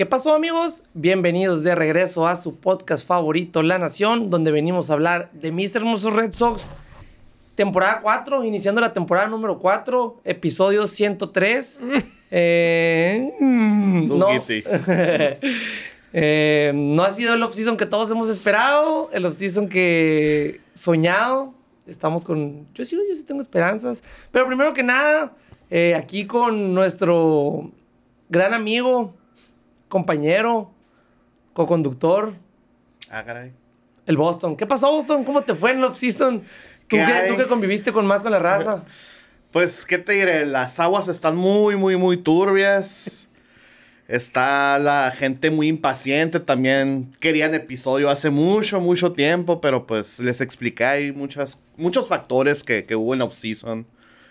¿Qué pasó amigos? Bienvenidos de regreso a su podcast favorito, La Nación, donde venimos a hablar de mis hermosos Red Sox. Temporada 4, iniciando la temporada número 4, episodio 103. eh, no. Eh, no ha sido el off-season que todos hemos esperado, el off-season que soñado. Estamos con... Yo sí, yo sí tengo esperanzas. Pero primero que nada, eh, aquí con nuestro gran amigo, compañero, co-conductor, Ah, caray. el Boston. ¿Qué pasó, Boston? ¿Cómo te fue en el off-season? ¿Tú ¿Qué que, tú que conviviste con más con la raza. Pues, ¿qué te diré? Las aguas están muy, muy, muy turbias. Está la gente muy impaciente. También querían episodio hace mucho, mucho tiempo. Pero pues les expliqué. Hay muchas, muchos factores que, que hubo en off-season.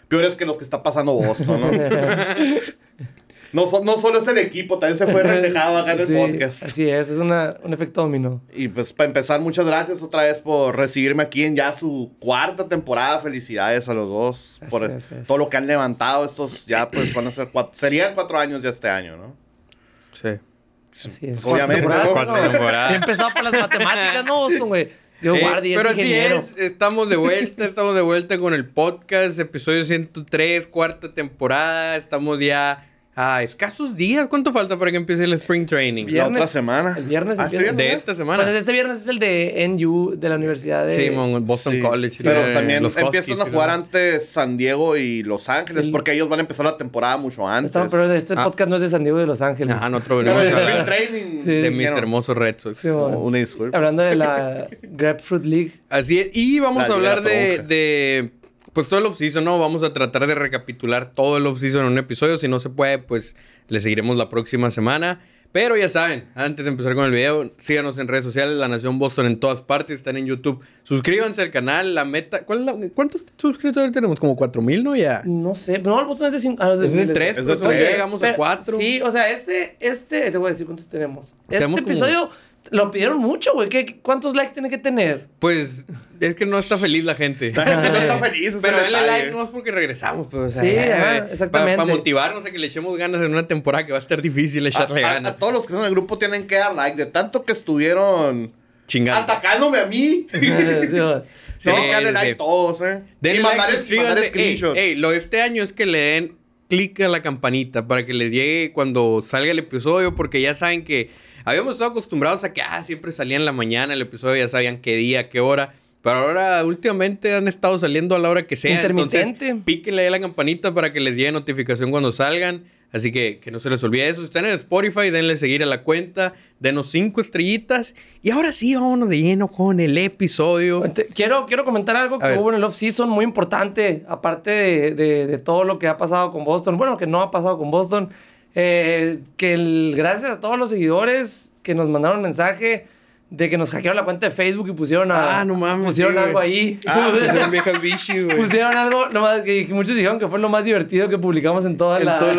Peores que los que está pasando Boston, ¿no? no, so- no solo es el equipo, también se fue reflejado acá en el Sí, podcast. Así es, es una- un efecto dominó. Y pues para empezar, muchas gracias otra vez por recibirme aquí en ya su cuarta temporada. Felicidades a los dos Así por es, todo lo que han levantado. Estos ya pues van a ser cuatro, serían cuatro años ya este año, ¿no? Sí. Así es. Pues, obviamente, Cuatro temporadas, temporadas. He empezado por las matemáticas, ¿no, Boston, güey? Yo Eh, guardia, pero es así es, estamos de vuelta, estamos de vuelta con el podcast, episodio 103, cuarta temporada, estamos ya a escasos días. ¿Cuánto falta para que empiece el Spring Training? Viernes- la otra semana. el viernes Ah, empieza. ¿sí, De esta semana. Pues este viernes es el de NU, de la Universidad de... Sí, Boston Sí, College. Pero también los empiezan Huskies, a jugar ¿no? antes San Diego y Los Ángeles El- porque ellos van a empezar la temporada mucho antes. Estamos- pero este Ah. podcast no es de San Diego de Los Ángeles. Ah, nosotros Pero venimos el a Spring Training. Sí. de mis hermosos Red Sox. Sí. Una disculpa. Hablando de la Grapefruit League. Así es. Y vamos La a hablar de, Pues todo el off-season, ¿no? Vamos a tratar de recapitular todo el off-season en un episodio. Si no se puede, pues le seguiremos la próxima semana. Pero ya saben, antes de empezar con el video, síganos en redes sociales, La Nación Boston en todas partes, están en YouTube. Suscríbanse al canal, la meta... ¿cuál es la- ¿Cuántos suscriptores tenemos? ¿Como 4000, no? Ya. No sé, no, el botón es de 5. Ah, Es de 3, Es de pues tres. ya llegamos a 4. Sí, o sea, este, este, te voy a decir cuántos tenemos. Este Tenemos como- episodio lo pidieron mucho, güey. ¿Qué- qué- ¿Cuántos likes tiene que tener? Pues es que no está feliz la gente. La gente no está feliz. Pero denle like no es porque regresamos, pues. o sea, Sí, eh, ajá, pa- exactamente. Para motivarnos a que le echemos ganas en una temporada que va a estar difícil echarle a, ganas. a todos los que son en el grupo tienen que dar like. De tanto que estuvieron Chingando. atacándome a mí. Sí, No, que darle like todos, eh. Denle y mandar, like, mandar suscríbanse. Ey, screenshots. ey, lo de este año es que le den clic a la campanita para que les llegue cuando salga el episodio, porque ya saben que habíamos estado acostumbrados a que ah, siempre salía en la mañana el episodio, ya sabían qué día, qué hora. Pero ahora últimamente han estado saliendo a la hora que sea. Intermitente. Entonces, píquenle ahí la campanita para que les llegue notificación cuando salgan. Así que que no se les olvide eso. Si están en Spotify, denle seguir a la cuenta, denos cinco estrellitas. Y ahora sí, vámonos de lleno con el episodio. Quiero, quiero comentar algo A que ver. hubo en el off-season muy importante, aparte de, de- de todo lo que ha pasado con Boston. Bueno, que no ha pasado con Boston. Eh, que el- gracias a todos los seguidores que nos mandaron mensaje de que nos hackearon la cuenta de Facebook y pusieron, a- Ah, no mames, pusieron sí, algo ahí. Ah, viejas bichis, güey. pusieron algo, nomás que muchos dijeron que fue lo más divertido que publicamos en toda En la... todo el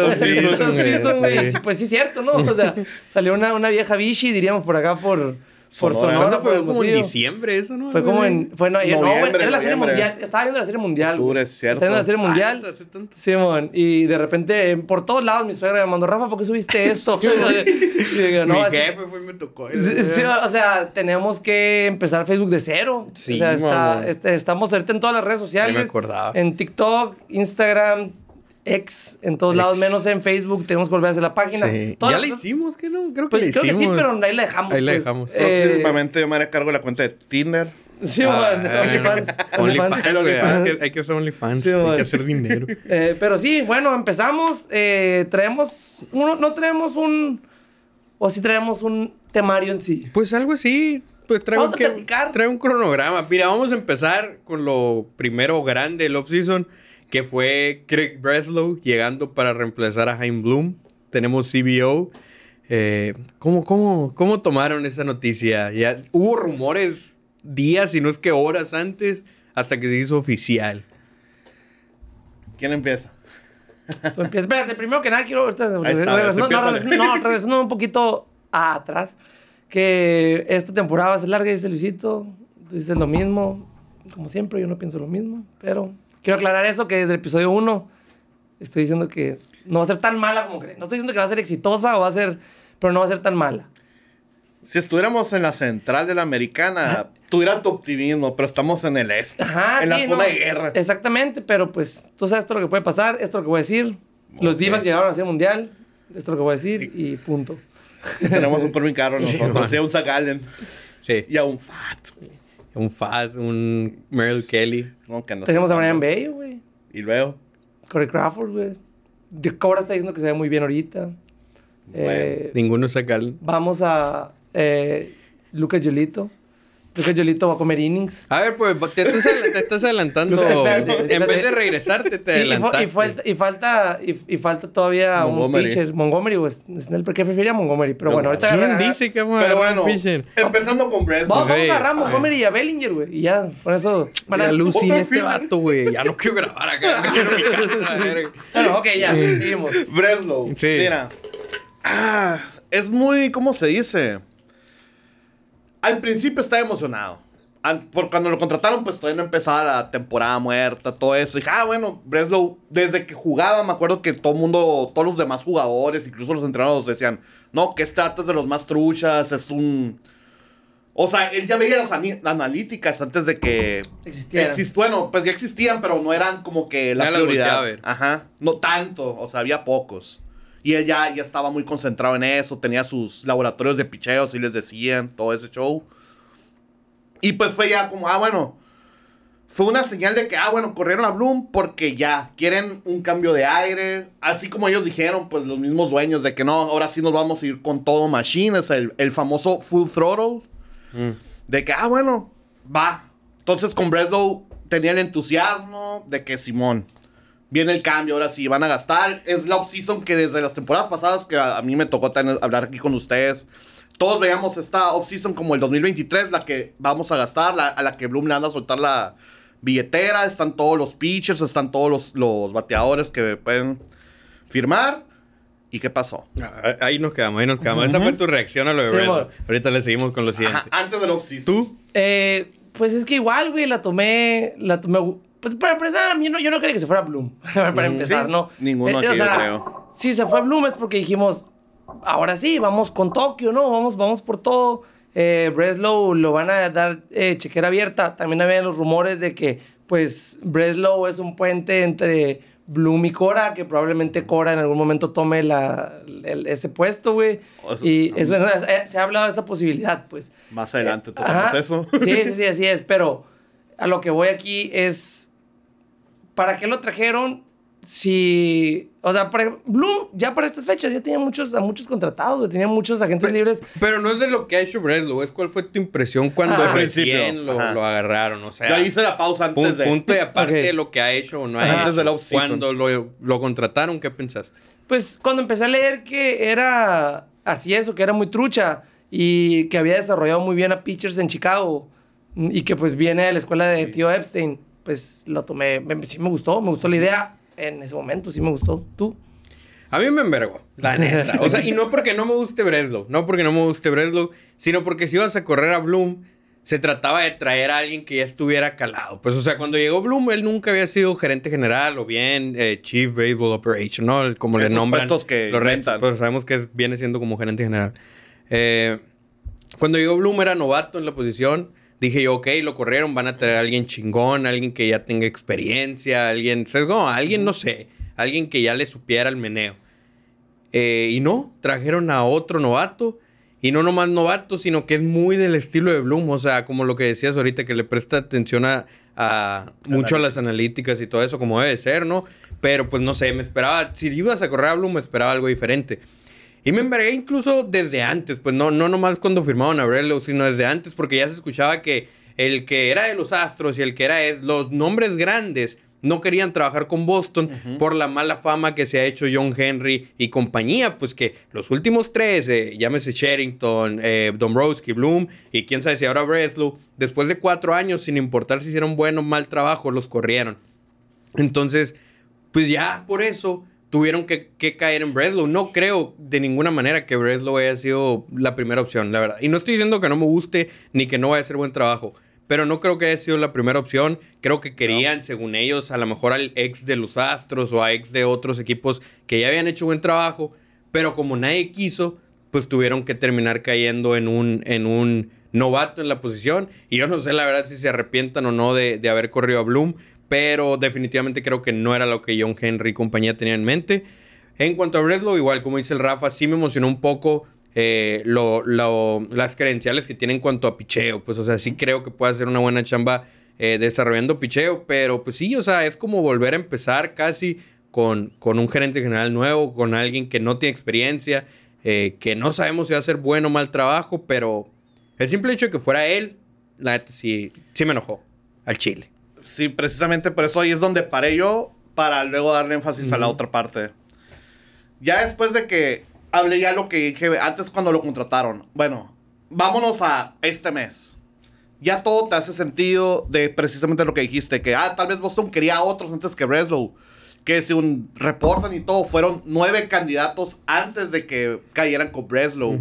güey. Pues sí, es cierto, ¿no? O sea, salió una, una vieja bichi, diríamos por acá, por, por Sonora. Sonora. ¿Cuándo fue? por Como en diciembre eso, ¿no? Fue como en. Fue, no, güey, era la serie mundial. Estaba viendo la serie mundial. Octubre, güey. es cierto. Estaba viendo la serie mundial. y de repente, eh, por todos lados, mi suegra me mandó, Rafa, ¿por qué subiste esto? y digo, no, Mi así- jefe fue y me tocó. Sí, sí, o sea, tenemos que empezar Facebook de cero. Sí, o sea, está- este, estamos ahorita en todas las redes sociales. me acordaba. En TikTok, Instagram, X, en todos lados, menos en Facebook. Tenemos que volver a hacer la página. Sí. Todas ¿Ya la hicimos? ¿Qué no? Creo que Pues la creo que hicimos. sí, pero ahí la dejamos. Ahí la pues. dejamos. Eh, Próximamente yo me haré cargo de la cuenta de Tinder. Sí, Ah, man, OnlyFans. OnlyFans, OnlyFans. Hay que- que hacer OnlyFans. Sí, hay que hacer dinero. Eh, pero sí, bueno, empezamos. Eh, traemos. uno- no traemos un. O sí traemos un temario en sí. Pues algo así. Pues traigo Vamos a que, platicar. trae un cronograma. Mira, vamos a empezar con lo primero grande del offseason, que fue Craig Breslow llegando para reemplazar a Jaime Bloom. Tenemos CBO. Eh, ¿cómo, cómo, ¿Cómo tomaron esa noticia? Ya hubo rumores días, si no es que horas antes, hasta que se hizo oficial. ¿Quién empieza? Tú empiezas- Espérate, primero que nada quiero. ahorita- está, regresando, no, empiézale. regresando, no, regresando un poquito atrás. Que esta temporada va a ser larga, dice Luisito. Dices lo mismo. Como siempre, yo no pienso lo mismo. Pero quiero aclarar eso: que desde el episodio 1 estoy diciendo que no va a ser tan mala como creen. No estoy diciendo que va a ser exitosa o va a ser. pero no va a ser tan mala. Si estuviéramos en la central de la americana, tuviera tu optimismo, pero estamos en el este. Ajá, en la sí, zona no, de guerra. Exactamente, pero pues tú sabes todo lo que puede pasar, esto es lo que voy a decir. Los Ok. D-backs llegaron a ser mundial, esto es lo que voy a decir y punto. Tenemos un Pervin Carro nosotros, y a un Zach Allen, Sí. y a un Fat. Un Fat, un Merrill Kelly. No, que no Tenemos a Brian. Bello, güey. Y luego, Corey Crawford, güey. De Cobra está diciendo que se ve muy bien ahorita. Eh, Ninguno sacan. vamos a eh, Lucas Yolito. Lucas Yolito va a comer innings. A ver, pues te estás, te estás adelantando. En vez de regresarte, te Y, y adelantaste. y falta, y, falta, y, y falta todavía un Montgomery. pitcher. Montgomery o Snell, porque prefería Montgomery. Pero bueno, ahorita ¿Quién dice que vamos a agarrar bueno, un pitcher? empezando con Breslow. Vamos, vamos a agarrar a Montgomery y a Bellinger, güey. Y ya, con eso. van a- Ya alucina Otro este vato, güey. Ya no quiero grabar acá. Me quiero a mi casa, la. Bueno, ok, ya, seguimos. Breslow. Sí. Mira. Ah, es muy, ¿cómo se dice? Al principio estaba emocionado. Al- por cuando lo contrataron, pues todavía no empezaba la temporada muerta, todo eso. Y dije, ah, bueno, Breslow, desde que jugaba, me acuerdo que todo el mundo, todos los demás jugadores, incluso los entrenadores, decían, no, que este dato es de los más truchas, es un. O sea, él ya veía las analíticas antes de que Existieran. Exist- bueno, pues ya existían, pero no eran como que la Ya prioridad. Ajá. No tanto, o sea, había pocos. Y él ya, ya estaba muy concentrado en eso, tenía sus laboratorios de picheos y les decían todo ese show. Y pues fue ya como, ah, bueno, fue una señal de que, ah, bueno, corrieron a Bloom porque ya quieren un cambio de aire. Así como ellos dijeron, pues los mismos dueños, de que no, ahora sí nos vamos a ir con todo machine, es el, el famoso full throttle. Mm. De que, ah, bueno, va. Entonces con Breslow tenía el entusiasmo de que Simón, viene el cambio, ahora sí, van a gastar. Es la off-season que desde las temporadas pasadas que a, a mí me tocó tener- hablar aquí con ustedes. Todos veíamos esta off-season como el 2023, la que vamos a gastar, la- a la que Bloom le anda a soltar la billetera. Están todos los pitchers, están todos los, los bateadores que pueden firmar. ¿Y qué pasó? Ah, Ahí nos quedamos, ahí nos quedamos. Esa fue tu reacción a lo de Sí. Ahorita le seguimos con lo siguiente. Ajá, antes del off-season. ¿Tú? Eh, pues es que igual, güey, la tomé. La tomé. Pues para empezar, a mí no, yo no quería que se fuera Bloom. para empezar, sí, ¿no? ninguno Eh, aquí, yo creo. Si se fue Bloom es porque dijimos, ahora sí, vamos con Tokio, ¿no? Vamos, vamos por todo. Eh, Breslow lo van a dar eh, chequera abierta. También había los rumores de que, pues, Breslow es un puente entre Bloom y Cora, que probablemente Cora en algún momento tome la, el- ese puesto, güey. Eso- Y es, bueno, eh, se ha hablado de esa posibilidad, pues. Más adelante tocamos Ajá. eso. Sí, sí, sí, así es. Pero a lo que voy aquí es. ¿Para qué lo trajeron? Si. O sea, Bloom ya para estas fechas ya tenía muchos, a muchos contratados, tenía muchos agentes libres. Pero no es de lo que ha hecho Breslow, es cuál fue tu impresión cuando Ah. Al recién principio, lo, ajá. lo agarraron. O sea, Yo hice la pausa antes de... punto y aparte de lo que ha hecho o no ha Ajá. hecho. Antes del off-season. Cuando lo, lo contrataron, ¿qué pensaste? Pues cuando empecé a leer que era así eso, que era muy trucha y que había desarrollado muy bien a pitchers en Chicago mm, y que pues viene de la escuela de tío Epstein, pues lo tomé. me- Sí me gustó, me gustó la idea en ese momento, sí me gustó. ¿Tú? A mí me envergó, la neta. O sea, y no porque no me guste Breslow, no porque no me guste Breslow, sino porque si ibas a correr a Bloom, se trataba de traer a alguien que ya estuviera calado. Pues, o sea, cuando llegó Bloom, él nunca había sido gerente general o bien eh, Chief Baseball Operation, ¿no? Como le Esos nombran puestos que los Reds, inventan. pero sabemos que viene siendo como gerente general. Eh, cuando llegó Bloom era novato en la posición. Dije yo, ok, lo corrieron, van a traer a alguien chingón, alguien que ya tenga experiencia, alguien, ¿sabes cómo? alguien, no sé, alguien que ya le supiera el meneo. Eh, y no, trajeron a otro novato. Y no nomás novato, sino que es muy del estilo de Bloom. O sea, como lo que decías ahorita, que le presta atención a, a mucho a las analíticas y todo eso, como debe ser, ¿no? Pero pues no sé, me esperaba, si ibas a correr a Bloom, me esperaba algo diferente. Y me envergué incluso desde antes, pues no, no nomás cuando firmaron a Breslow, sino desde antes, porque ya se escuchaba que el que era de los Astros y el que era de los nombres grandes no querían trabajar con Boston por la mala fama que se ha hecho John Henry y compañía, pues que los últimos tres, eh, llámese Sherrington, eh, Dombrowski, Bloom y quién sabe si ahora Breslow, después de cuatro años, sin importar si hicieron buen o mal trabajo, los corrieron. Entonces, pues ya por eso tuvieron que, que caer en Breslow. No creo de ninguna manera que Breslow haya sido la primera opción, la verdad. Y no estoy diciendo que no me guste ni que no vaya a hacer buen trabajo. Pero no creo que haya sido la primera opción. Creo que querían, según ellos, a lo mejor al ex de los Astros o a ex de otros equipos que ya habían hecho buen trabajo. Pero como nadie quiso, pues tuvieron que terminar cayendo en un, en un novato en la posición. Y yo no sé la verdad si se arrepientan o no de, de haber corrido a Bloom, pero definitivamente creo que no era lo que John Henry y compañía tenían en mente. En cuanto a Breslow, igual como dice el Rafa, sí me emocionó un poco eh, lo, lo- las credenciales que tiene en cuanto a picheo. Pues, o sea, sí creo que puede hacer una buena chamba eh, desarrollando picheo, pero pues sí, o sea, es como volver a empezar casi con, con un gerente general nuevo, con alguien que no tiene experiencia, eh, que no sabemos si va a hacer bueno o mal trabajo, pero el simple hecho de que fuera él, la sí, sí me enojó al Chile. Sí, precisamente por eso ahí es donde paré yo para luego darle énfasis a la otra parte. Ya después de que hablé ya lo que dije antes cuando lo contrataron. Bueno, vámonos a este mes. Ya todo te hace sentido de precisamente lo que dijiste, que ah, tal vez Boston quería a otros antes que Breslow. Que si un reportan y todo, fueron nueve candidatos antes de que cayeran con Breslow.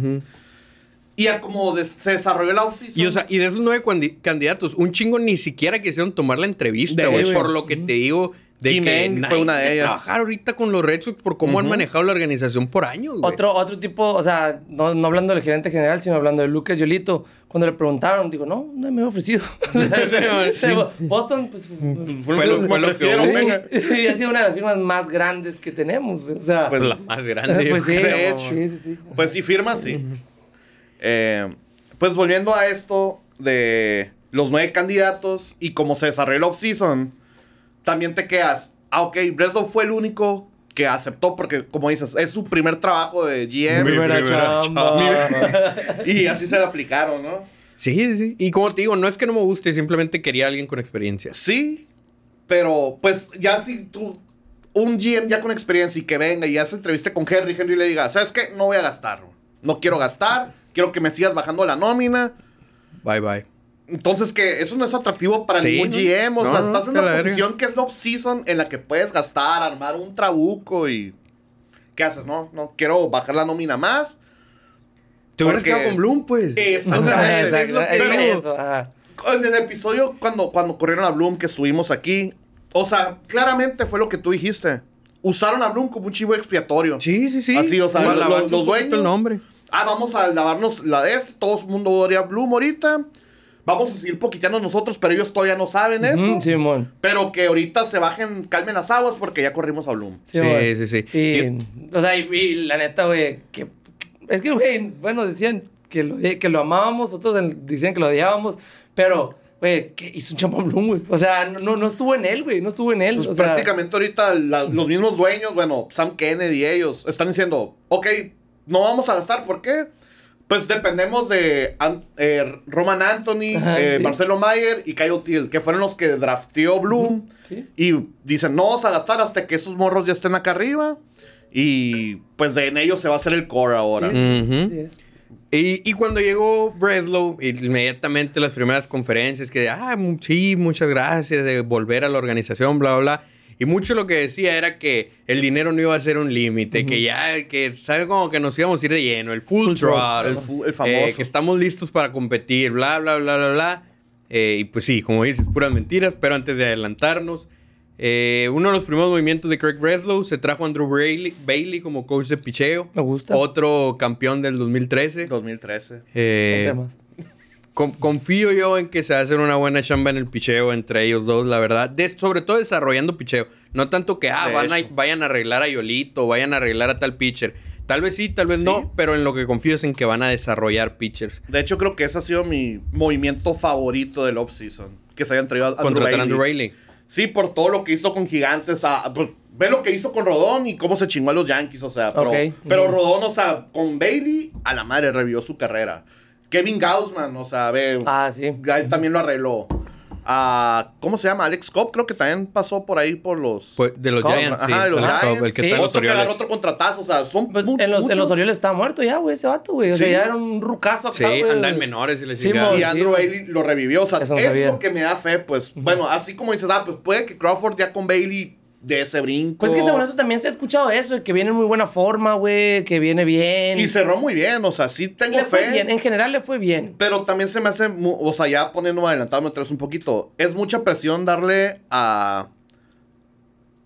Y a como des- se desarrolló la offseason. Y, o sea, y de esos nueve candidatos, un chingo ni siquiera quisieron tomar la entrevista, güey. Por lo que te digo, de Kim que fue una de ellas. trabajar ahorita con los Red Sox por cómo han manejado la organización por años, güey. Otro, otro tipo, o sea, no, no hablando del gerente general, sino hablando de Lucas Yolito, cuando le preguntaron, digo, no, no me he ofrecido. Sí. Boston, pues. Fue lo- fue lo que hubo. venga. y ha sido una de las firmas más grandes que tenemos, güey, o sea. Pues la más grande. pues sí, de hecho. sí, sí, sí. Pues sí, firma, sí. Eh, pues volviendo a esto de los nueve candidatos y cómo se desarrolló la offseason, también te quedas. Ah, ok, Breslow fue el único que aceptó porque, como dices, es su primer trabajo de GM. Mi Primera primera chamba. y así se lo aplicaron, ¿no? Sí, sí. Y como te digo, no es que no me guste, simplemente quería a alguien con experiencia. Sí, pero pues ya si tú, un GM ya con experiencia y que venga y hace entrevista con Henry, Henry le diga, ¿sabes qué? No voy a gastar. No quiero gastar, quiero que me sigas bajando la nómina. Bye, bye. Entonces, que eso no es atractivo para Sí, ningún. GM. O No, sea, no, estás en una posición que es la off-season en la que puedes gastar, armar un trabuco y. ¿Qué haces? No, no quiero bajar la nómina más. Te hubieras quedado con Bloom, pues. O sea, es, es eso, ajá. En el episodio, cuando, cuando corrieron a Bloom, que estuvimos aquí, o sea, claramente fue lo que tú dijiste. Usaron a Bloom como un chivo expiatorio. Sí, sí, sí. Así, o sea, los- los poquito dueños- el nombre. Ah, vamos a lavarnos la de este. Todo el mundo odia a Bloom ahorita. Vamos a seguir poquiteando nosotros, pero ellos todavía no saben eso. Ujú, Simón. Pero que ahorita se bajen, calmen las aguas porque ya corrimos a Bloom. Sí, sí, sí. Y, o sea, y, y la neta, güey, que, es que, güey, bueno, decían que lo, que lo amábamos, otros en- decían que lo odiábamos, pero, güey, que hizo un champán Bloom, güey. O sea, no, no estuvo en él, güey, no estuvo en él. Pues o sea, prácticamente ahorita la- los mismos dueños, bueno, Sam Kennedy y ellos, están diciendo, ok, no vamos a gastar, ¿por qué? Pues dependemos de An- eh, Roman Anthony, Ajá, eh, sí. Marcelo Mayer y Kyle Teal, que fueron los que drafteó Bloom. Sí. Y dicen, no vamos a gastar hasta que esos morros ya estén acá arriba. Y pues de en ellos se va a hacer el core ahora. Sí. Y, y cuando llegó Breslow, inmediatamente las primeras conferencias que, ah, sí, muchas gracias de volver a la organización, bla, bla, bla. Y mucho lo que decía era que el dinero no iba a ser un límite, que ya, que, ¿sabes? Como que nos íbamos a ir de lleno, el full, Full fu- el eh, famoso. que estamos listos para competir, bla, bla, bla, bla, bla. Eh, y pues sí, como dices, puras mentiras, pero antes de adelantarnos, eh, uno de los primeros movimientos de Craig Breslow se trajo a Andrew Bailey, Bailey como coach de picheo. Me gusta. Otro campeón del 2013. 2013. Eh, ¿Qué más? Con- confío yo en que se va a hacer una buena chamba en el picheo entre ellos dos, la verdad. De- sobre todo desarrollando picheo. No tanto que ah, van a- vayan a arreglar a Yolito, vayan a arreglar a tal pitcher. Tal vez sí, tal vez Sí. no, pero en lo que confío es en que van a desarrollar pitchers. De hecho, creo que ese ha sido mi movimiento favorito del off-season. Que se hayan traído a Andrew Bailey. Andrew Bailey. Sí, por todo lo que hizo con Gigantes. pues, ve lo que hizo con Rodón y cómo se chingó a los Yankees. O sea, pero, pero. Rodón, o sea, con Bailey, a la madre revivió su carrera. Kevin Gaussman, o sea, ve, Ah, sí. él también lo arregló. Ah, ¿Cómo se llama? Alex Cobb, creo que también pasó por ahí por los. Pues, de los ¿Cómo? Giants, sí. Ajá, de los Alex Giants. Cobb, el que Sí. está en los Orioles. otro contratazo, o sea, son Pues, mu- en, los, en los. Orioles está muerto ya, güey, ese vato, güey. O sea, Sí. ya era un rucazo acá, Sí, güey. anda en menores y les Sí. Y Andrew. Bailey lo revivió. O sea, Eso es sabía. lo que me da fe, pues. Bueno, así como dices, ah, pues puede que Crawford ya con Bailey de ese brinco. Pues es que según eso también se ha escuchado eso, de que viene en muy buena forma, güey, que viene bien. Y cerró muy bien, o sea, sí tengo le fue fe. bien, en general le fue bien. Pero también se me hace, o sea, ya poniéndome adelantado atrás un poquito, es mucha presión darle a,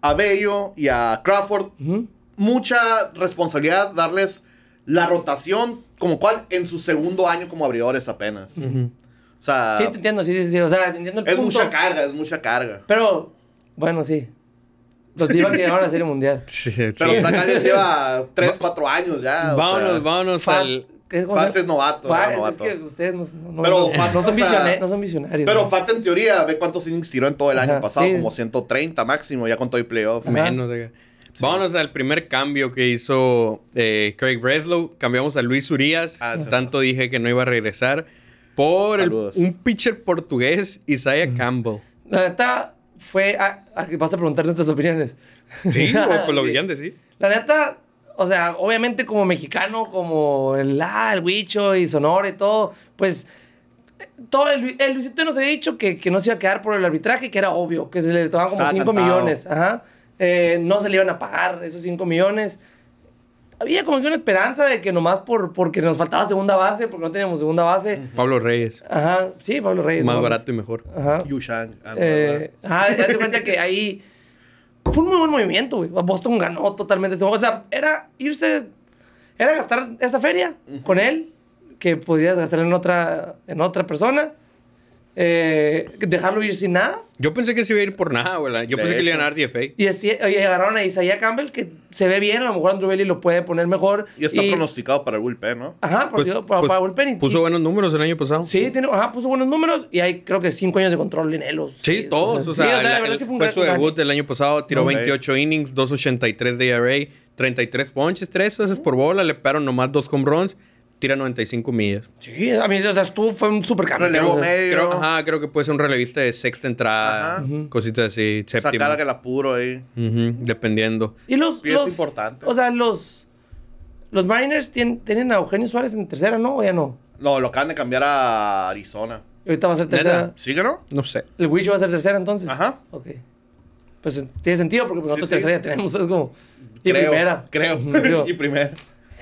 a Bello y a Crawford Ujú. mucha responsabilidad, darles la rotación, como cual, en su segundo año como abridores apenas. O sea, Sí, te entiendo, sí, sí, sí. O sea, te entiendo el es punto. mucha carga, es mucha carga. Pero, bueno, sí. Los Divac llegaron a la Serie Mundial. Sí, Pero sí. Zacarías lleva 3, 4 años ya. o Vámonos, sea, vámonos Fan- al... ¿qué- cómo Fats es novato, Fa- era Es novato. que ustedes no, Pero no, Fats, no son, visione- no son visionarios. Pero ¿no? Fat en teoría, ve cuántos innings tiró en todo el año Ajá, pasado, sí. como 130 máximo, ya con todo el playoffs. Menos de... Vámonos al primer cambio que hizo eh, Craig Breslow. Cambiamos a Luis Urias. Ah, sí. Tanto dije que no iba a regresar. Por el- Saludos. un pitcher portugués, Isaiah Campbell. La neta fue... Que vas a preguntar nuestras opiniones. Sí, pues lo Sí. querían decir. La neta, o sea, obviamente como mexicano, como el, ah, el Huicho y Sonora y todo, pues todo el, el Luisito nos había dicho que, que no se iba a quedar por el arbitraje, que era obvio, que se le tomaban como Estaba 5 cantado. millones. Ajá. Eh, no se le iban a pagar esos 5 millones. Había como que una esperanza de que nomás por, porque nos faltaba segunda base, porque no teníamos segunda base. Pablo Reyes. Ajá, sí, Pablo Reyes. Más no, barato y mejor. Ajá. Yushan. ah, Eh, ¿verdad? ah, ya te cuenta que ahí fue un muy buen movimiento, güey. Boston ganó totalmente. O sea, era irse, era gastar esa feria con él, que podrías gastar en otra, en otra persona, eh, dejarlo ir sin nada. Yo pensé que se iba a ir por nada, güey. Yo De pensé que le iba a ganar DFA. Y así, oye, agarraron a Isaiah Campbell, que se ve bien, a lo mejor Andrew Bailey lo puede poner mejor. Y está pronosticado para el bullpen, ¿no? Ajá, por Pues- para, pues, para bullpen y- Puso y- buenos números el año pasado. Sí, tiene, ajá, puso buenos números y hay creo que cinco años de control en él. o- Sí, todos. O sí, sea, la la- verdad el- sí fue un fue gran- su debut el año pasado. Tiró Ok. 28 innings, 2.83 de ERA, 33 ponches, 3 veces por bola. Le pegaron nomás dos home runs. Tira 95 millas. Sí, a mí, o sea, estuvo, fue un super cambio. Relevo medio. Creo, ajá, creo que puede ser un relevista de sexta entrada. Ajá. Cositas así, Sacar séptima. el apuro ahí. Ujú, dependiendo. Y los, Pieza los- importante. O sea, los, los Mariners tien- tienen a Eugenio Suárez en tercera, ¿no? O ya no. No, lo acaban de cambiar a Arizona. Y ahorita va a ser tercera. ¿Neta? ¿Sí que no? No sé. El Wicho va a ser tercera entonces. Ajá. Ok. Pues tiene sentido porque pues, nosotros sí. tercera ya tenemos, es como. Y creo, primera. Creo. Y primera.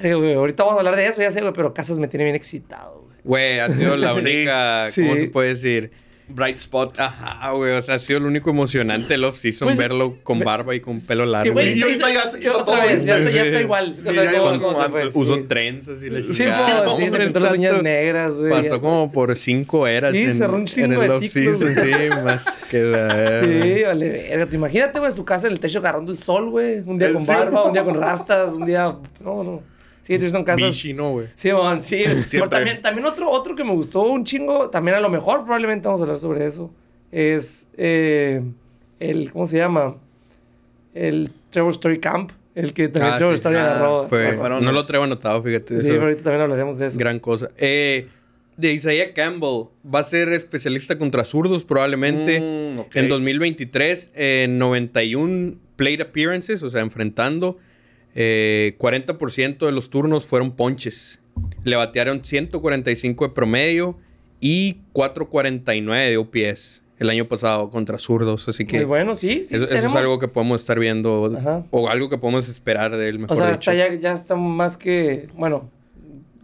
Verga, güey, ahorita vamos a hablar de eso, ya sé, güey, pero Casas me tiene bien excitado, güey. Güey, ha sido la única. Sí. ¿Cómo se puede decir? Bright spot. Ajá, güey. O sea, ha sido lo único emocionante el off-season Pues, verlo con barba y con pelo Y, largo. güey, Y ahorita ya se quitó otra todo, vez, ya, está, ya igual. Sí, O sea, ya como- antes. Usó sí. trenzas y la Sí, sí, se pintó las uñas negras, güey. Pasó como por cinco eras Sí, en, cerró un en el off-season. Sí, más que la... Sí, vale, verga. Te imagínate, güey, su casa en el techo agarrando el sol, güey. Un día Eh, con barba, un día con rastas, un día. No, no. Sí, son casas. Vichy, ¿no, güey? Sí, man, sí. Pero también, también otro, otro que me gustó un chingo, también a lo mejor probablemente vamos a hablar sobre eso, es eh, el, ¿cómo se llama? El Trevor Story Camp, el que también Ah, Trevor sí. Story Ah, agarró. Fue- no lo traigo anotado, fíjate. Sí, eso. pero ahorita también hablaremos de eso. Gran cosa. Eh, de Isaiah Campbell va a ser especialista contra zurdos probablemente. Mm, ok. En 2023, en 91 plate appearances, o sea, enfrentando, eh, 40% de los turnos fueron ponches. Le batearon 145 de promedio y 449 de OPS el año pasado contra zurdos. Así que Muy bueno, sí. sí eso, eso es algo que podemos estar viendo Ajá. o algo que podemos esperar de él, mejor O sea, está ya, ya está más que, bueno,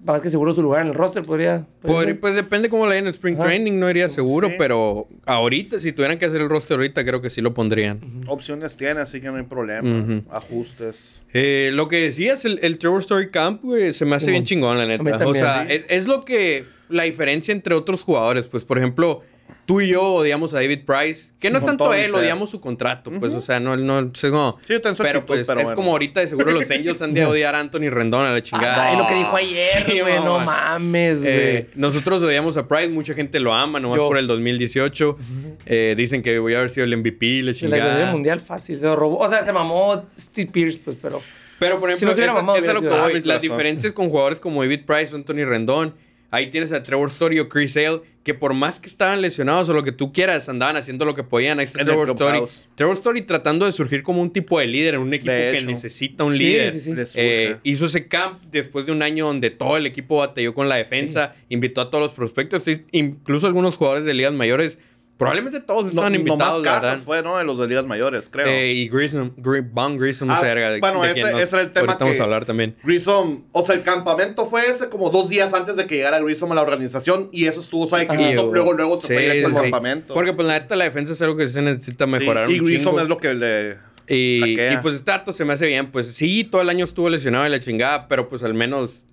más que seguro su lugar en el roster, podría... pues depende cómo le den en Spring Ajá. Training, no iría seguro, Sí. pero ahorita, si tuvieran que hacer el roster ahorita, creo que sí lo pondrían. Opciones tiene, así que no hay problema. Ajustes. Eh, lo que decías, el, el Trevor Story Camp, güey, se me hace bien chingón, la mí neta. O sea, sí. es, es lo que, la diferencia entre otros jugadores, pues, por ejemplo, tú y yo odiamos a David Price, que no es tanto él, odiamos su contrato, pues, o sea, no, no, no, Sí, yo tengo su pero actitud, pues, pero es bueno. como ahorita, de seguro los Angels han de odiar a Anthony Rendón a la chingada. Ay, no. lo que dijo ayer, Sí, güey, no mames, güey. Eh, nosotros odiamos a Price, mucha gente lo ama, nomás Yo. por el 2018. Eh, dicen que voy a haber sido el MVP, la la chingada. el mundial fácil, se lo robó. O sea, se mamó Steve Pierce, pues, pero... Pero, por Si ejemplo, no se hubiera esa- mamado, esa es lo que voy. Ah, Las diferencias con jugadores como David Price o Anthony Rendón. Ahí tienes a Trevor Story o Chris Sale, que por más que estaban lesionados o lo que tú quieras, andaban haciendo lo que podían. Ahí está Trevor Story. Trevor Story tratando de surgir como un tipo de líder en un equipo que necesita un Sí, líder. sí, sí. Eh, hizo ese camp después de un año donde todo el equipo batalló con la defensa, invitó a todos los prospectos, incluso algunos jugadores de ligas mayores. Probablemente todos No, estaban invitados, más la casas fue, ¿no? De los de ligas mayores, creo. Eh, y Grissom, Gri- Von Grissom, Ah, verga, de, bueno, de ese- quién, ¿no? ese era el tema Ahorita vamos que- a hablar también. Grissom, o sea, el campamento fue ese como dos días antes de que llegara Grissom a la organización y eso estuvo suave que Y, Grissom luego, luego se sí, fue directo al sí. campamento. Porque pues la neta la defensa es algo que se necesita mejorar y un Grissom chingo. es lo que le... Y, y, pues este dato se me hace bien. Pues sí, todo el año estuvo lesionado y la chingada, pero pues al menos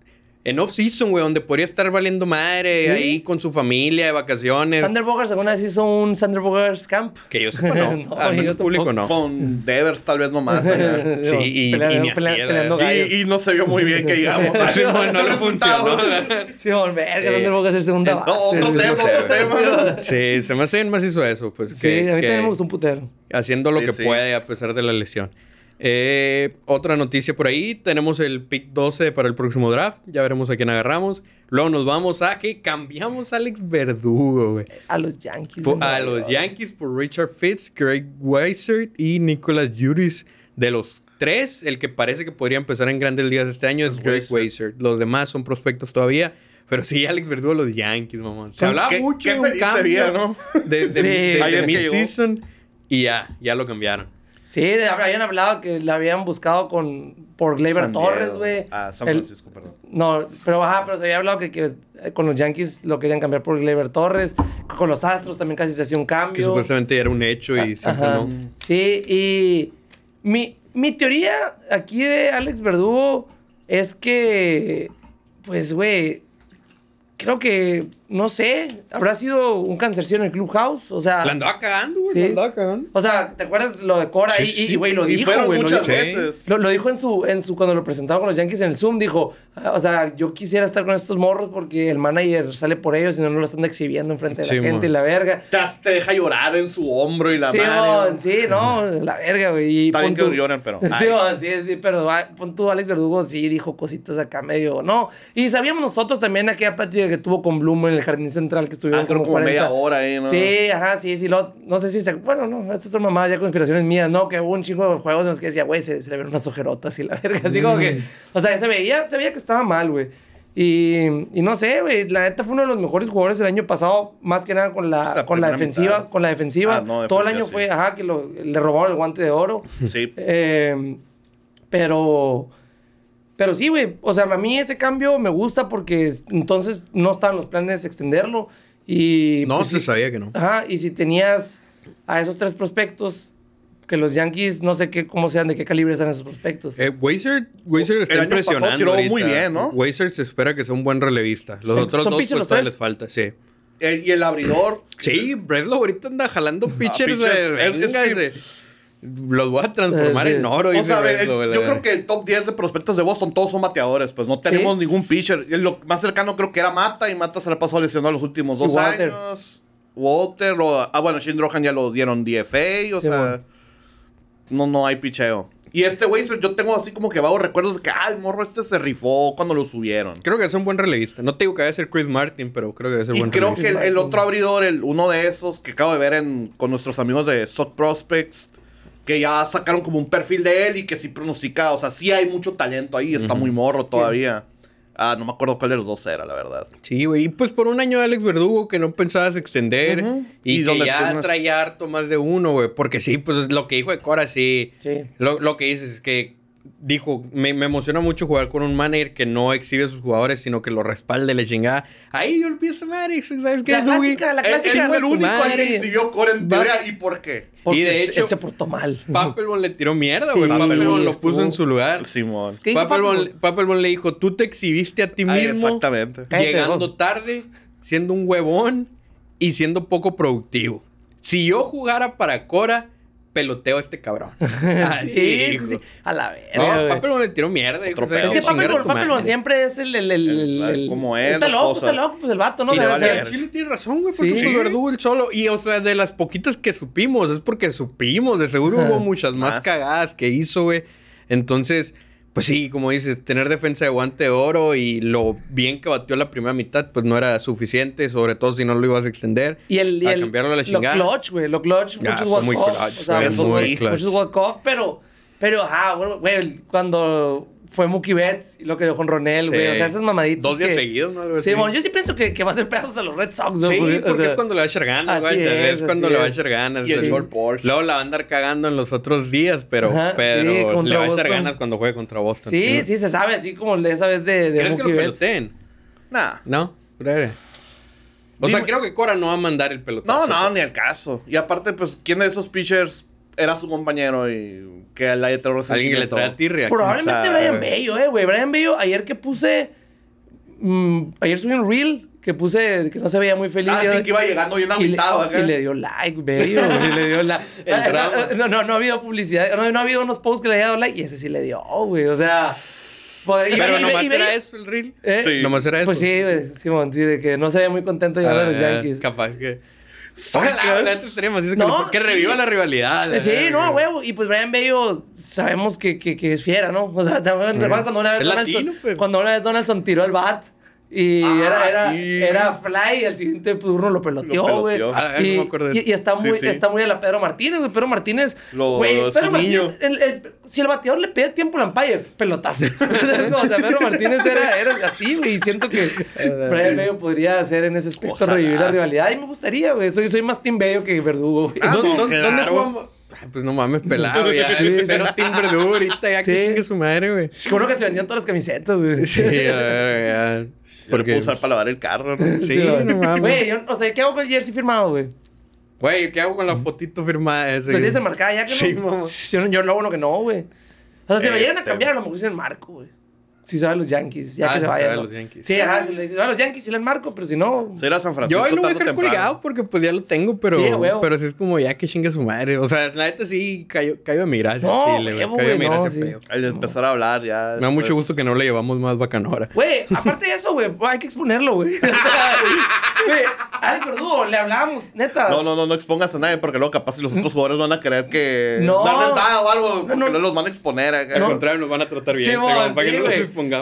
en off-season, güey, donde podría estar valiendo madre Sí. ahí con su familia de vacaciones. Sander Bogers alguna vez hizo un Sander Bogers Camp. Que yo sepa, no. No, Al yo menos público no. Con Devers tal vez nomás. allá. Sí, y- Peleando- y peleando gallos. y, y no se vio muy bien que digamos. Sí, bueno, no le funcionó. Sí, bueno, verga, Eh, Sander Bogers es segunda No, base. otro güey. tema, sé, otro tema. Sí, se me hace bien macizo eso, pues. Sí, que- a mí que también me gustó un putero. Haciendo lo Sí, que sí. puede a pesar de la lesión. Eh, otra noticia por ahí, tenemos el pick 12 para el próximo draft, ya veremos a quién agarramos. Luego nos vamos a que cambiamos a Alex Verdugo, güey. A los Yankees. Po- de A los. Yankees por Richard Fitz, Greg Weiser y Nicolas Juris. De los tres, el que parece que podría empezar en grandes ligas este año es Greg Weiser. Los demás son prospectos todavía. Pero sí, Alex Verdugo, los Yankees, mamón. Se hablaba qué- mucho qué de un feliz cambio sería, ¿no? de, de, Sí. de- de mid-season y ya, ya lo cambiaron. Sí, habían hablado que la habían buscado con por Gleyber. Torres, güey. Ah, San El- Francisco, perdón. No, pero ajá, pero se había hablado que, que con los Yankees lo querían cambiar por Gleyber Torres. Con los Astros también casi se hacía un cambio. Que supuestamente era un hecho y siempre Ajá. no. Sí, y mi, mi teoría aquí de Alex Verdugo es que, pues, güey, creo que, no sé, habrá sido un cancercito en el clubhouse. O sea, La andaba cagando, güey. Sí. La andaba cagando. o sea, ¿te acuerdas lo de Cora Sí, ahí? sí. Y, güey, lo y dijo, güey. Lo, muchas dijo- Sí. veces. lo, lo dijo en su, en su, cuando lo presentaron con los Yankees en el Zoom, dijo, ah, o sea, yo quisiera estar con estos morros porque el manager sale por ellos y no lo están exhibiendo enfrente de Sí, la gente y la verga. Te, te deja llorar en su hombro y la sí, mano. mon, sí, no, la verga, güey. Está bien que lloren, pero- Sí, sí, sí, pero ah, pon tú, Alex Verdugo sí dijo cositas acá medio, no. Y sabíamos nosotros también aquella plática que tuvo con Bloom en el jardín central que estuvieron Ah, como media hora ahí, ¿no? Sí, ajá, sí, sí. Lo, no sé si se. Bueno, no, estas son mamadas ya conspiraciones mías, ¿no? Que hubo un chingo de juegos en los que decía, güey, se, se le vieron unas ojerotas y la verga. Así como Mm. que. O sea, se veía, se veía que estaba mal, güey. Y, y no sé, güey. La neta fue uno de los mejores jugadores del año pasado, más que nada con la, Pues la con la defensiva. mitad. Con la defensiva. Ah, no, Todo el año sí. fue, ajá, que lo- le robaron el guante de oro. Sí. Eh, pero. Pero sí, güey. O sea, a mí ese cambio me gusta porque entonces no estaban los planes de extenderlo. Y. No pues, se sí- sabía que no. Ajá, y si tenías a esos tres prospectos, que los Yankees, no sé qué, cómo sean, de qué calibre sean esos prospectos. Eh, Weiser, Weiser está El año pasado impresionando. tiró ahorita. muy bien, ¿no? Weiser se espera que sea un buen relevista. Los otros son dos pues, los les falta, sí. Eh, y el abridor. Sí, Breslow ahorita anda jalando pitchers pitchers. de... Es- es venga, de- Los voy a transformar sí. en oro, O sea, el- yo creo que el top 10 de prospectos de Boston todos son bateadores. Pues no tenemos Sí. ningún pitcher. Y Lo más cercano creo que era Mata. Y Mata se le pasó lesionado los últimos dos Walter. años. Walter. O, ah, bueno, Shane Rohan ya lo dieron DFA. O Sí, sea, bueno. no, no hay picheo. Y este güey, yo tengo así como que vagos recuerdos de que, ah, el morro este se rifó cuando lo subieron. Creo que es un buen relevista. No te digo que debe ser Chris Martin, pero creo que debe ser Y buen creo relevista. que el, el otro abridor, el, uno de esos que acabo de ver en, con nuestros amigos de Sock Prospects, que ya sacaron como un perfil de él y que sí pronostica, o sea, sí hay mucho talento ahí, está muy morro todavía. Ah, no me acuerdo cuál de los dos era, la verdad. Sí, güey. Y pues por un año Alex Verdugo que no pensabas extender y, Y que donde ya tienes- traía harto más de uno, güey. Porque sí, pues es lo que dijo de Cora, sí. Sí. Lo, lo que dices es que dijo, me, me emociona mucho jugar con un manager que no exhibe a sus jugadores, sino que lo respalde, le chingada. Ahí yo empiezo a madre, ¿sabes qué, La clásica, la él el único que exhibió core en teoría. ¿Y por qué? Porque Y de él- hecho- él se portó mal. Papelbon le tiró mierda, Sí, güey. Papelbon lo puso en su lugar. Simón. ¿Qué dijo Papelbon, le dijo, tú te exhibiste a ti mismo. exactamente. Llegando tarde, siendo un huevón y siendo poco productivo. Si yo jugara para Cora, peloteo a este cabrón. Así sí, sí. A la verga. No, güey. Papelbon le tiró mierda. dijo, Otro o sea, pedo. Es que madre. siempre es el. el, el, el- El- el- como es, Está loco, cosas. está loco, pues el vato, ¿no? Y Debe vale ser. Chile tiene razón, güey, porque Sí. su verdugo el solo. Y, o sea, de las poquitas que supimos, es porque supimos. De seguro hubo muchas más Más. cagadas que hizo, güey. Entonces, pues sí, como dices, tener defensa de guante de oro y lo bien que batió la primera mitad, pues no era suficiente, sobre todo si no lo ibas a extender. Y el, y a el cambiarlo a la lo chingada. clutch, güey, lo clutch, Ya, muchos walk-off, o sea, eso sí. muchos walk-off, pero, pero, ajá, güey, cuando fue Mookie Betts y lo que dio con Ronel, güey, Sí. o sea, esas mamaditas Dos días que- seguidos, ¿no? Algo Sí, así. bueno, yo sí pienso que, que va a ser pedazos a los Red Sox, ¿no? Sí, Porque, o porque sea, es cuando le va a echar ganas, güey. Es, es, cuando le va a echar ganas. Y el short Porsche. Luego la va a andar cagando en los otros días, pero, Ajá, sí, pero le va a echar ganas cuando juegue contra Boston. Sí, sí, se sabe, así como esa vez de, de ¿Crees que lo Betts. peloteen? Nah. No, creo. O sea, creo que Cora no va a mandar el No, pelotazo. no, pues. ni al caso. Y aparte, pues, ¿quién de esos pitchers era su compañero y que le trajo Alguien que le trae a tirria. Probablemente. Brian Bello, eh, güey. Brian Bello, ayer que puse mm, ayer subí un reel que puse que no se veía muy feliz. Ah, sí, que iba llegando bien agüitado acá. y le dio like, bello. y le dio like. El drama. No, no, no ha habido publicidad. No, no ha habido unos posts que le haya dado like. Y ese sí le dio, güey. O sea. poder- Pero y- nomás y- era y- eso el reel. ¿Eh? Sí. Nomás era eso. Pues sí, güey. Simón, sí, de que no se ve muy contento de llegar a los Ah, Yankees. Capaz que. Ojalá, que, No, que sí. reviva la rivalidad. la Sí, verga. no, huevo. Y pues Brian Bello sabemos que, que, que es fiera, ¿no? O sea, ¿te acuerdas te acuerdas cuando una vez Es Donaldson, latino, pues. cuando una vez Donaldson tiró el bat y Ah, era, era, sí. era fly al siguiente turno lo peloteó, Lo güey. Ah, y, está, muy, sí. está muy a la Pedro Martínez, güey. Pedro Martínez, Lo- güey, su Pedro Martínez, niño. el- el- si el bateador le pide tiempo al umpire, pelotazo. o sea, Pedro Martínez era, era así, güey. Y siento que Brian Bello podría hacer en ese aspecto Ojalá. revivir la rivalidad. Y me gustaría, güey. Soy, soy más Team Bello que Verdugo, güey. Ah, ¿Dó- no, dó- claro. ¿Dónde jugamos? Ay, Pues no mames, pelado ya. Sí, sí. Cero timbre duro ahorita, ya Sí. que chingue su madre, güey. Seguro que se vendían todas las camisetas, güey. Sí, a ver, ya. Porque. puedo usar para lavar el carro, ¿no? Sí, güey. no mames. Güey, yo, o sea, ¿qué hago con el jersey firmado, güey? Güey, ¿qué hago con la fotito firmada ese? ¿Lo tienes de marcada ya que Sí, no? mamá. Yo, yo lo bueno que no, güey. O sea, si lo llegan a Este, cambiar, a lo mejor sí el marco, güey. Si se van los Yankees, ya Ah, que se si se vayan. van ¿no? los Yankees. Sí, ajá, si le dices, se van los Yankees, sí le marco, pero si no. Se irá a San Francisco. Yo ahí lo voy a dejar temprano. colgado porque pues ya lo tengo, pero, Sí, a huevo. pero sí es como ya que chingue su madre. O sea, la neta sí cayó, cayó a mi gracia. No, Chile, güey. Cayó a mi no, sí. Al empezar a hablar ya. Me da mucho gusto que no le llevamos más bacanora. Güey, aparte de eso, güey, hay que exponerlo, güey. Güey, al Verdugo le hablábamos, neta. No, no, no, no expongas a nadie porque luego capaz si los otros jugadores van a creer que. No. Darles nada o algo porque no. no, los van a exponer acá. Al contrario, nos van a tratar bien. Sí,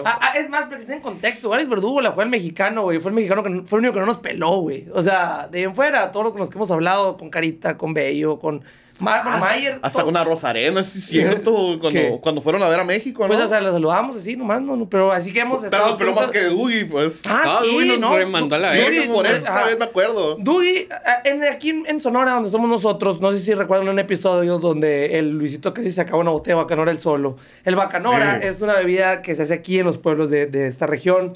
Ah, ah, es más, para que esté en contexto, Alex Verdugo la fue el mexicano, güey. Fue el mexicano que fue el único que no nos peló, güey. O sea, de en fuera, todos los que hemos hablado, con Carita, con Bello, con Bueno, Hasta, Mayer. hasta todos. con una Rosarena, sí es cierto. Cuando, cuando fueron a ver a México, ¿no? Pues, o sea, los saludamos así nomás, no, no, pero así que hemos pero estado. peló más que Dougie, pues. Ah, Ah, sí, Dewey nos no. remandó a la sí, por eso, esa vez me acuerdo. Dougie, ah, en, aquí en, en Sonora, donde somos nosotros, no sé si recuerdan un episodio donde el Luisito casi se acaba una botella de bacanora él solo. El bacanora Sí. es una bebida que se hace aquí en los pueblos de, de esta región.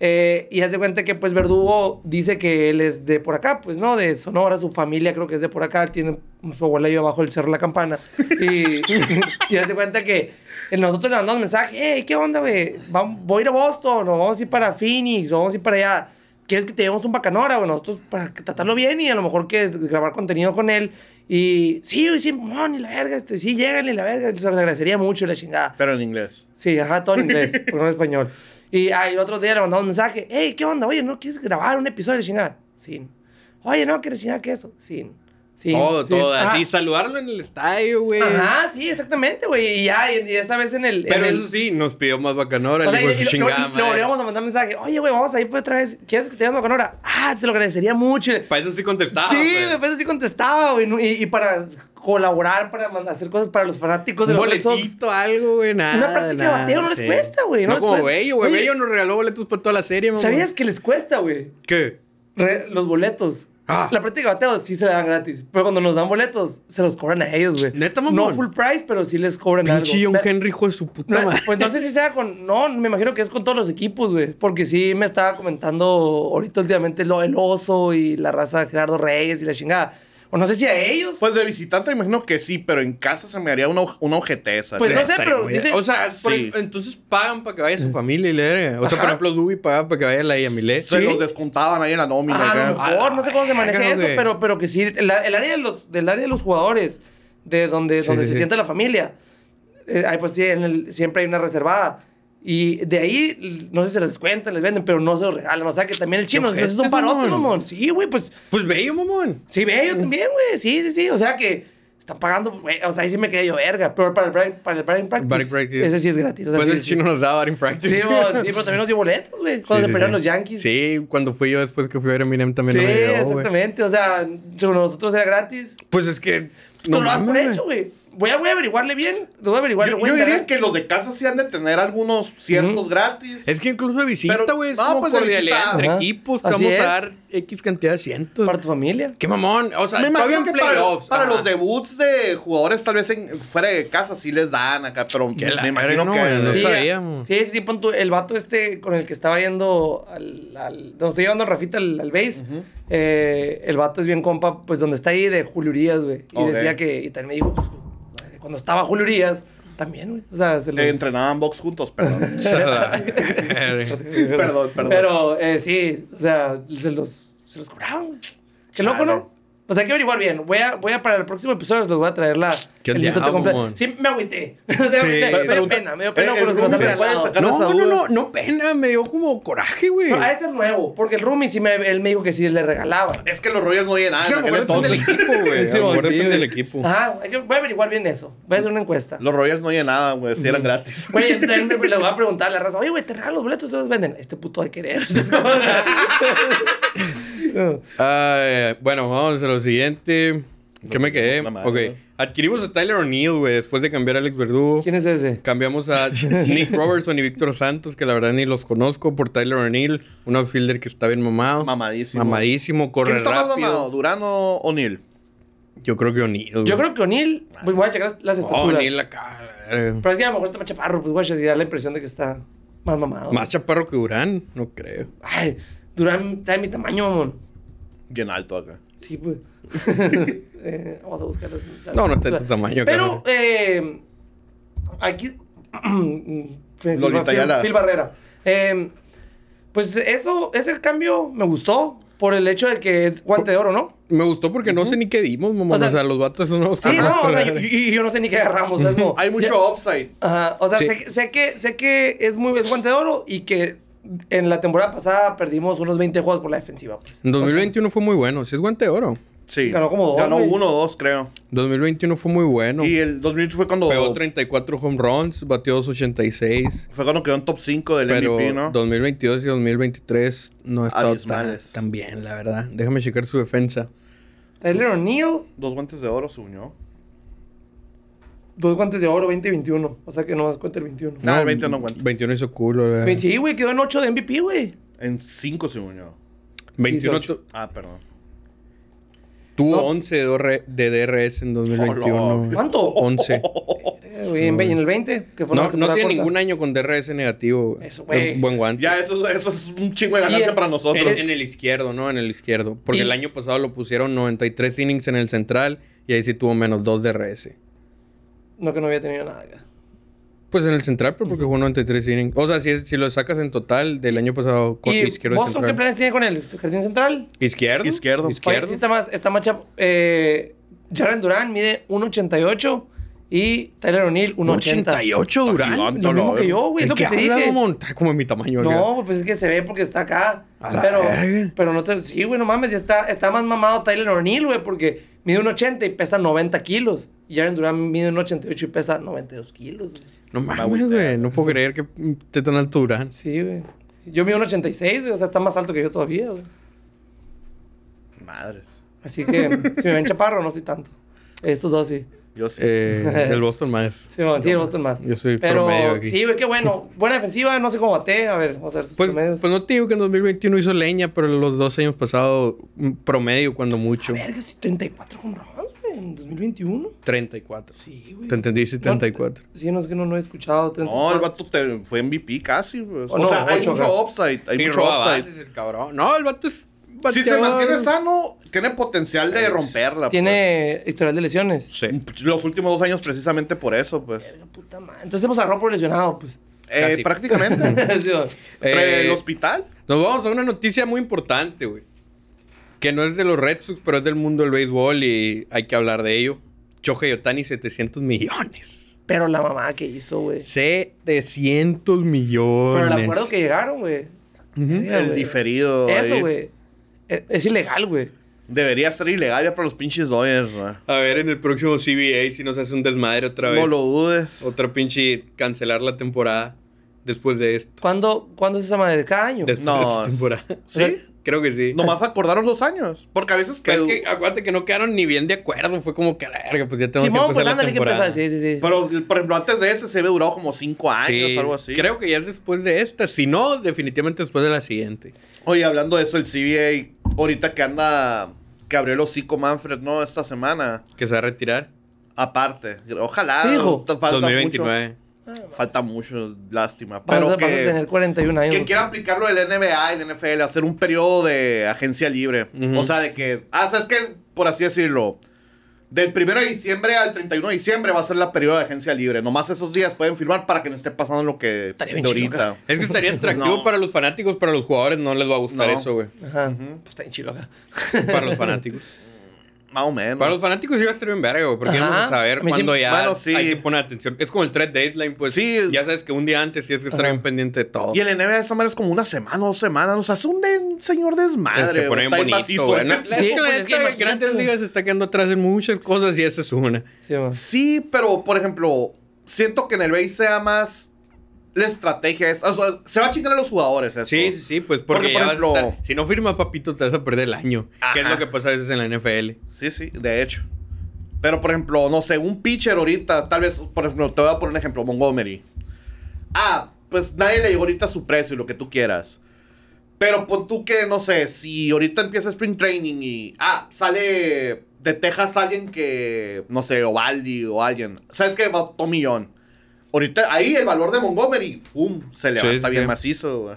Eh, y hace cuenta que, pues, Verdugo dice que él es de por acá, pues, ¿no? De Sonora, su familia creo que es de por acá, tiene su abuela vive abajo del Cerro La Campana. Y, y hace cuenta que nosotros le mandamos mensaje, hey, ¿qué onda, güey? Voy a ir a Boston, o vamos a ir para Phoenix, o vamos a ir para allá. ¿Quieres que te llevemos un bacanora, güey? Nosotros para tratarlo bien y a lo mejor que grabar contenido con él. Y sí, güey, sí, mon, y la verga, este, sí, llegan y la verga, se les agradecería mucho y la chingada. Pero en inglés. Sí, ajá, todo en inglés, porque no en español. Y ah, el otro día le mandamos un mensaje, hey, ¿qué onda? Oye, ¿no quieres grabar un episodio de chingada? Sí. Oye, ¿no quieres chingada qué eso? Sí. Sí. todo, sí. todo. Ajá. Así, saludarlo en el estadio, güey. Ajá, sí, exactamente, güey. Y ya, y, esa vez en el. Pero en el- eso sí, nos pidió más bacanora. o sea, le chingada le volvíamos a mandar mensaje. Oye, güey, vamos a ir pues otra vez. ¿Quieres que te con hora? Ah, se lo agradecería mucho. Para eso sí contestaba. sí, güey, pues así contestaba, güey. Y, y para colaborar, para hacer cosas para los fanáticos de Un los Red Sox. boletito, algo, güey, nada. Una práctica de nada, bateo no les cuesta, güey, no No, les como cuesta. Bello, güey. Oye, Bello nos regaló boletos para toda la serie, mamá. ¿Sabías que les cuesta, güey? ¿Qué? Re- los boletos. Ah. La práctica de bateo sí se le dan gratis. Pero cuando nos dan boletos, se los cobran a ellos, güey. ¿Neta, mamón? No full price, pero sí les cobran Pinche algo. John Ve- Henry, hijo de su puta No, madre. pues no sé si sea con. No, me imagino que es con todos los equipos, güey. Porque sí me estaba comentando ahorita últimamente lo, el oso y la raza de Gerardo Reyes y la chingada. O no sé si a ellos. Pues de visitante imagino que sí, pero en casa se me haría una, una ojeteza. Pues no sé, pero dice- O sea, por- Sí. entonces pagan para que vaya su familia y le verga. O sea, Ajá. por ejemplo, Dubi paga para que vaya la Yamile. Se ¿Sí? los descontaban ahí en la nómina. Ah, a lo mejor, no sé cómo se la maneja eso, pero, pero que sí, el, el área de los, del área de los jugadores, de donde, Sí, donde sí, se sí. siente la familia, eh, ahí pues sí, en el- siempre hay una reservada. Y de ahí, no sé si se les descuentan, les venden, pero no se los regalan. O sea que también el chino, es un parote, mamón. Sí, güey, pues Pues bello, mamón. sí, bello también, güey. Sí, sí, sí. O sea que están pagando, güey. O sea, ahí sí me quedé yo verga. Pero para el Brain, para el Brain Practice, practice. ese sí es gratis. O sea, Pues sí, el sí. chino nos daba batting practice. Sí, sí, pero también nos dio boletos, güey. Cuando se pelearon los Yankees. Sí, cuando fui yo después que fui a ver Eminem también Sí, no me dio, güey. exactamente. O sea, según nosotros era gratis. Pues es que. Tú lo por hecho, güey. Voy a, voy a averiguarle bien. Lo voy a averiguar. Yo, diría que los de casa sí han de tener algunos ciertos gratis. Es que incluso de visita, güey, es no, como pues de cordialidad visita. entre Ajá. equipos. Así vamos es. a dar X cantidad de cientos. Para tu familia. Qué mamón. O sea, me todavía imagino en que para, playoffs. para los debuts de jugadores tal vez en, fuera de casa sí les dan acá, pero Que me imagino que... no, no sí, sabíamos. Sí, sí, sí, pon tú, el vato este con el que estaba yendo al... al donde estoy llevando a Rafita al, al base, eh, el vato es bien compa, pues donde está ahí de Julio Urias, güey. Y decía que, y también me dijo, pues, cuando estaba Julio Urias, También, güey. O sea, se los... Entrenaban box juntos, perdón. Perdón. perdón. Pero eh, sí, o sea, se los, se los cobraban, güey. Qué loco. ¿no? O sea, hay que averiguar bien. Voy a, voy a para el próximo episodio les voy a traer la, ¿Qué el diablo, mitote completo. Sí, me agüité. O sea, me, Sí. me, me dio pena, me dio pena Eh, por los que nos han Rumi, ¿puedes regalado. No, no, no, no pena, me dio como coraje, güey. Pero a ese es nuevo, porque el Rumi sí me, él me dijo que sí le regalaba. Es que los Royals no oyen nada. Es que a lo mejor depende del equipo, güey. A Sí, lo mejor sí, depende del equipo. Ajá, hay que- voy a averiguar bien eso. Voy a hacer una encuesta. Los Royals no oyen nada, güey. Si eran gratis. Güey, este le voy a preguntar a la raza, oye, güey, te regalan los boletos, todos venden. Este puto de querer. Ah, bueno, vamos a lo siguiente. ¿Qué me quedé? Madre, Ok. Adquirimos a Tyler O'Neill, güey, después de cambiar a Alex Verdugo. ¿Quién es ese? Cambiamos a Nick Robertson y Víctor Santos, que la verdad ni los conozco, por Tyler O'Neill, un outfielder que está bien mamado. Mamadísimo. Mamadísimo, corre ¿Quién está más mamado? ¿Durán o O'Neill? Yo creo que O'Neill. Yo creo que O'Neill, pues voy a checar las Oh, estaturas. O'Neill la cara. Pero es que a lo mejor está más chaparro, pues, güey, y da la impresión de que está más mamado. Más chaparro que Durán, no creo. Ay, Durán está de mi tamaño, mamón. Bien alto acá. Sí, pues. Eh, vamos a buscar las. las No, no está de tu tamaño, Pero, eh, aquí. Phil, Lolita Phil-. Phil Barrera. Eh, pues eso, ese cambio me gustó por el hecho de que es guante de oro, ¿no? Me gustó porque no sé ni qué dimos, mamá. O O sea, los vatos son unos Sí, no, o sea, yo, y yo no sé ni qué agarramos. Hay mucho upside. Ajá, o sea, Sí. sé, sé que, sé que es muy es guante de oro y que en la temporada pasada perdimos unos 20 juegos por la defensiva. Pues. En 2021 fue muy bueno. Si es guante de oro. Sí. Ganó como dos, Ganó uno o dos, creo. 2021 fue muy bueno. Y el 2008 fue cuando... Pegó 34 home runs, batió 286. Fue cuando quedó en top 5 del Pero MVP, ¿no? 2022 y 2023 no ha estado tan, tan bien, la verdad. Déjame checar su defensa. Tyler O'Neill, Dos guantes de oro se unió. Dos guantes de oro, 20 y 21. O sea que no más cuenta el 21. No, el 20 no cuenta. 21 hizo culo. la- Sí, güey, quedó en 8 de MVP, güey. En 5 se unió. 21 18. tu- Ah, perdón. tuvo No. 11 de, DR de DRS en 2021. Hola. ¿Cuánto? 11. Eh, güey, en, ve- en el 20, que fue una No, no temporada tiene corta. ningún año con DRS negativo. güey. Eso, güey. Buen guante. Ya, eso, eso es un chingo de ganancia es- para nosotros. En, en el izquierdo, ¿no? En el izquierdo. Porque Y- el año pasado lo pusieron 93 innings en el central y ahí sí tuvo menos 2 DRS. No, que no había tenido nada. ya. Pues en el central, pero porque jugó 93 innings. O sea, si, es- si lo sacas en total del año pasado con ¿Y izquierdo Boston qué central. planes tiene con el jardín central? Izquierdo. Izquierdo. Oye, Izquierdo. sí está más, está más chap- eh, Jaren Durán mide 1.88 y Tyler O'Neill 1.80. 88 Durán. gigante, Lo mismo la que yo, güey, es ¿De lo que qué te hablas, dije. como en mi tamaño. acá. No, pues es que se ve porque está acá. A la pero, verga. pero no te. Sí, güey, no mames. Ya está, está más mamado Tyler O'Neill, güey, porque mide 1.80 y pesa 90 kilos. Y Jaren Durán mide 1.88 y pesa 92 kilos, güey. No Me mames, güey. No puedo creer que esté tan alto Durán. Sí, güey. Yo mido 1.86, güey. O sea, está más alto que yo todavía, güey. Madres. Así que, si me ven chaparro, no soy tanto. Estos dos sí. Yo sí. Eh, el Boston más. Sí, bueno, sí, el Boston más. Yo soy Pero promedio aquí. sí, güey, qué bueno. Buena defensiva, no sé cómo bate. A ver, vamos a ver sus Pues, promedios. pues no te digo que en 2021 hizo leña, pero los dos años pasados, un promedio cuando mucho. Verga, sí, 34 home en 2021. 34. Sí, güey. Te entendí 74. No, sí, no es que no, no he escuchado. 34. No, el vato te- fue MVP casi. pues. O O, no, sea, hay mucho upside. Hay Y mucho upside. bases el cabrón. No, el vato es Si se mantiene sano, tiene potencial de romperla. Tiene historial de lesiones. Sí. pues. Los últimos dos años precisamente por eso, pues. Verga, puta madre. Entonces hemos agarrado por lesionado, pues. Eh, prácticamente. Sí. Entre Eh, el hospital. Nos vamos a una noticia muy importante, güey. Que no es de los Red Sox, pero es del mundo del béisbol y hay que hablar de ello. Shohei Otani, 700 millones. Pero la mamá que hizo, güey. 700 millones. Pero el acuerdo que llegaron, güey. El diferido. Eso, güey. Es, es ilegal, güey. Debería ser ilegal ya para los pinches Dodgers, güey. A ver, en el próximo CBA si nos hace un desmadre otra vez. No lo dudes. Otra pinche cancelar la temporada después de esto. ¿Cuándo, ¿Cuándo es esa madre? ¿Cada año? Después No, de esta temporada. ¿sí? Creo que sí. Nomás acordaron los años. Porque a veces que. Es que acuérdate que no quedaron ni bien de acuerdo. Fue como que a la verga, pues ya tengo que empezar pues la ándale que temporada. empezar. Sí, sí, sí. Pero, por ejemplo, antes de ese se había durado como cinco años Sí, o algo así. Creo que ya es después de esta. Si no, definitivamente después de la siguiente. Oye, hablando de eso, el CBA, ahorita que anda. Que abrió el hocico Manfred, ¿no? Esta semana. Que se va a retirar. Aparte. Ojalá. ¿Qué dijo? te Falta 2029. Mucho, falta mucho, lástima. Vas, Pero a, vas a que. tener 41 años. Que quiera aplicarlo el NBA y el NFL, hacer un periodo de agencia libre. O sea, de que. Ah, ¿sabes qué? Por así decirlo. Del 1 de diciembre al 31 de diciembre va a ser la periodo de agencia libre. Nomás esos días pueden firmar para que no esté pasando lo que de ahorita. Es que estaría atractivo No. para los fanáticos, para los jugadores no les va a gustar No. eso, güey. Ajá. Pues está bien chilo acá. Para los fanáticos. Más o menos. Para los fanáticos iba a estar bien verga, güey, porque vamos a saber A mí sí- cuándo ya bueno, sí. hay que poner atención. Es como el trade deadline, pues. Sí. Ya sabes que un día antes tienes que estar Ajá. bien pendiente de todo. Y el NBA esa madre es como una semana, dos semanas. O sea, es un de- señor desmadre. se pone bien está bonito, macizo, güey. No, Sí, es que la pues Grandes. Ligas se está quedando atrás en muchas cosas y esa es una. Sí, pero por ejemplo, siento que en el base sea más la estrategia. Es, o sea, se va a chingar a los jugadores. Eso. Sí, sí, sí, pues porque, por vas a ejemplo- estar- si no firmas papito te vas a perder el año. Que es Ajá. lo que pasa a veces en la NFL. Sí, sí, de hecho. Pero, por ejemplo, no sé, un pitcher ahorita, tal vez, por ejemplo, te voy a poner un ejemplo, Montgomery. Ah, pues nadie le llegó ahorita su precio y lo que tú quieras. Pero pon tú que, no sé, si ahorita empieza Spring Training y, ah, sale de Texas alguien que, no sé, Ovaldi o alguien. ¿Sabes qué? Va. Ahorita, ahí el valor de Montgomery, pum, se levanta sí, bien sí. macizo, güey.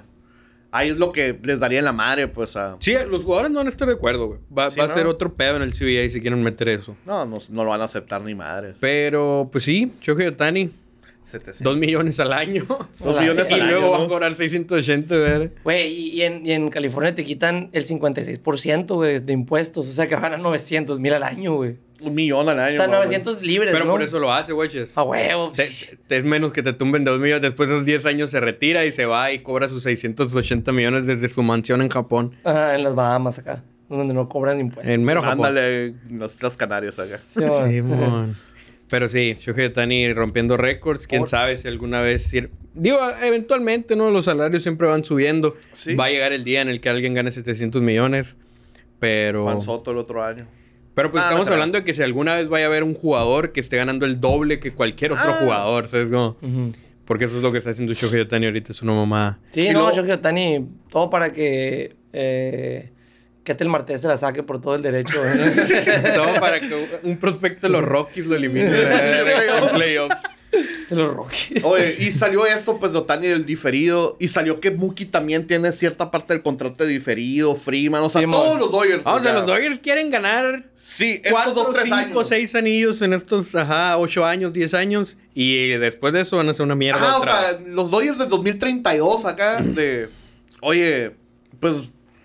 Ahí es lo que les daría en la madre, pues, a... Sí, los jugadores no van a estar de acuerdo, güey. Va, Sí, va a ¿no? ser otro pedo en el CBA si quieren meter eso. No, no, no lo van a aceptar ni madres. Pero, pues sí, Shohei Otani, 700. dos millones al año. Dos millones y al año, luego va ¿no? a cobrar 680, ¿verdad? Güey, y, y en, y en California te quitan el 56% güey, de impuestos. O sea que van a 900 mil al año, güey. Un millón al año. O sea, mamá. 900 libres, Pero ¿no? por eso lo hace, güeyes. A huevo. Te- te- es menos que te tumben dos millones. Después de esos 10 años se retira y se va y cobra sus 680 millones desde su mansión en Japón. Ajá, en las Bahamas acá. Donde no cobran impuestos. En mero Japón. Ándale, los, los canarios acá. Sí, man. Sí, mon. Pero sí, Shohei Otani rompiendo récords. Quién Por- sabe si alguna vez... ir- Digo, eventualmente, ¿no? Los salarios siempre van subiendo. Sí. Va a llegar el día en el que alguien gane 700 millones. Pero... Juan Soto el otro año. Pero pues Ah, no estamos hablando de que si alguna vez vaya a haber un jugador que esté ganando el doble que cualquier otro Ah. jugador, ¿sabes? Como- Ujú. Porque eso es lo que está haciendo Shohei Otani ahorita, es una mamá. Sí, Y no, luego- yo creo que Tani, todo para que eh, Ketel Martés se la saque por todo el derecho. ¿eh? Todo para que un prospecto de los Rockies lo elimine Sí, en playoffs. De los Rockies. Oye, y salió esto, pues, de Otani del diferido. Y salió que Mookie también tiene cierta parte del contrato de diferido, Freeman. O sea, Sí, todos los Dodgers. Ah, o sea, los Dodgers quieren ganar Sí, estos cuatro, dos, tres cinco, años. seis anillos en estos, ajá, ocho años, diez años. Y después de eso van a hacer una mierda Ajá, o sea, vez. los Dodgers del 2032 acá, de. Oye, pues,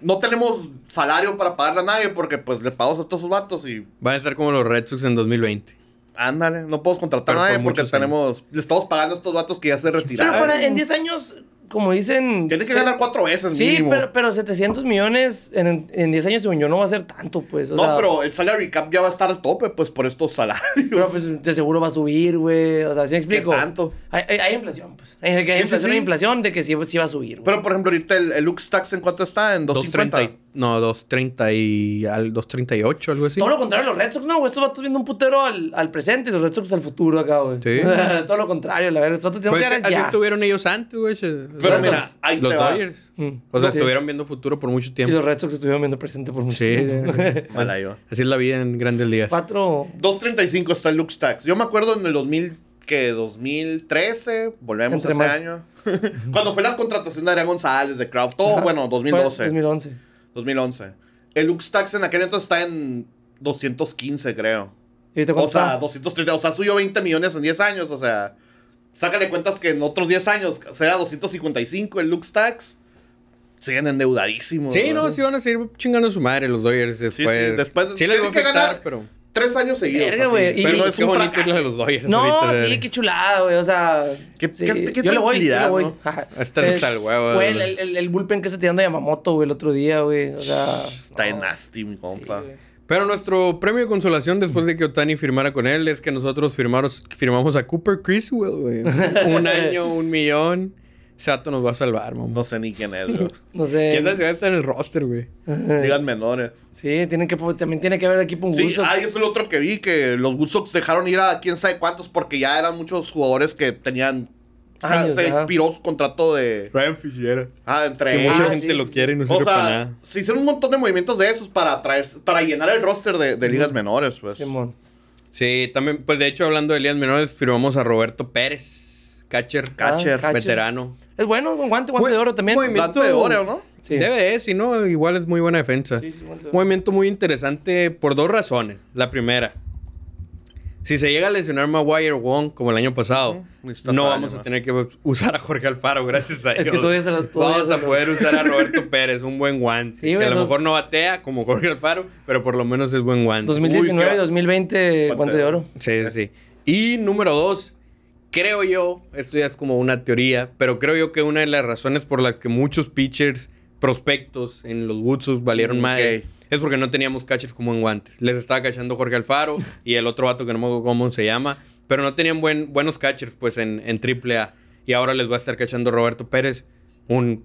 no tenemos salario para pagarle a nadie porque, pues, le pagamos a todos sus vatos y. Van a estar como los Red Sox en 2020. Ándale, no podemos contratar Pero a nadie por porque tenemos. Le estamos pagando a estos vatos que ya se Pero retiraron. para, en 10 años, como dicen... Tiene que se- ganar cuatro veces, Sí, mínimo. pero, pero 700 millones en, en 10 años, según yo, no va a ser tanto, pues. O no, sea, pero el salary cap ya va a estar al tope, pues, por estos salarios. pero, pues, de seguro va a subir, güey. O sea, ¿sí me explico? tanto? Hay, hay- hay inflación, pues. Hay, hay Sí, inflación, sí. inflación de que sí, sí va a subir, güey. Pero, por ejemplo, ahorita el, el Lux Tax, ¿en cuánto está? En 250. 230 y- no, 230 y al 238, algo así. Todo lo contrario, los Red Sox, no, güey. Estos vatos viendo un putero al, al presente y los Red Sox al futuro acá, güey. Sí. Todo lo contrario, la verdad. Estos vatos tenemos Pues que ganar así ya. estuvieron ellos antes, güey. Pero mira, ahí Los te va. Dodgers. Mm. O sea, Sí. estuvieron viendo futuro por mucho Y tiempo. los Red Sox estuvieron viendo presente por mucho Sí. tiempo. Mala yo. Así es la vida en grandes ligas. Cuatro. 235 está el Lux Tax. Yo me acuerdo en el 2000, que 2013, volvemos Entre a ese más. año. Cuando fue la contratación de Adrián González, de Kraft, todo, Ajá. bueno, Fue 2012, 2011. 2011. El Lux Tax en aquel entonces está en 215, creo. ¿Y ahorita O cuánto sea, está? 230, o sea, subió 20 millones en 10 años, o sea, sácale cuentas que en otros 10 años será 255 el Lux Tax. Siguen endeudadísimos. Sí, no, güey. sí van a seguir chingando a su madre los Dodgers después. sí, después Sí les va a afectar, ganar. pero... Tres años seguidos. Verga, así. güey, y- Pero no es un bonito lo de los Dodgers No, ahorita, sí, qué chulada, güey. O sea, Qué- sí. qué- qué yo le voy, yo le voy. ¿no? Está El- el huevo, Güey, el, güey. el, el bullpen que se tirando a Yamamoto, güey, el otro día, güey. O sea. Está no. en nasty, mi compa. Sí, güey. Pero nuestro premio de consolación después de que Otani firmara con él es que nosotros firmamos, firmamos a Cooper Criswell, güey. Un año, un millón. Sato nos va a salvar, mamá. No sé ni quién es, güey. No sé. ¿Quién sabe si va a estar en el roster, güey? Digan menores. Sí, tienen que, también tiene que haber equipo un Sí, ah, eso es lo otro que vi, que los Wood Sox dejaron ir a quién sabe cuántos porque ya eran muchos jugadores que tenían... o Años, se ajá. expiró su contrato de... Ryan Fischera. Ah, entre Que mucha Ah, gente sí. lo quiere y no O sirve para sea, nada. se hicieron un montón de movimientos de esos para traer, para llenar el roster de, de ligas menores, pues. Simón. Sí, también, pues de hecho, hablando de Elías Menores, firmamos a Roberto Pérez, catcher, Catcher, Ah, veterano. Es bueno, con guante, guante de oro también. Date de Oreo, ¿no? Sí. Debe de, si no, igual es muy buena defensa. Sí, Un oro. movimiento muy interesante por dos razones. La primera, Si se llega a lesionar Maguire Wong como el año pasado, no vamos a tener que usar a Jorge Alfaro, gracias a Es Dios. que todavía se lo- todavía vamos a lo- poder usar a Roberto Pérez, un buen guante. Sí, que a lo mejor no batea como Jorge Alfaro, pero por lo menos es buen guante. 2019 Uy, qué- 2020, Guante de oro. Sí, sí. Y número dos, creo yo, esto ya es como una teoría, pero creo yo que una de las razones por las que muchos pitchers prospectos en los Woodsos valieron Mm, más. Es porque no teníamos catchers como en guantes. Les estaba cachando Jorge Alfaro y el otro vato que no me acuerdo cómo se llama, pero no tenían buen, buenos catchers pues en, en AAA. Y ahora les va a estar cachando Roberto Pérez, un,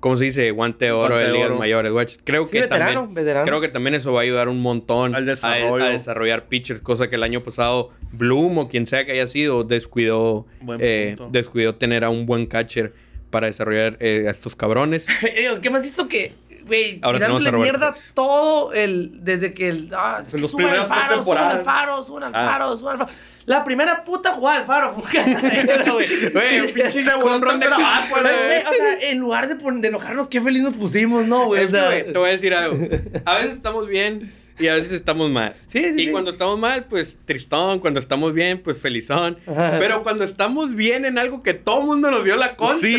¿cómo se dice? Guante de oro Guante de de ligas oro. mayores. güey. Creo Sí, que veterano, también, veterano. creo que también eso va a ayudar un montón Al a- desarrollo. a desarrollar pitchers, cosa que el año pasado Bloom o quien sea que haya sido descuidó, Buen eh, punto. descuidó tener a un buen catcher para desarrollar eh, a estos cabrones. ¿Qué más hizo que, güey, Ahora tenemos tirándole a mierda Pérez. todo el, desde que el, ah, es En que los suban al faro, al faro, suban al Ah. faro, suban al faro. La primera puta jugada al faro güey. Güey, pinche de güey. o sea, en lugar de, de enojarnos, qué feliz nos pusimos, ¿no, güey? O sea, te voy a decir algo. A veces estamos bien y a veces estamos mal. Sí, sí, Y sí. cuando estamos mal, pues tristón. Cuando estamos bien, pues felizón. Ajá. Pero cuando estamos bien en algo que todo el mundo nos dio la contra. Sí,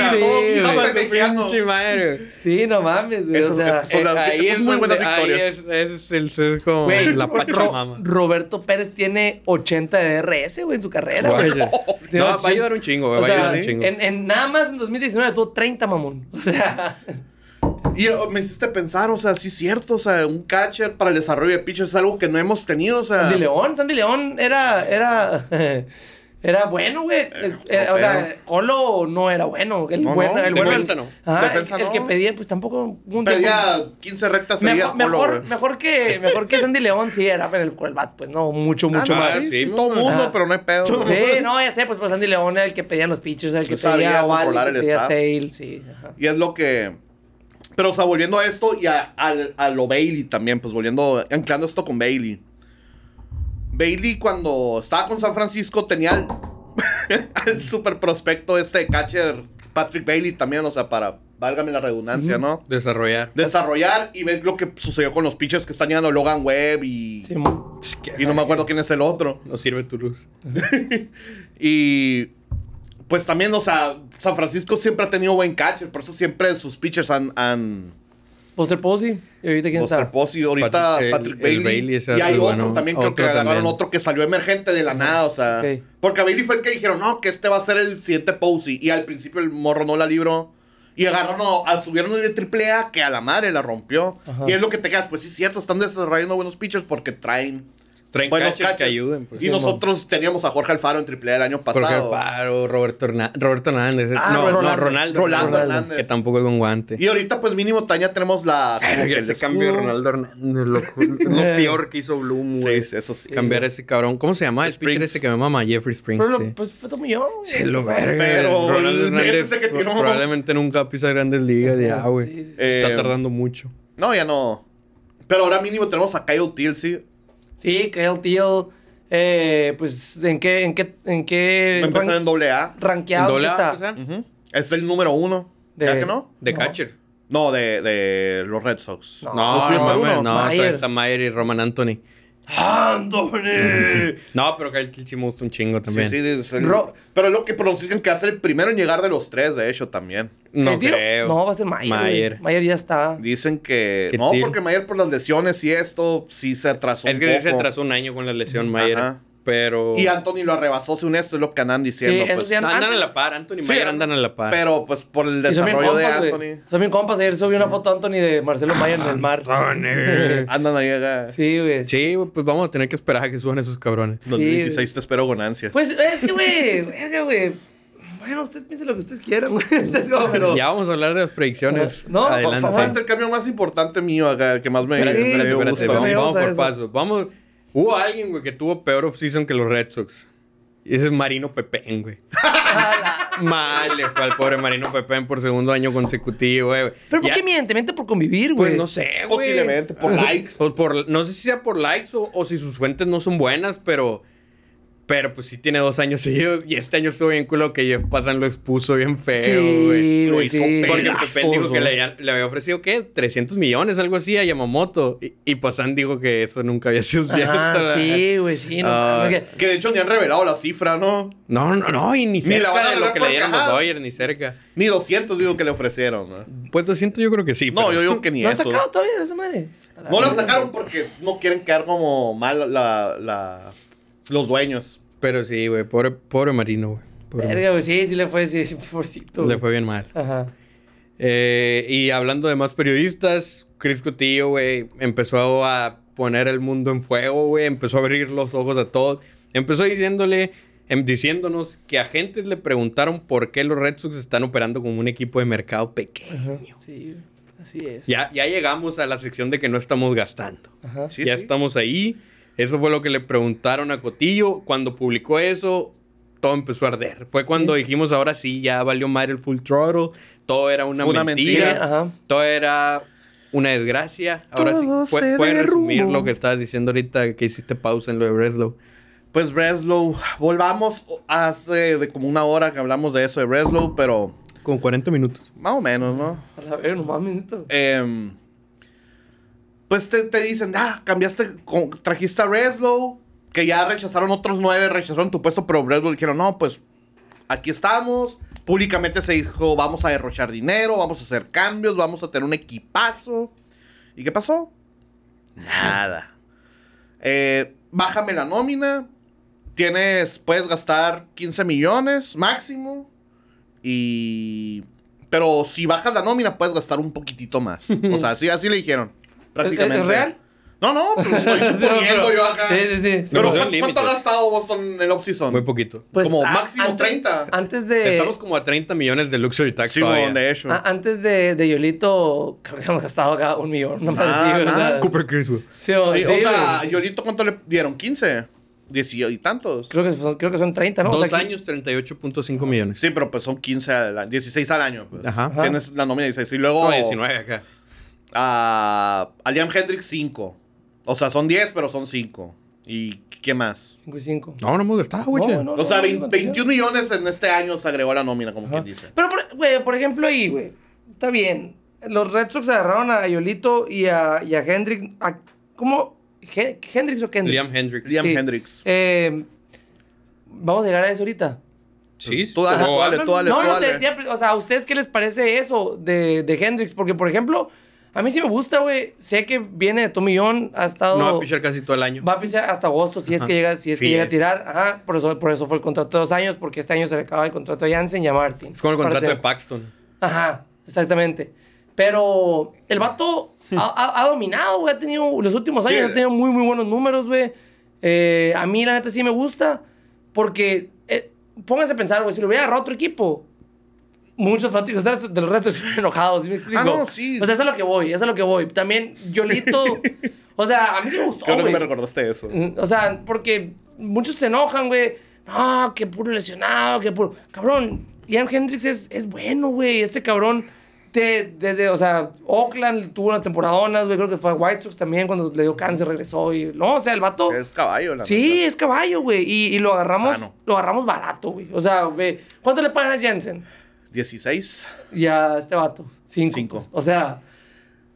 Sí, madre. Sí, no mames, güey. Eso o sea, es que son Eh, las- ahí es muy buenas donde- ahí victorias. es, es el sesgo, güey, la Ro- pachamama. Roberto Pérez tiene 80 de DRS, güey, en su carrera, güey. Tiene No, va a 80. ayudar un chingo, güey. O Va a sea, ayudar un sí. chingo. en, en nada más en 2019 tuvo 30, mamón. O sea, Y oh, me hiciste pensar, o sea, sí es cierto, o sea, un catcher para el desarrollo de pitchers es algo que no hemos tenido, o sea. Sandy León, Sandy León era, era, era bueno, güey. Eh, o sea, Colo no era bueno. El No, bueno, no, el bueno, no. Ajá, Defensa el, el no. que pedía, pues tampoco. un Pedía 15 rectas tiempo- seguidas, Mejor, Polo, mejor, mejor que, mejor que Sandy León, sí, era pero el, el bat, pues no, mucho, Ah, mucho más. sí, sí, sí, todo mundo, ajá. pero no hay pedo. Sí, no, ya sé, pues, pues Sandy León era el que pedían los pitchers, el que Pues sabía pedía Oval, el que el pedía staff. Sale, sí. Ajá. Y es lo que. Pero, o sea, volviendo a esto y a, al- a lo Bailey también, pues volviendo, anclando esto con Bailey. Bailey, cuando estaba con San Francisco, tenía al, al super prospecto este catcher Patrick Bailey también, o sea, para, válgame la redundancia, ¿no? Desarrollar. Desarrollar y ver lo que sucedió con los pitchers que están llegando Logan Webb y, Sí, y no me acuerdo quién es el otro. No sirve tu luz. Y pues también, o sea, San Francisco siempre ha tenido buen catcher, por eso siempre sus pitchers han. han Buster Posey. ¿Y ahorita quién Buster está? Posey, ahorita Patrick- Patrick, el- el Bailey. Y hay otro bueno. también, creo Otro que agarraron también. otro que salió emergente de la nada, o sea. Porque a Bailey fue el que dijeron, no, que este va a ser el siguiente Posey. Y al principio el morro no la libró. Y agarraron, a, subieron de triple A que a la madre la rompió. Ajá. Y es lo que te quedas, pues sí, cierto, están desarrollando buenos pitchers porque traen Traen buenos catchers que ayuden. Pues. y nosotros teníamos a Jorge Alfaro en triple A el año Jorge pasado. Faro, Roberto, Herna- Roberto Hernández. Ah, no, no, Rolando. Ronaldo. Rolando Ronaldo. Hernández. Que tampoco es un guante. Y ahorita, pues mínimo, Taña tenemos la. que ese cambio de. Ronaldo Hernández. Lo, lo peor que hizo Bloom, Sí, güey. sí, eso sí. Cambiar a ese cabrón. ¿Cómo se llama? El Springs. pitcher ese que me mama, Jeffrey Springs. Pero, sí. pues fue todo millón. Sí, lo verga. pero Ronaldo Hernández ese que tiró. probablemente nunca pisa grandes ligas. Ya, güey. Está Eh, tardando mucho. No, ya no. Pero ahora mínimo tenemos a Kyle Tilsey. Sí, Kyle Teal. Eh, pues, ¿en qué, en qué, en qué Va a empezar en doble A. rankeado ¿En doble A que va a está? Es el número uno. De- ¿Ya que no? De No. catcher. No, de, de los Red Sox. No. No, ¿Los suyos no, está no, Mayer. todavía está Mayer y Roman Anthony. ¡Anthony! No, pero Kyle Tilsey me gusta un chingo también. Sí, sí, es el- Ro- Pero es lo que pronuncian que hace el primero en llegar de los tres, de hecho, también. No ¿Qué tiro? creo. No, va a ser Mayer. Mayer. Mayer. Ya está. Dicen que. ¿Qué No, porque Mayer por las lesiones y esto sí se atrasó. Es un que se poco. atrasó un año con la lesión Mayer. Ajá. Pero. Y Anthony lo arrebasó, según esto, es lo que andan diciendo. Sí, pues. sí, andan Anthony- a la par. Anthony y Sí, Mayer andan a la par. Pero pues por el desarrollo de compas. Anthony. Son bien compas. Ayer subí una foto de Anthony de Marcelo Mayer en el mar. Andan ahí acá. Sí, güey. Sí, güey, pues vamos a tener que esperar a que suban esos cabrones. 2016 te espero con ansias. Pues es que, güey, verga, güey. Bueno, ustedes piensen lo que ustedes quieran, güey. Pero... Ya vamos a hablar de las predicciones. No, adelante. falta el cambio más importante mío acá, el que más me, Espérate, me Espérate, dio espérate, gusto. vamos, Vamos vamos a por eso. pasos. Vamos. Hubo alguien, güey, que tuvo peor off-season que los Red Sox. Y ese es Marino Pepén, güey. Mal le fue al pobre Marino Pepén por segundo año consecutivo, güey. ¿Pero por Ya- qué miente? Miente por convivir, güey. Pues no sé, güey. Posiblemente, por likes. Pues por, no sé si sea por likes o, o si sus fuentes no son buenas, pero Pero pues sí tiene dos años seguidos. Y este año estuvo bien culo que Jeff Passan lo expuso bien feo, güey. Sí, Lo güey, hizo sí. Porque Pepen dijo que le, le había ofrecido, ¿qué? 300 millones, algo así, a Yamamoto. Y, y Pasan dijo que eso nunca había sido cierto. Ajá, sí, güey, sí. No, Ah. mames, que- Que de hecho ni han revelado la cifra, ¿no? No, no, no, y ni cerca la a de lo que le dieron los. Dodgers, ni cerca. Ni 200 digo que le ofrecieron, ¿no? Pues 200 yo creo que sí. No, pero- yo digo que ni ¿No han eso. sacado todavía esa madre? No la verga. sacaron porque no quieren quedar como mal la, la- los dueños. Pero sí, güey, pobre, pobre Marino, güey. Pobre Verga, güey, sí, sí le fue, sí, sí, pobrecito. Le güey. fue bien mal. Ajá. Eh, y hablando de más periodistas, Chris Cotillo, güey, empezó a poner el mundo en fuego, güey. Empezó a abrir los ojos a todos. Empezó diciéndole, em, diciéndonos que agentes le preguntaron por qué los Red Sox están operando como un equipo de mercado pequeño. Sí, así es. Ya, ya llegamos a la sección de que no estamos gastando. Ajá. Sí, ya sí. estamos ahí. Eso fue lo que le preguntaron a Cotillo. Cuando publicó eso, todo empezó a arder. Fue cuando Sí. dijimos, ahora sí, ya valió madre el full throttle. Todo era una, mentira. mentira. Ajá. Todo era una desgracia. Ahora Todo sí, puedes resumir lo que estabas diciendo ahorita, que hiciste pausa en lo de Breslow. Pues Breslow, volvamos hace de como una hora que hablamos de eso de Breslow, pero Como 40 minutos. más o menos, ¿no? A la verga, no mames, neta. Pues te, te dicen, ah, cambiaste, con- trajiste a Breslow, que ya rechazaron otros nueve, rechazaron tu puesto, pero Breslow dijeron, no, pues aquí estamos. Públicamente se dijo, vamos a derrochar dinero, vamos a hacer cambios, vamos a tener un equipazo. ¿Y qué pasó? Nada. Eh, bájame la nómina. Tienes, puedes gastar 15 millones máximo. Y... Pero si bajas la nómina, puedes gastar un poquitito más. O sea, así, así le dijeron. Prácticamente. ¿Es real? No, no, pues estoy suponiendo yo acá. Sí, sí, sí. Pero ¿cuánto, cuánto ha gastado Boston en el off-season? Muy poquito. Como a- máximo 30. Antes de. Estamos como a 30 millones de luxury tax Sí, todavía. de hecho. a- antes de, de Yolito, creo que hemos gastado acá un millón. Una madre Ah, así, ¿verdad? nada. Cooper Criswell. Sí, o, Sí, sí, o sea. Yolito, ¿cuánto le dieron? ¿15? ¿18 y tantos? Creo que, son, creo que son 30, ¿no? O Dos sea, aquí- años, 38.5 millones. Sí, pero pues son 15 al año, 16 al año. Pues. Ajá. Ajá. Tienes la nómina de 16. Y luego No, 19 acá. A, a Liam Hendricks 5. O sea, son 10, pero son 5. ¿Y qué más? 5 y 5. No, no hemos gastado, güey. No, no, o sea, no, 20 no, 21 millones en este año se agregó a la nómina, como Ajá. quien dice. Pero, güey, por ejemplo, ahí, güey. Está bien. Los Red Sox agarraron a Yolito y a, y a Hendrix. a- ¿Cómo? He- ¿Hendrix o Kendricks? Liam Hendricks. Liam Sí. Hendricks. Eh, Vamos a llegar a eso ahorita. Sí, Tú dale, tú dale, tú dale, no, tú no, te- te- o sea, ¿a ustedes qué les parece eso de, de Hendrix? Porque, por ejemplo, a mí sí me gusta, güey. Sé que viene de Tommy John, ha estado... No va a pichar casi todo el año. Va a pisar hasta agosto si es que llega, si es que llega a tirar. Ajá, por eso, por eso fue el contrato de dos años, porque este año se le acaba el contrato a Jansen y a Martin. Es como el contrato de Paxton. Ajá, exactamente. Pero el vato ha, ha- ha dominado, güey. Ha tenido, los últimos Sí. años ha tenido muy, muy buenos números, güey. Eh, a mí, la neta, sí me gusta. Porque, eh, pónganse a pensar, güey, si lo hubiera agarrado otro equipo, muchos fanáticos de los de los Red Sox se hubieran enojado, ¿sí me explico? Ah, no, sí. O sea, eso es a lo que voy, eso es a lo que voy. También, Yolito, o sea, a mí sí me gustó, Creo que me recordaste eso. Mm, O sea, porque muchos se enojan, güey. No, que puro lesionado, que puro. Cabrón, Ian Hendricks es, es bueno, güey. Este cabrón, te, desde, o sea, Oakland tuvo unas temporadonas, güey. Creo que fue a White Sox también cuando le dio cáncer, regresó. Y, no, o sea, el vato. Es caballo, la Sí, es caballo, güey. Y, y lo agarramos, Sano. lo agarramos barato, güey. O sea, güey. ¿Cuánto le pagan a Jensen? 16. Y a este vato. Cinco. Cinco. pues. O sea,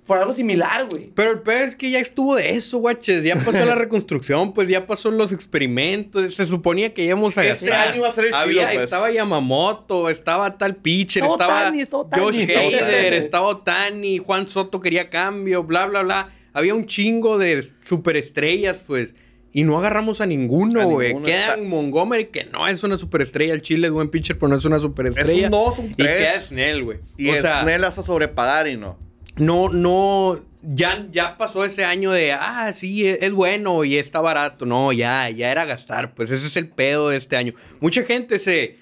por algo similar, güey. Pero el peor es que ya estuvo de eso, guaches. Ya pasó la reconstrucción, pues ya pasó los experimentos. Se suponía que íbamos a Este gastar. año iba a ser el chido, Había, pues. Estaba Yamamoto, estaba tal pitcher, Estaba estaba estaba Ohtani. Josh Estaba Hader, estaba Otani, Juan Soto quería cambio, bla, bla, bla. Había un chingo de superestrellas, pues. Y no agarramos a ninguno, güey. Queda está- Montgomery, que no es una superestrella. El Chile es buen pitcher, pero no es una superestrella. Es un dos, un Y tres. queda Snell, güey. Y o sea, Snell hace sobrepagar y no. no, no, ya, ya pasó ese año de, ah, sí, es, es bueno y está barato. No, ya, ya era gastar. Pues ese es el pedo de este año. Mucha gente se...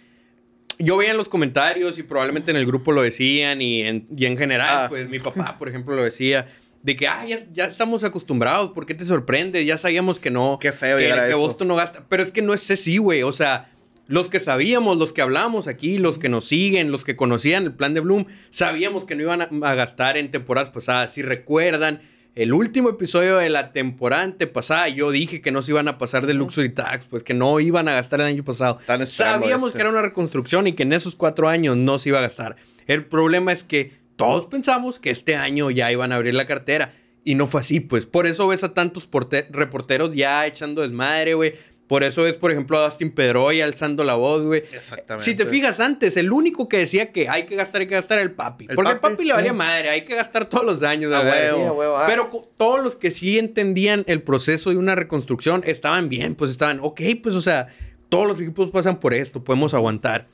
Yo veía en los comentarios y probablemente en el grupo lo decían y en, y en general, Ah. pues mi papá, por ejemplo, lo decía. De que, ah, ya, ya estamos acostumbrados, ¿por qué te sorprende? Ya sabíamos que no. Qué feo que, que. Boston no gasta. Pero es que no es así, güey. O sea, los que sabíamos, los que hablamos aquí, los que nos siguen, los que conocían el plan de Bloom, sabíamos que no iban a, a gastar en temporadas pasadas. Si recuerdan, el último episodio de la temporada antepasada, yo dije que no se iban a pasar de Luxury Tax, pues que no iban a gastar el año pasado. Sabíamos este. que era una reconstrucción y que en esos cuatro años no se iba a gastar. El problema es que todos pensamos que este año ya iban a abrir la cartera. Y no fue así, pues. Por eso ves a tantos porte- reporteros ya echando desmadre, güey. Por eso ves, por ejemplo, a Dustin Pedroy alzando la voz, güey. Exactamente. Si te fijas antes, el único que decía que hay que gastar, hay que gastar el papi. El Porque el papi, le valía sí. madre, hay que gastar todos los años, A güey. huevo. Sí, a huevo, ah. Pero todos los que sí entendían el proceso de una reconstrucción estaban bien, pues estaban, ok, pues o sea, todos los equipos pasan por esto, podemos aguantar.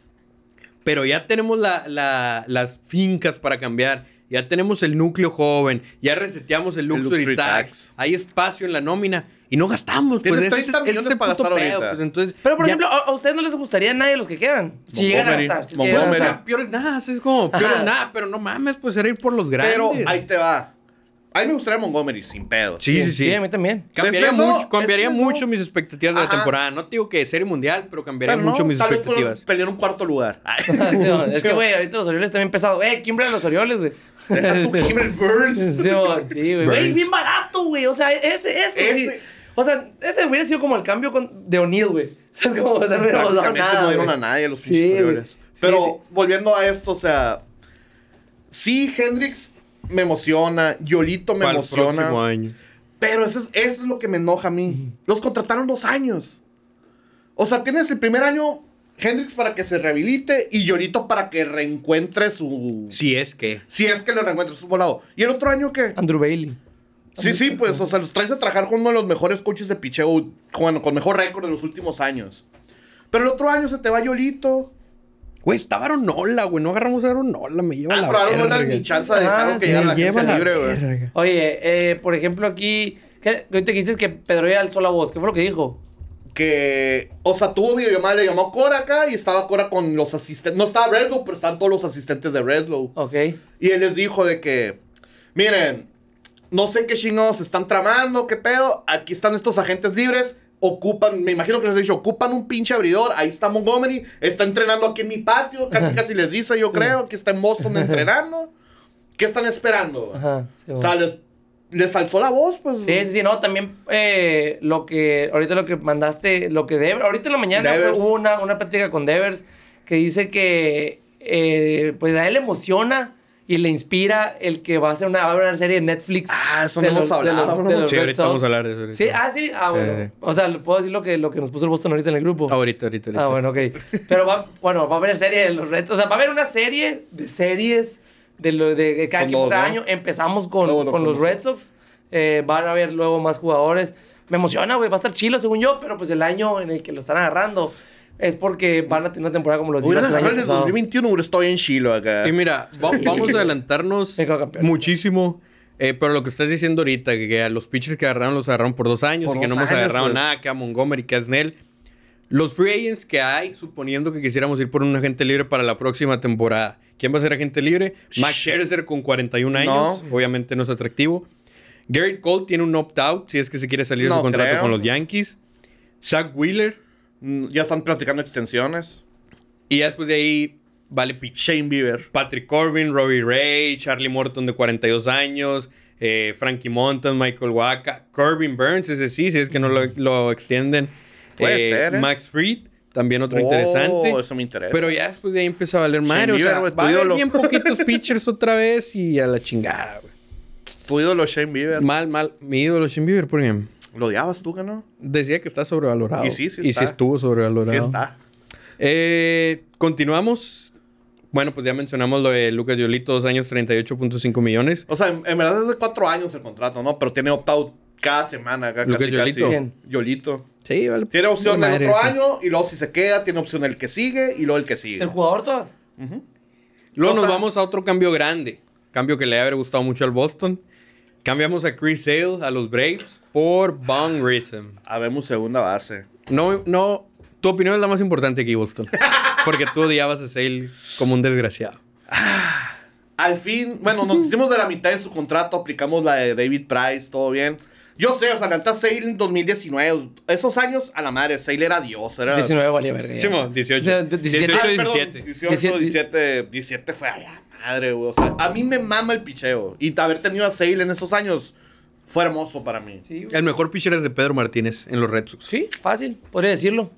Pero ya tenemos la- la- las fincas para cambiar, ya tenemos el núcleo joven, ya reseteamos el luxury, luxury tax, tax. hay espacio en la nómina y no gastamos. Pues ese, es- 30 ese es millones el para puto pedo, ahorita. pues, entonces, Pero, por ya- ejemplo, ¿a, a ustedes no les gustaría a nadie de los que quedan? Si llegan a gastar. Si es que Montgomery. llegan a o sea, gastar. peor es nada, es como, peor es nada, pero no mames, pues era ir por los grandes. Pero ahí te va. A mí me gustaría Montgomery, sin pedo. Sí, sí, sí. a mí también. Cambiaría, no, mucho, cambiaría no. mis expectativas de la temporada. No te digo que serie mundial, pero cambiaría Pero no, mucho mis tal vez expectativas. podemos pelear un cuarto lugar. Sí, es que, güey, ahorita los Orioles también pesado. Eh, ¿quién los Orioles, güey? Kimber Burns. Sí, sí, güey. Güey, bien barato, güey. O sea, ese, ese, sí. Ese. O sea, ese hubiera sido como el cambio con- de O'Neill, güey. O sea, es como, o sea, no dado Prácticamente nada, no dieron a nadie los Sí. Orioles. Sí, Pero sí. volviendo a esto, o sea, sí, Hendrix me emociona, Yolito me Para el próximo emociona. año. Pero eso es, eso es lo que me enoja a mí. Los contrataron dos años. O sea, tienes el primer año Hendrix para que se rehabilite y Yolito para que reencuentre su. Si es que. Si es que le reencuentre su volado. ¿Y el otro año qué? Andrew Bailey. Sí, sí, pues, o sea, los traes a trabajar con uno de los mejores coaches de picheo, bueno, con mejor récord de los últimos años. Pero el otro año se te va Yolito. Güey, estaba Aronola, güey. No agarramos a Aronola, me lleva Ah, la pero ahora no verga. dan ni chance de Ah, dejarlo que sí, llegue a la agencia la libre, güey. Oye, eh, por ejemplo, aquí. ¿qué? Ahorita que dices que Pedro ya alzó la voz. ¿Qué fue lo que dijo? Que, o sea, tuvo videollamada, le llamó a Cora acá y estaba Cora con los asistentes. No estaba Redlow, pero estaban todos los asistentes de Redlow. Ok. Y él les dijo de que, miren, no sé qué chingados están tramando, qué pedo. Aquí están estos agentes libres. Ocupan, me imagino que les he dicho, ocupan un pinche abridor. Ahí está Montgomery. Está entrenando aquí en mi patio. Casi, casi les dice, yo creo, que está en Boston entrenando. ¿Qué están esperando? Ajá. sí, O sea, les, les alzó la voz, pues. Sí, sí, sí, no, también eh, lo que, ahorita lo que mandaste, lo que Devers, ahorita en la mañana hubo una, una plática con Devers que dice que, eh, pues a él le emociona y le inspira el que va a hacer una, va a haber una serie de Netflix. Ah, eso no hemos los- de hablado, los- de los Sí, ahorita vamos a hablar de eso. ahorita. Sí, ah, sí, ah, bueno. Eh. O sea, puedo decir lo que, lo que nos puso el Boston ahorita en el grupo. Ahorita, ahorita, ahorita. Ah, bueno, ok. Pero va, bueno, va a haber serie de los retos. O sea, va a haber una serie de series de, lo, de, de cada año. Empezamos con, Ah, bueno, con los- Red Sox. Eh, van a haber luego más jugadores. Me emociona, güey. Va a estar chilo, según yo. Pero pues el año en el que lo están agarrando es porque van a tener una temporada como los Hubieran Divas el agarrado año en el pasado. 2021, hubiera estado bien chilo acá. Y mira, va- vamos a adelantarnos Me quedo campeón. muchísimo. eh, pero lo que estás diciendo ahorita, que, que a los pitchers que agarraron los agarraron por dos años Por y que no dos hemos años, agarrado pues. nada, que a Montgomery, que a Snell. Los free agents que hay, suponiendo que quisiéramos ir por un agente libre para la próxima temporada. ¿Quién va a ser agente libre? Max Scherzer con 41 años. Obviamente no es atractivo. Garrett Cole tiene un opt-out si es que se quiere salir de No su contrato creo. con los Yankees. Zach Wheeler. Mm, Ya están platicando extensiones. Y ya después de ahí vale pitch. Shane Bieber. Patrick Corbin, Robbie Ray, Charlie Morton de 42 años, eh, Frankie Montan, Michael Waka, Corbin Burns, ese sí, si es que no lo, lo extienden. Puede ser, ¿eh? Max Fried, también otro Oh, interesante. Eso me interesa. Pero ya después de ahí empieza a valer madre. O Bieber, sea, tu va a haber bien poquitos pitchers otra vez y a la chingada, güey. Tu ídolo Shane Bieber. Mal, mal. Mi ídolo Shane Bieber, por ejemplo, ¿Lo odiabas tú, que no? decía que está sobrevalorado. Y sí, sí Y está. sí estuvo sobrevalorado. Sí está. Eh, continuamos. Bueno, pues ya mencionamos lo de Lucas Yolito, dos años, 38.5 millones. O sea, en, en verdad es de cuatro años el contrato, ¿no? Pero tiene opt-out cada semana acá, Lucas casi, casi. Yolito. ¿Quién? Yolito. Sí, vale. Tiene opción el otro año y luego si se queda, tiene opción el que sigue y luego el que sigue. ¿El jugador todas? Ujú. Luego O nos vamos a otro cambio grande. Cambio que le ha gustado mucho al Boston. Cambiamos a Chris Sale a los Braves por Bong Grissom. Habemos segunda base. No, no. Tu opinión es la más importante aquí, Boston. Porque tú odiabas a Sale como un desgraciado. Al fin, bueno, nos hicimos de la mitad de su contrato, aplicamos la de David Price, todo bien. Yo sé, o sea, la neta, Sale en 2019, esos años, a la madre, Sale era Dios, era... 19 valía verga. ya. Simón, 18. De- de- 17. Ah, 18, perdón, 17. 18, 17, 17 fue a la madre, güey. O sea, a mí me mama el picheo. Y haber tenido a Sale en esos años, fue hermoso para mí. Sí. El mejor pitcher es de Pedro Martínez en los Red Sox. Sí, fácil, podría decirlo.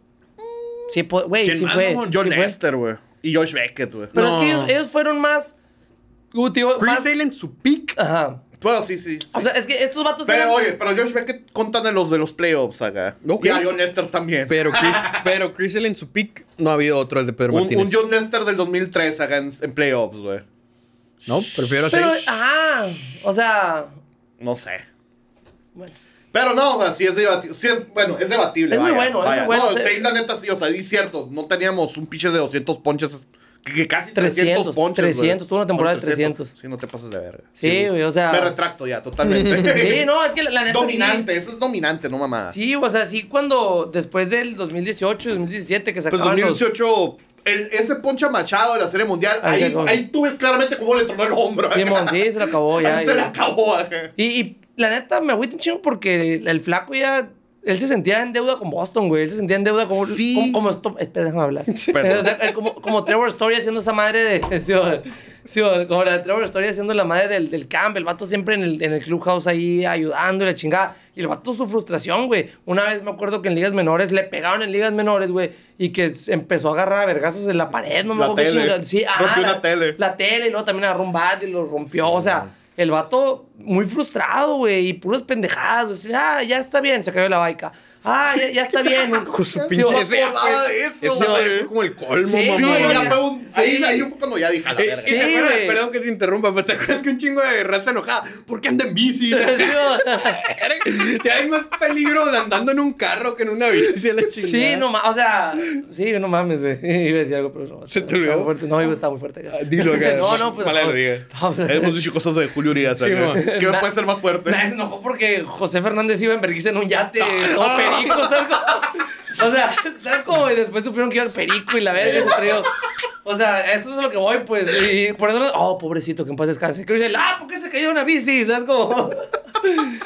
Sí, güey, ¿Quién sí más, fue. John sí güey. Y Josh Beckett, güey. Pero No. es que ellos, ellos fueron más. uh, tío, Chris más- Sale en su pick. Ajá. Bueno, sí, sí. sí. O sea, es que estos vatos pero eran- oye, pero Josh Beckett contan de los de los playoffs acá. Ok. Y a John Lester también. Pero Chris, pero Chris Sale en su pick no ha habido otro de Pedro un, un Martínez. John Lester del 2003 acá en, en playoffs, güey. No, prefiero Pero, ajá. O sea. No sé. Bueno. Pero no, o sea, sí es debatible. Sí es- bueno, es debatible. Es muy vaya, bueno, es vaya. muy bueno, No, sea- Sale, la neta, sí, o sea, es cierto. No teníamos un pitcher de 200 ponches. Que, que casi 300, 300, ponches. güey. 300, tuvo una temporada de Fueron 300. Sí, no te pases de verga. Sí, güey, o sea- Me retracto ya, totalmente. Sí, no, es que la, la neta. sí- dominante, eso es dominante, no mamadas. Sí, o sea, sí, cuando después del 2018, 2017, que Pues sacaban los. 2018, el- ese poncha Machado de la Serie Mundial, Ahí ahí, ahí tú ves claramente cómo le tronó el hombro. Simón, sí, se lo acabó ya. Ahí se le acabó. Y, y la neta, me agüita un chingo porque el, el flaco ya. Él se sentía en deuda con Boston, güey. Él se sentía en deuda como. Sí. Como, espera, déjame hablar. Perdón. O sea, él como, como Trevor Story haciendo esa madre de. Sí, sí, como la de Trevor Story haciendo la madre del, del camp. El vato siempre en el, en el clubhouse ahí ayudando y la chingada. Y el vato su frustración, güey. Una vez me acuerdo que en ligas menores le pegaron en ligas menores, güey. Y que empezó a agarrar a vergazos en la pared. No me La acuerdo qué chingada. Sí, Rompió la, una tele. La tele y luego también agarró un bat y lo rompió. o sea. El vato muy frustrado, güey, y puras pendejadas. güey. Ah, ya está bien, se cayó la baica. Ah, ya, ya está bien. Con su Sí, pinche. ese ya fue- acordaba de eso, fue como el colmo, Sí, Sí, mamá. ya fue un. Sí. Ahí, ahí fue cuando ya dije a la Eh, verga. ¿y te Sí, acuerdas? güey. Perdón que te interrumpa, pero te acuerdas que un chingo de raza enojada. ¿Por qué anda en bici? Te hay más peligro de andando en un carro que en una bici. la Sí, no mames, o sea, sí, no mames, güey. Iba a decir algo, pero no. ¿Se te olvidó? No, iba a estar muy fuerte. Ah, dilo acá. No, no, pues. Mala no, pues, Hemos dicho cosas de Julio Urias. Sí. ¿Qué puede ser más fuerte? Nadie se enojó porque José Fernández iba en vergüenza en un yate, todo perico. O sea, ¿sabes cómo? Y después supieron que iba el perico y la verga se trajo. O sea, eso es lo que voy, pues. Y por eso, oh, pobrecito, que en paz descanse. Que dice, ah, ¿por qué se cayó una bici? ¿Sabes cómo?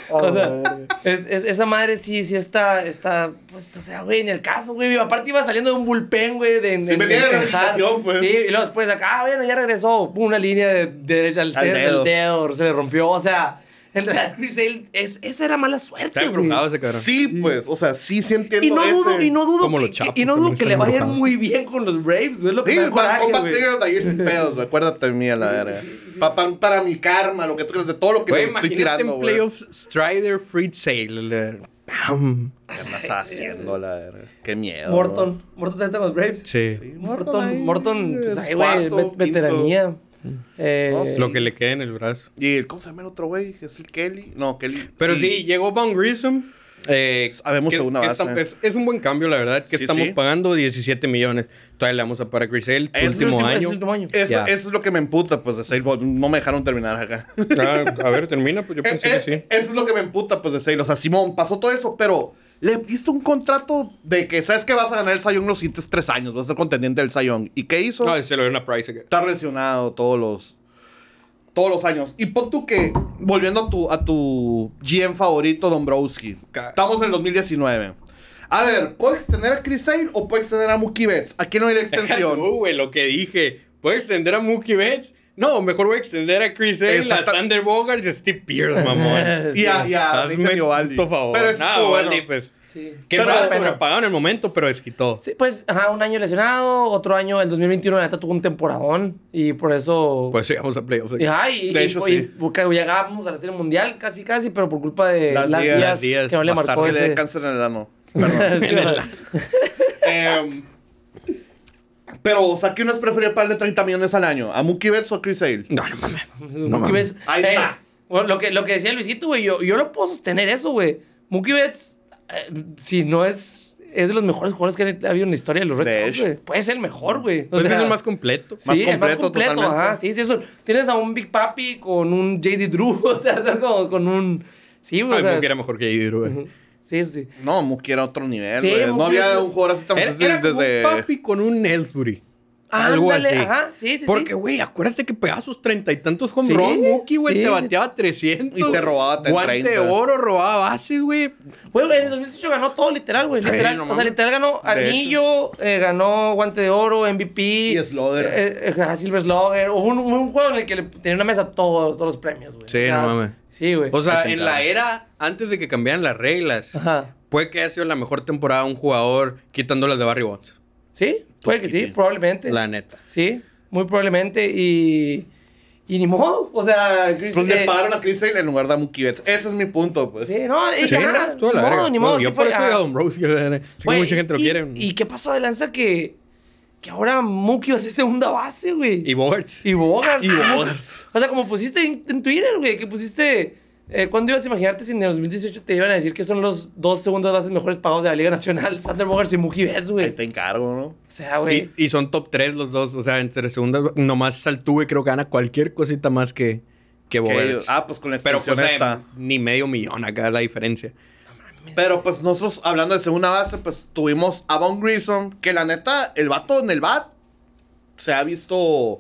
O sea, es, es- esa madre sí, sí está, está, pues, o sea, güey, en el caso, güey. Aparte iba saliendo de un bullpen, güey, de... Sí, venía de rehabilitación, pues. Sí, y luego después acá, ah, bueno, ya regresó. Una línea de, de- al, Al dedo, se le rompió. O sea, en realidad Chris Sale, es, esa era mala suerte, Está embrujado ese cabrón. Sí, pues. O sea, sí, sí entiendo Y no dudo, ese- y no dudo, Como que, los Chapos que- y no dudo también que le están vaya a ir embrujados. muy bien con los Braves, güey. Es lo que Sí, me da coraje, güey. Sin pedos, güey. Acuérdate de mí a la verga. Pa- pa- para mi karma, lo que tú crees de todo lo que Güey, le estoy imagínate tirando, en güey. playoffs Strider Free Sale. Pam. ¿Qué andas haciendo, la verga? Qué miedo. Morton. Morton está con los Braves. Sí. Morton, ahí Morton, pues es ahí, güey, cuarto, vet- quinto. veteranía. Eh, No, sí. Lo que le queda en el brazo. ¿Y el- cómo se llama el otro güey? ¿Es el Kelly? No, Kelly. Pero sí, llegó Von Grissom. Eh, Habemos que- segunda que base. está- es, es un buen cambio, la verdad. Que Sí, estamos sí. pagando 17 millones. Todavía le vamos a pagar a Chris Sale, su Es último último- es año. último año. Eso, es lo que me emputa, pues, de Sailboat. No me dejaron terminar acá. Ah, a ver, termina, pues yo pensé que eh, sí. Eso es lo que me emputa, pues, de Sailor. O sea, Simón, pasó todo eso, pero le diste un contrato de que sabes que vas a ganar el Sayón los siguientes tres años. Vas a ser contendiente del Sayón. ¿Y qué hizo? No, se lo dio una price. acá. Está lesionado todos los todos los años. Y pon tú que, volviendo a tu, a tu GM favorito, Dombrowski. Estamos en el 2019. A ver, ¿puedo extender a Chris Sale o puedo extender a Mookie Betts? Aquí no hay la extensión. Güey, lo que dije. ¿Puedo extender a Mookie Betts? No, mejor voy a extender a Chris Sale, a Sander Bogarts y a Steve Pierce, mamón. y a, y a Hazme puto favor. Pero no, estuvo bueno. Pues. Sí. Que Pero- no en el momento, pero desquitó. Sí, pues, ajá, un año lesionado, otro año, el 2021, la neta tuvo un temporadón. Y por eso. Pues sí, vamos a playoffs. y, ajá, y, De y- hecho, y- sí. porque llegábamos a la serie mundial casi, casi, pero por culpa de Las las, días- días, las días que no le marcó. Que le dé ese. cáncer en el ano. Perdón. Sí, ¿verdad? Em, pero, o sea, ¿quién es preferible pagarle 30 millones al año? ¿A Mookie Betts o a Chris Sale? No, no mames. Mookie Betts- Ahí eh, está. lo, que, lo que decía Luisito, güey, yo, yo no puedo sostener eso, güey. Mookie Betts, eh, si no es. Es de los mejores jugadores que ha habido en la historia de los De Red Sox. Puede ser el mejor, güey. O Pues es sea, el más completo. Sí, Más el más completo, totalmente. ajá, sí, sí, eso. Tienes a un Big Papi con un JD Drew, o sea, ¿sabes? Como con un... Sí, güey, o sea... Era mejor que Idru, güey. Sí, sí. No, Mookie era otro nivel, Sí, güey. No había es- un jugador así tan Era, desde... era como un papi con un Ellsbury. Algo Ándale, así. ajá, sí, sí. Porque, güey, acuérdate que pegaba sus treinta y tantos home Sí, runs, Mookie, güey. sí. Te bateaba 300. Y te robaba te- Guante de 30. oro, robaba bases, güey. Güey, en el 2018 ganó todo, literal, güey. Literal. no o sea, literal ganó De anillo, eh, ganó guante de oro, MVP. Y Slugger. Eh, eh, Silver Slugger. Hubo un, un juego en el que le tenía una mesa todo- todos los premios, güey. Sí, O sea, no mames. Sí, güey. O sea, en la era, antes de que cambiaran las reglas, Ajá. puede que haya sido la mejor temporada de un jugador quitándolas de Barry Bonds. Sí, puede que sí, probablemente. La neta. Sí, muy probablemente. Y. Y ni modo. O sea, Chris. Pues le eh, pagaron a Chris Sale en lugar de a Mookie Betts. Ese es mi punto, pues. Sí, no, y Sí, de la ni modo, ni modo. Bueno, yo sí por eso a Don Rose, que que mucha gente lo y- quiere. ¿Y qué pasó de lanza que. Que ahora Mookie va a ser segunda base, güey? Y Bogarts. Y Bogart. Y ¿cómo? Bogart. O sea, como pusiste en, en Twitter, güey, que pusiste. Eh, ¿Cuándo ibas a imaginarte si en el 2018 te iban a decir que son los dos segundas bases mejores pagados de la Liga Nacional? Sander Bogart y Mookie Betts, Ahí güey. te encargo, ¿no? O sea, güey. Y, y son top 3 los dos. O sea, entre segundas, nomás Altuve creo que gana cualquier cosita más que, que Bogarts. ah, pues con la Pero extensión pues, esta. eh, ni medio millón acá la diferencia. Pero pues nosotros, hablando de segunda base, pues tuvimos a Von Grissom, que la neta, el vato en el bat se ha visto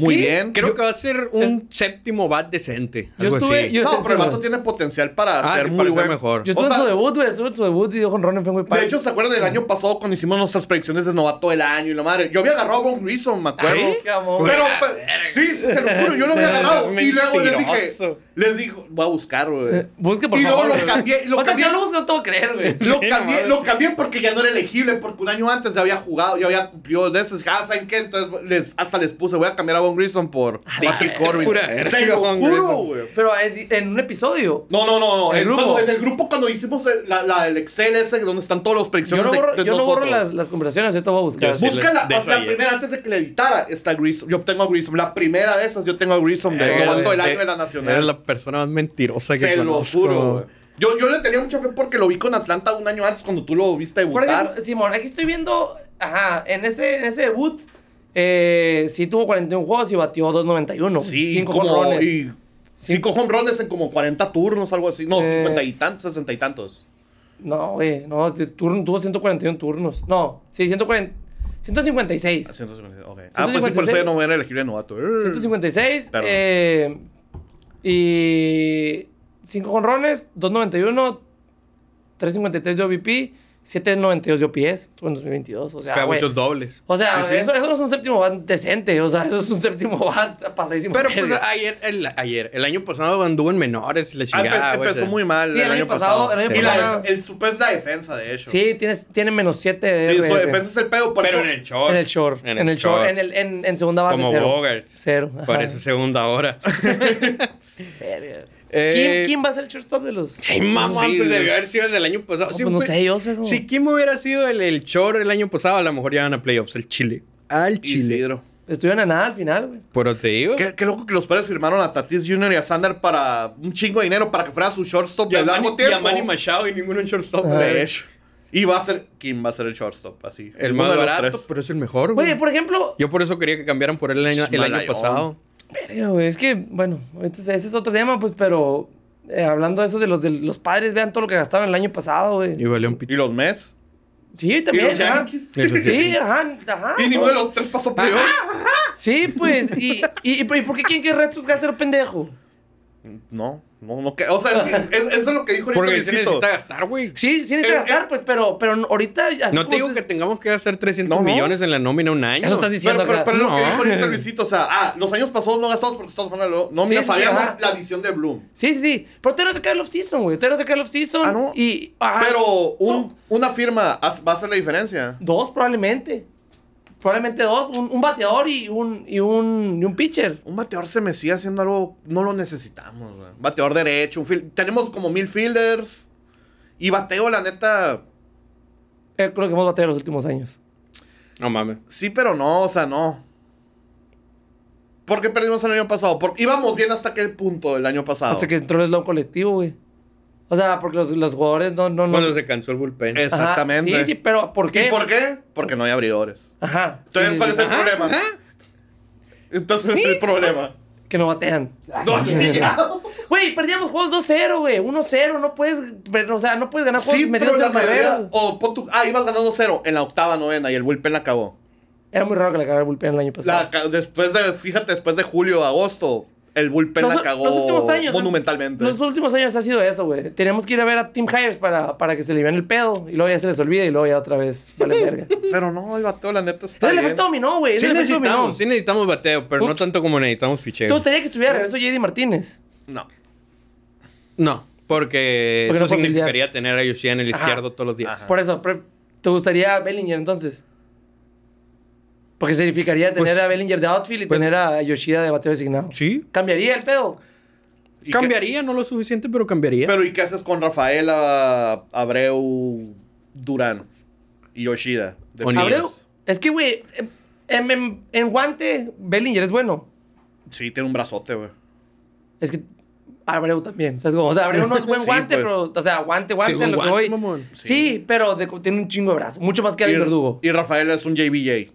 muy bien. Creo Yo- que va a ser un séptimo bat decente. Yo Algo estuve- así. yo- no, pero el vato tiene potencial para Ah, ser sí, muy bueno. mejor. Yo estuve O sea, en su debut, güey. Estuve en su debut y dio con Ron, fue muy padre. De hecho, ¿se acuerdan del año pasado cuando hicimos nuestras predicciones de novato del año y la madre? Yo había agarrado a Von Grissom, me acuerdo. ¿Sí? Pero, pues, sí, se lo juro, yo lo había agarrado. Y luego les dije, les dijo, voy a buscar, güey. Eh, Busque, por Y luego favor. lo cambié, lo o sea, cambié. yo lo busco, no a creer, güey. Lo cambié, lo cambié porque ya no era elegible, porque un año antes ya había jugado, ya había cumplido de esos. Ah, ¿saben qué? Entonces les, hasta les puse, voy a cambiar a Grissom por Patrick Corbin. pura verga, Se lo juro, güey. Pero en, en un episodio. No, no, no, no. ¿El En, grupo? cuando- en el grupo cuando hicimos el, la, la- el Excel ese donde están todos los Yo predicciones no de, borro, de yo no borro las, las conversaciones, yo te voy a buscar. Sí. Hecho, la ayer. primera antes de que le editara está Grissom. Yo tengo a Grissom. La primera de esas yo tengo a Grissom de Eh, del eh, año de la Eres Nacional. la persona más mentirosa que Se lo juro, güey. Yo, yo le tenía mucha fe porque lo vi con Atlanta un año antes cuando tú lo viste Por debutar. ejemplo, Simón, aquí estoy viendo, ajá, en ese, en ese debut, eh, sí tuvo 41 juegos y batió 2.91. Sí, 5 como, jonrones. y cinco home runs en como 40 turnos, algo así. No, Eh. 50 y tantos, 60 y tantos. No, güey, no, turno, tuvo 141 turnos. No, sí, 140, 156. Ah, 156, ok. Ah, pues sí, por eso 156. ya no era elegible novato. Eh. 156. Perdón. Eh, y 5 jonrones, 2.91, 3.53 de OVP, 7.92 de OPS. En 2022. O sea, Pega muchos dobles. O sea, Sí, sí. Eso, eso no es un séptimo bat decente. O sea, eso es un séptimo bat pasadísimo. Pero pues ayer el, ayer, el año pasado anduvo en menores, la Ah, chingada. empezó, güey, empezó muy mal Sí, el, año pasado. el año y la, pasado- el super es la defensa, de hecho. Sí, tienes, tiene menos 7 de Sí, su defensa es el pedo. Por Pero eso- en el short. En el short. En el short. En, el, en, en segunda base, Como cero. Bogart. Cero. Eso segunda hora. Eh, ¿Quién, ¿Quién va a ser el shortstop de los...? Sí, mamá, Sí, pues es- haber sido el del año pasado. No, Sí, pues no fue- sé, yo sé, güey. Si Kim hubiera sido el, el short el año pasado, a lo mejor ya van a playoffs, el Chile. Al Chile. Isidro. Estuvieron a nada al final, güey. Pero te digo. Qué, qué loco que los padres firmaron a Tatis Jr. y a Sander para un chingo de dinero para que fuera su shortstop de largo Manny, y tiempo. a Manny Machado y ninguno en shortstop. Ajá. De hecho. Y va a ser. ¿Quién va a ser el shortstop? Así. El más de barato, pero es el mejor, Güey, güey. por ejemplo... Yo por eso quería que cambiaran por él el año, el pasado. Verga, güey. Es que, bueno, ese es otro tema, pues, pero... eh, hablando de eso de los, de los padres, vean todo lo que gastaron el año pasado, güey. Y valió un ¿Y pito. los Mets? Sí, también. ¿Y los. Yankees? Y Sí, ajá, ajá. Y ninguno de los tres pasó playoffs. Sí, pues. ¿Y, y, y por qué quieren que Red Sox gaste el pendejo? No, no, no. que- O sea, es que es- eso es lo que dijo ahorita Porque Luisito. necesita gastar, güey. Sí, sí necesitan Eh, gastar, eh. pues, pero, pero ahorita. así No te digo tú- que tengamos que gastar 300 No, no. millones en la nómina un año. Eso estás diciendo Pero, pero, pero es lo que No. dijo ahorita Luisito. O sea, ah, los años pasados no gastamos porque estamos jugando la nómina. Sí, sí, sabíamos ajá. la visión de Bloom. Sí, sí, sí. Pero todavía no se cae el off-season, güey. Todavía no se cae el off-season. Ah, ¿no? Y. ajá. Pero un, No. una firma va a hacer la diferencia. Dos, probablemente. Probablemente dos. Un, un bateador y un, y, un, y un pitcher. Un bateador se me sigue haciendo algo. No lo necesitamos, güey. Bateador derecho. Un fil- tenemos como mil fielders. Y bateo, la neta. Eh, creo que hemos bateado los últimos años. No mames. Sí, pero no, o sea, no. ¿Por qué perdimos el año pasado? Porque íbamos bien hasta aquel punto el año pasado. Hasta que entró el slump colectivo, güey. O sea, porque los, los jugadores no. no, no Cuando se cansó el bullpen. Ajá, Exactamente. Sí, sí, pero ¿por qué? ¿Y por qué? Porque no hay abridores. Ajá. Entonces, Sí, ¿cuál sí, es el sí. problema? Entonces, ¿cuál es el problema? Que no batean. No. Güey, perdíamos juegos 2-0, güey. 1-0. No puedes. pero, O sea, no puedes ganar juegos Sí, pero metidos la en mayoría... carreras. O pon tu- ah, ibas ganando cero en la octava, novena y el bullpen acabó. Era muy raro que la cagara el bullpen el año pasado. La después de, fíjate, después de julio, agosto, el bullpen Los- la cagó los últimos años, monumentalmente. Los últimos años ha sido eso, güey. Tenemos que ir a ver a Tim Hires para, para que se le vean el pedo y luego ya se les olvida y luego ya otra vez vale verga. Pero no, el bateo, la neta, Es está el bien. efecto dominó, güey. Es Sí el necesitamos, sí necesitamos bateo, pero no tanto como necesitamos ¿Te picheo. gustaría que estuviera de regreso JD Martínez? No. No, porque, Porque no eso puedo significaría tener a Yoshida en el Ajá. izquierdo todos los días. Ajá. Por eso, ¿te gustaría Bellinger entonces? Porque significaría tener Pues- a Bellinger de outfield y pues- tener a Yoshida de bateo designado. Sí. ¿Cambiaría el pedo? ¿Y qué- Cambiaría, no lo suficiente, pero cambiaría. Pero ¿y qué haces con Rafael a- Abreu, Durán y Yoshida? Abreu. Es que, güey, en, en- en guante, Bellinger es bueno. Sí, tiene un brazote, güey. Es que Abreu también. ¿sabes? cómo? O sea, Abreu no es buen Sí, guante, pues. pero, o sea, guante, guante, Sí, lo que guante, voy. mamón. Sí, pero de- tiene un chingo de brazo. Mucho más que Alex Verdugo. y Rafael es un JBJ.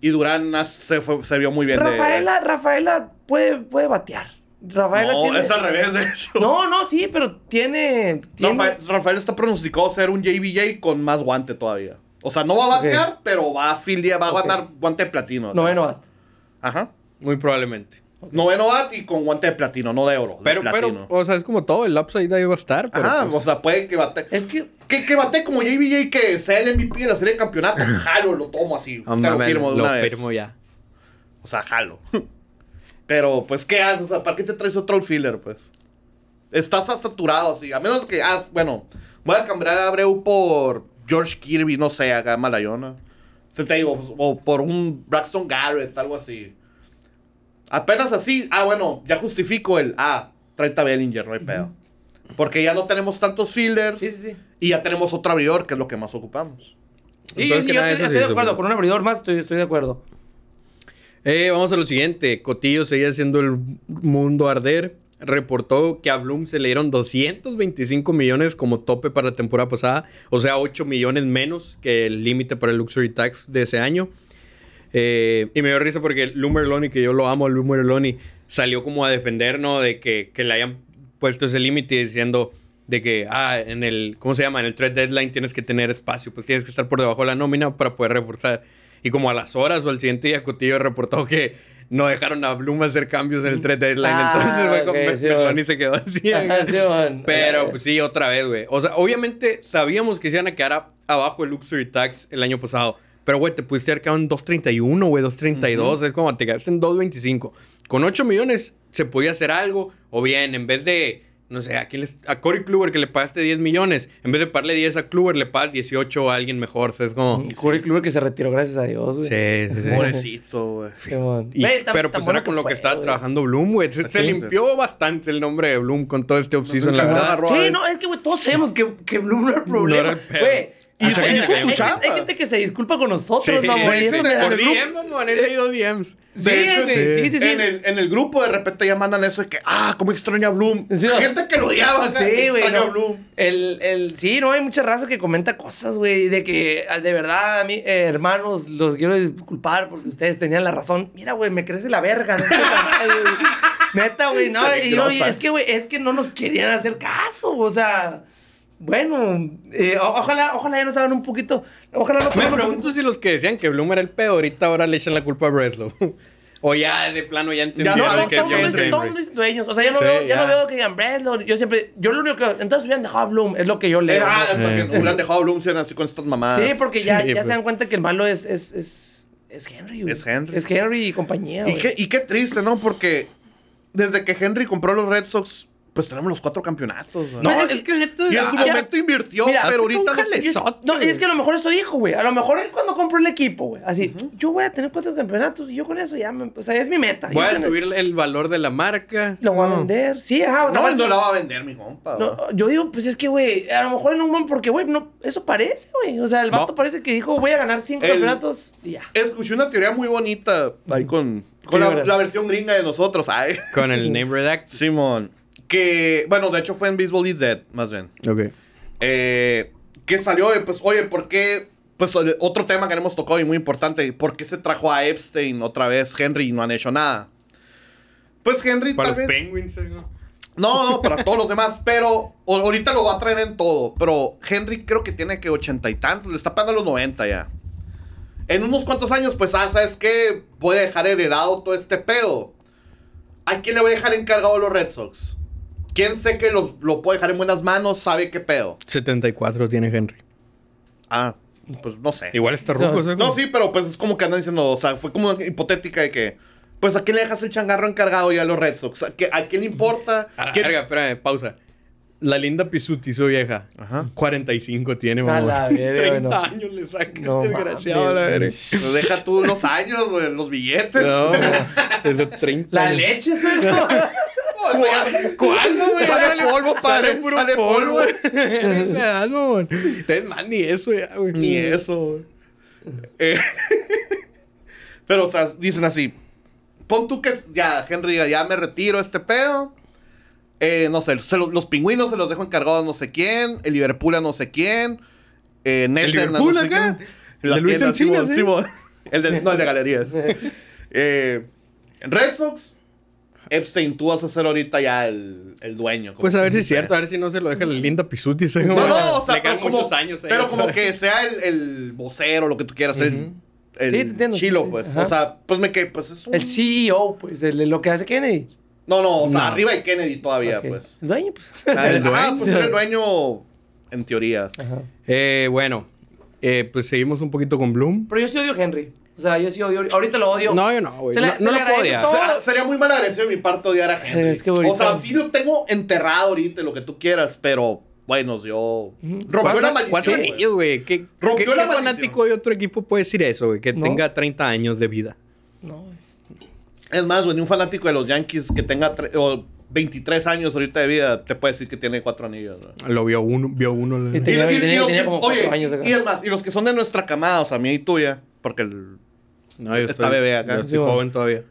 Y Durán se, fue- se vio muy bien. de- Rafaela, Rafaela puede, puede batear. Rafaela No, tiene... es al revés, de hecho. No, no, sí, pero tiene... tiene- Rafael, Rafael está pronosticado ser un JBJ con más guante todavía. O sea, no va a batear, pero va a fildear, va a Ok. ganar guante de platino. Noveno bat. Ajá. Muy probablemente. Noveno bat y con guante de platino, no de oro. de Pero, platino. pero, o sea, es como todo, el upside ahí va a estar. Pero Ajá, pues, o sea, puede que bate. Es que... Que, que bate como JBJ que sea el MVP de la serie de campeonato. jalo, lo tomo así. ah, te lo firmo de lo una vez. firmo ya. O sea, jalo. Pero, pues, ¿qué haces? O sea, ¿para qué te traes otro filler, pues? Estás saturado, así. A menos que, ah, bueno, voy a cambiar a Abreu por George Kirby, no sé, acá Malayona. Te, te digo, o por un Braxton Garrett, algo así. Apenas así, ah, bueno, ya justifico el, ah, tráete a Bellinger, no hay pedo. Porque ya no tenemos tantos fielders. Sí, sí, sí. Y ya tenemos otro abridor, que es lo que más ocupamos. Sí, Entonces, sí, yo estoy, eso sí, estoy de acuerdo. Con un abridor más estoy, estoy de acuerdo. Eh, vamos a lo siguiente. Cotillo seguía haciendo el mundo arder. Reportó que a Bloom se le dieron 225 millones como tope para la temporada pasada. O sea, 8 millones menos que el límite para el Luxury Tax de ese año. Eh, y me dio risa porque Lumer Loney, que yo lo amo, Lumer Loney, salió como a defender, ¿no? De que, que le hayan puesto ese límite diciendo de que, ah, en el, ¿cómo se llama? En el trade deadline tienes que tener espacio, pues tienes que estar por debajo de la nómina para poder reforzar. Y como a las horas o al siguiente día, Cotillo reportó que no dejaron a Bloom hacer cambios en el trade deadline. Ah, Entonces fue como ok, sí, Merloni se quedó así. Ajá, sí. Pero pues sí, otra vez, güey. O sea, obviamente sabíamos que se iban a quedar a- abajo el Luxury Tax el año pasado. Pero, güey, te pudiste haber quedado en 2.31, güey, 2.32. Es como te quedaste en 2.25. Con 8 millones se podía hacer algo. O bien, en vez de, no sé, a, quién les- a Corey Kluber que le pagaste 10 millones, en vez de pagarle 10 a Kluber, le pagas 18 a alguien mejor. O sea, es como... Y Corey Kluber que se retiró, gracias a Dios, güey. Sí, sí, sí. Pobrecito, güey. Sí, pero pues era con lo que fue, estaba güey. trabajando Bloom, güey. Se, se limpió bastante el nombre de Bloom con todo este offseason, la nunca verdad. Sí, no, es que, güey, todos sabemos que, que Bloom no era el No problema. era el pedo. Y hizo su hay- chamba. hay gente que se disculpa con nosotros, Sí, eso da- Por DM, mamón, he leído DMs. Sí, De hecho, güey, sí, sí, sí. En el, en el grupo de repente ya mandan eso de que, ah, cómo extraña a Bloom. Sí, no. Gente que lo odiaba, Sí, güey, extraña a no. Bloom. El, el, sí, no, hay mucha raza que comenta cosas, güey, de que de verdad, a mí, eh, hermanos, los quiero disculpar porque ustedes tenían la razón. Mira, güey, me crece la verga. no. Neta, güey, no, y no, y es que, güey, es que no nos querían hacer caso, o sea, bueno, eh, ojalá, ojalá ya nos hagan un poquito, ojalá nos Me pregunto poquito- si los que decían que Bloom era el peor, ahorita ahora le echan la culpa a Breslow. o ya de plano ya entendieron Ya No, no, que todo el decían mundo dice, todo el mundo dice dueños. O sea, ya no, Sí, veo, ya ya. no veo que digan Breslow. Yo siempre, yo lo único que. Entonces hubieran dejado a Bloom, es lo que yo leo. Eh, ah, ¿no? también hubieran dejado a Bloom siendo así con estas mamadas. Sí, porque ya, Sí, ya se dan cuenta que el malo es, es, es, es Henry. güey. Es Henry. Es Henry y compañía. Y qué, y qué triste, ¿no? Porque desde que Henry compró los Red Sox, pues tenemos los cuatro campeonatos. güey. No, Pues es es, que- que neta. y en su momento invirtió, Mira, pero ahorita no No, es que a lo mejor eso dijo, güey. A lo mejor él cuando compró el equipo, güey. Así, yo voy a tener cuatro campeonatos y yo con eso ya me. O sea, es mi meta. Voy Yo a tener- subir el valor de la marca. Lo voy a No. vender. Sí, ajá. O sea, No, va- no la va a vender, mi compa. no, yo digo, pues es que, güey, a lo mejor en un momento, porque, güey, no, eso parece, güey. O sea, el vato No. parece que dijo, voy a ganar cinco El- campeonatos y ya. Escuché una teoría muy bonita ahí con, con la versión gringa de nosotros. Ay. Con el name redact. Simón. Que, bueno, de hecho fue en Baseball is Dead, más bien. Ok. Eh, que salió, pues, oye, ¿por qué? Pues otro tema que hemos tocado y muy importante, ¿por qué se trajo a Epstein otra vez Henry y no han hecho nada? Pues Henry Para tal los vez... Penguins. eh, ¿no? No, no, para todos los demás, pero o- ahorita lo va a traer en todo. Pero Henry creo que tiene que ochenta y tantos, le está pagando los 90 ya. en unos cuantos años, pues, ah, ¿sabes qué? Voy a dejar heredado todo este pedo. ¿A quién le voy a dejar encargado a los Red Sox? ¿Quién sé que lo, lo puede dejar en buenas manos? ¿Sabe qué pedo? 74 tiene Henry. Ah, pues no sé. Igual está So- ruco, ¿sabes? No, sí, pero pues es como que andan diciendo, o sea, fue como hipotética de que, pues, ¿a quién le dejas el changarro encargado ya a los Red Sox? ¿A, qué- a quién le importa? A la ¿Quién- verga, espérame, pausa. La linda Pisuti, su vieja. Ajá. 45 tiene, A mamá. la verga, 30 no. años le saca, No desgraciado, la verga. Pues deja tú los años, los billetes. No, es de 30 La años. leche, ¿Cuándo, güey? Sale polvo, padre. Sale puro Sale polvo. polvo. Eres más, ni eso ya, güey. Ni eso, güey. Eh, pero, o sea, dicen así. Pon tú que es- ya, Henry, ya me retiro este pedo. Eh, no sé, se lo- los pingüinos se los dejo encargados a no sé quién. El Liverpool a no sé quién. Eh, a Liverpool no acá? El La de Luis Encinas. El de, no, el de galerías. eh, Red Sox. Epstein, tú vas a ser ahorita ya el, el dueño. Pues a ver si es cierto, a ver si no se lo deja la linda Pisuti. No, no, o sea, Le quedan pero como, muchos años ahí. pero como que sea el, el vocero, lo que tú quieras, el, Ujú. el Sí, te entiendo, chilo, sí, sí, pues. ajá. O sea, pues me que, pues es un... El CEO, pues, de lo que hace Kennedy. No, no, o sea, No. arriba hay Kennedy todavía, pues. El dueño, pues. Ah, El el dueño. Ah, pues era el dueño, en teoría. Ajá. Eh, bueno, eh, pues seguimos un poquito con Bloom. Pero yo sí odio a Henry. O sea, yo sí odio. Ahorita lo odio. No, yo no, güey. Se le- No, se no le lo puedo agradece todo. Sería muy mal agradecido de mi parte odiar a Henry. Es que ahorita- O sea, sí lo tengo enterrado ahorita, lo que tú quieras, pero, bueno, yo... Rompió la maldición. Cuatro güey. anillos, güey. ¿Qué, Rompió qué- la qué maldición. fanático de otro equipo puede decir eso, güey? Que No. tenga 30 años de vida. No, güey. Es más, güey, ni un fanático de los Yankees que tenga tre- o 23 años ahorita de vida te puede decir que tiene cuatro anillos. güey. Lo vio uno, vio uno. la- Y Tenía- como cuatro oye, años acá. Y es más, y los que son de nuestra camada, o sea, mía y tuya, porque el- No, yo Está estoy, bebé acá. yo estoy Sí, joven todavía.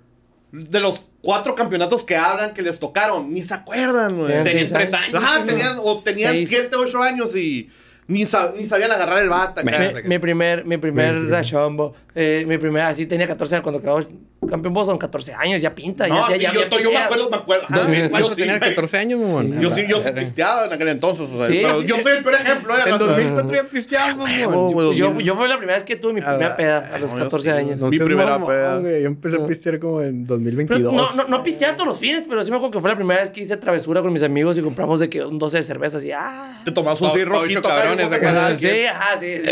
de los cuatro campeonatos que hablan que les tocaron, ni se acuerdan, güey. Tenían tres años. Ajá, tenían, o tenían Seis. 7, 8 años y ni, sab- ni sabían agarrar el bata. Me-. Mi, mi primer, mi primer. Rachambo, eh, mi primer, así tenía 14 años cuando quedó campeón Boston, 14 años, ya pinta, No, ya, sí, ya, yo, ya yo me acuerdo, me acuerdo. ajá, 2004 yo sí, tenías güey. 14 años, mamón. Yo sí, yo sí pisteaba en aquel entonces. O sea, Sí. pero yo soy el peor ejemplo, eh, En raza. 2004 ya pisteabas, mamón. güey, Yo, 2000. yo fue la primera vez que tuve mi primera peda, a los no, yo 14 sí, años. No Mi primera peda. Yo empecé a pistear como en Pero 2022. no, no, no pisteaba todos los fines, pero sí me acuerdo que fue la primera vez que hice travesura con mis amigos y compramos de que un 12 de cervezas y ah. Te tomas un Pa- sí pa' ocho rojito acá, acá. Sí, ajá, sí, sí.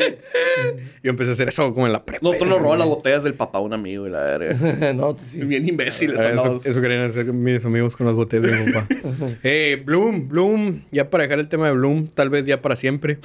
Yo empecé a hacer eso como en la prepa. Nosotros nos roban las botellas del papá a un amigo y la verga. no, sí. Bien imbéciles. Eso, andados. eso querían hacer mis amigos con las botellas de mi papá. eh, Bloom, Bloom, ya para dejar el tema de Bloom, tal vez ya para siempre.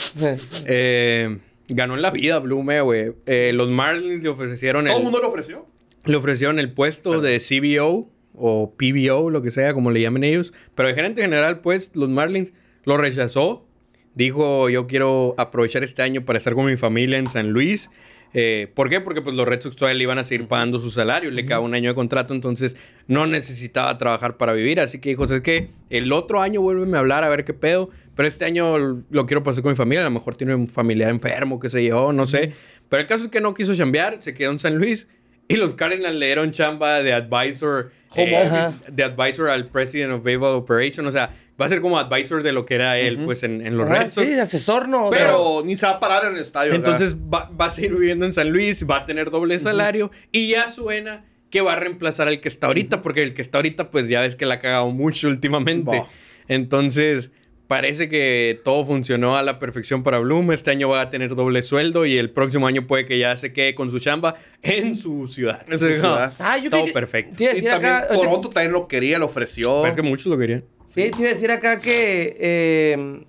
Eh, ganó en la vida Bloom, eh, güey. Eh, los Marlins le ofrecieron Todo el el, mundo lo ofreció. le ofrecieron el puesto de CBO o PBO, lo que sea, como le llamen ellos. Pero el gerente general, pues, los Marlins lo rechazó. Dijo, yo quiero aprovechar este año para estar con mi familia en San Luis. Eh, ¿Por qué? Porque pues los Red Sox todavía le iban a seguir pagando su salario. Le quedaba un año de contrato, entonces no necesitaba trabajar para vivir. Así que dijo, es que el otro año vuélveme a hablar a ver qué pedo. Pero este año lo quiero pasar con mi familia. A lo mejor tiene un familiar enfermo que se llevó, no sé. Pero el caso es que no quiso chambear, se quedó en San Luis. Y los Cardinals le dieron chamba de advisor. Home eh, office. De advisor al President of Baseball Operation. O sea, va a ser como advisor de lo que era él, pues, en, en los Ah, Red Sox. sí, asesor, ¿no? Pero ni se va a parar en el estadio. Entonces va, va a seguir viviendo en San Luis, va a tener doble salario y ya suena que va a reemplazar al que está ahorita, porque el que está ahorita, pues ya ves que la ha cagado mucho últimamente. Va. Entonces, parece que todo funcionó a la perfección para Bloom. Este año va a tener doble sueldo y el próximo año puede que ya se quede con su chamba en su ciudad. En su ciudad. Ah, yo todo que- perfecto. Te Y también acá. Toronto también lo quería, lo ofreció. Es que muchos lo querían. Sí, te iba a decir acá que. eh,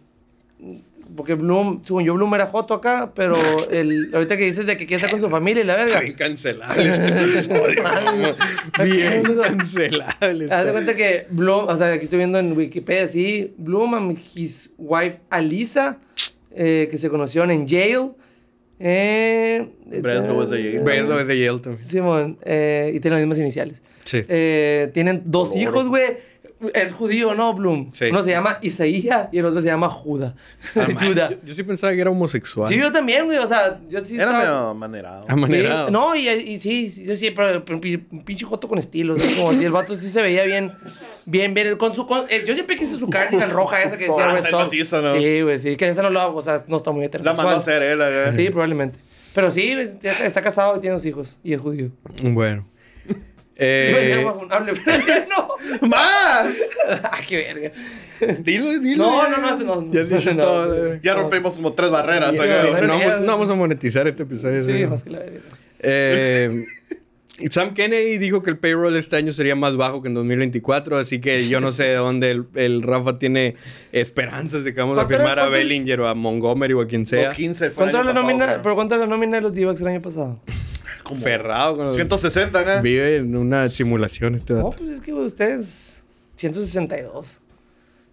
porque Bloom, según yo, Bloom era Joto acá, pero el, ahorita que dices de que quiere estar con su familia y la verga. Bien cancelable este episodio. bien cancelable. Haz de cuenta que Bloom, o sea, aquí estoy viendo en Wikipedia, sí, Bloom and his wife Alisa, eh, que se conocieron en Yale. Eh, es de Yale. Beso es de Yale también. Simón, eh, y tienen las mismas iniciales. Sí. Eh, tienen dos hijos, güey. Es judío, ¿no, Bloom? Sí. Uno se llama Isaías y el otro se llama Juda. Ah, Juda. Yo, yo sí pensaba que era homosexual. Sí, yo también, güey. O sea, yo sí Era estaba- medio manerado. Amanerado. Sí, no, y, y sí, yo sí, pero, pero un pinche- joto con estilo. o sea, como si el vato sí se veía bien, bien, bien. Con su, con- eh, yo siempre quise su cardigan roja, esa que decía Ah, Red está Sox. ¿no? Sí, güey, sí, que esa no lo hago, o sea, no está muy La heterosexual. mandó a hacer él. acá. Sí, probablemente. Pero sí, está casado y tiene dos hijos. Y es judío. Bueno. Iba a ser Eh, más funable, pero no. ¡Más! ah, qué verga. dilo, dilo. No, no, no, no. Ya no, todo. no. eh. Ya rompimos como tres barreras. No, no, vamos, a monetizar este episodio. Sí, ¿no? más que la verga. Eh, Sam Kennedy dijo que el payroll este año sería más bajo que en 2024, así que yo no sé de dónde el, el Rafa tiene esperanzas de que vamos a ¿Cuánto era- firmar a Bellinger o a Montgomery o a quien sea. Los 15 fue el ¿Cuánto la pasado, nómina? ¿Pero cuánto la nómina de los D-backs el año pasado? Como Ferrado con los- 160, ¿eh? Vive en una simulación este No, dato. pues es que ustedes. 162.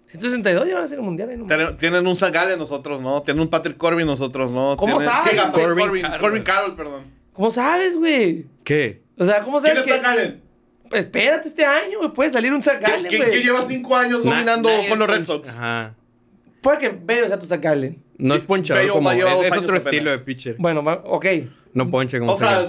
162 ya van a ser el mundial. ahí nomás. Tienen, tienen un Zagale nosotros, ¿no? Tienen un Patrick Corbin nosotros, ¿no? ¿Cómo Tienen- sabes? Corbin Corbin, Carroll. Corbin Carroll, perdón. ¿Cómo sabes, güey? ¿Qué? O sea, ¿cómo ¿Quién sabes es que...? Zagale? Espérate este año, güey. Puede salir un ¿Quién, quién- güey. quién lleva cinco años Na- dominando con los Red Sox? Ajá. Puede que Bello sea tu Zach Gallen. No es ponchador Bello como... lleva Es, dos es años otro apenas. estilo de pitcher. Bueno, va- ok. No poncha como O sea,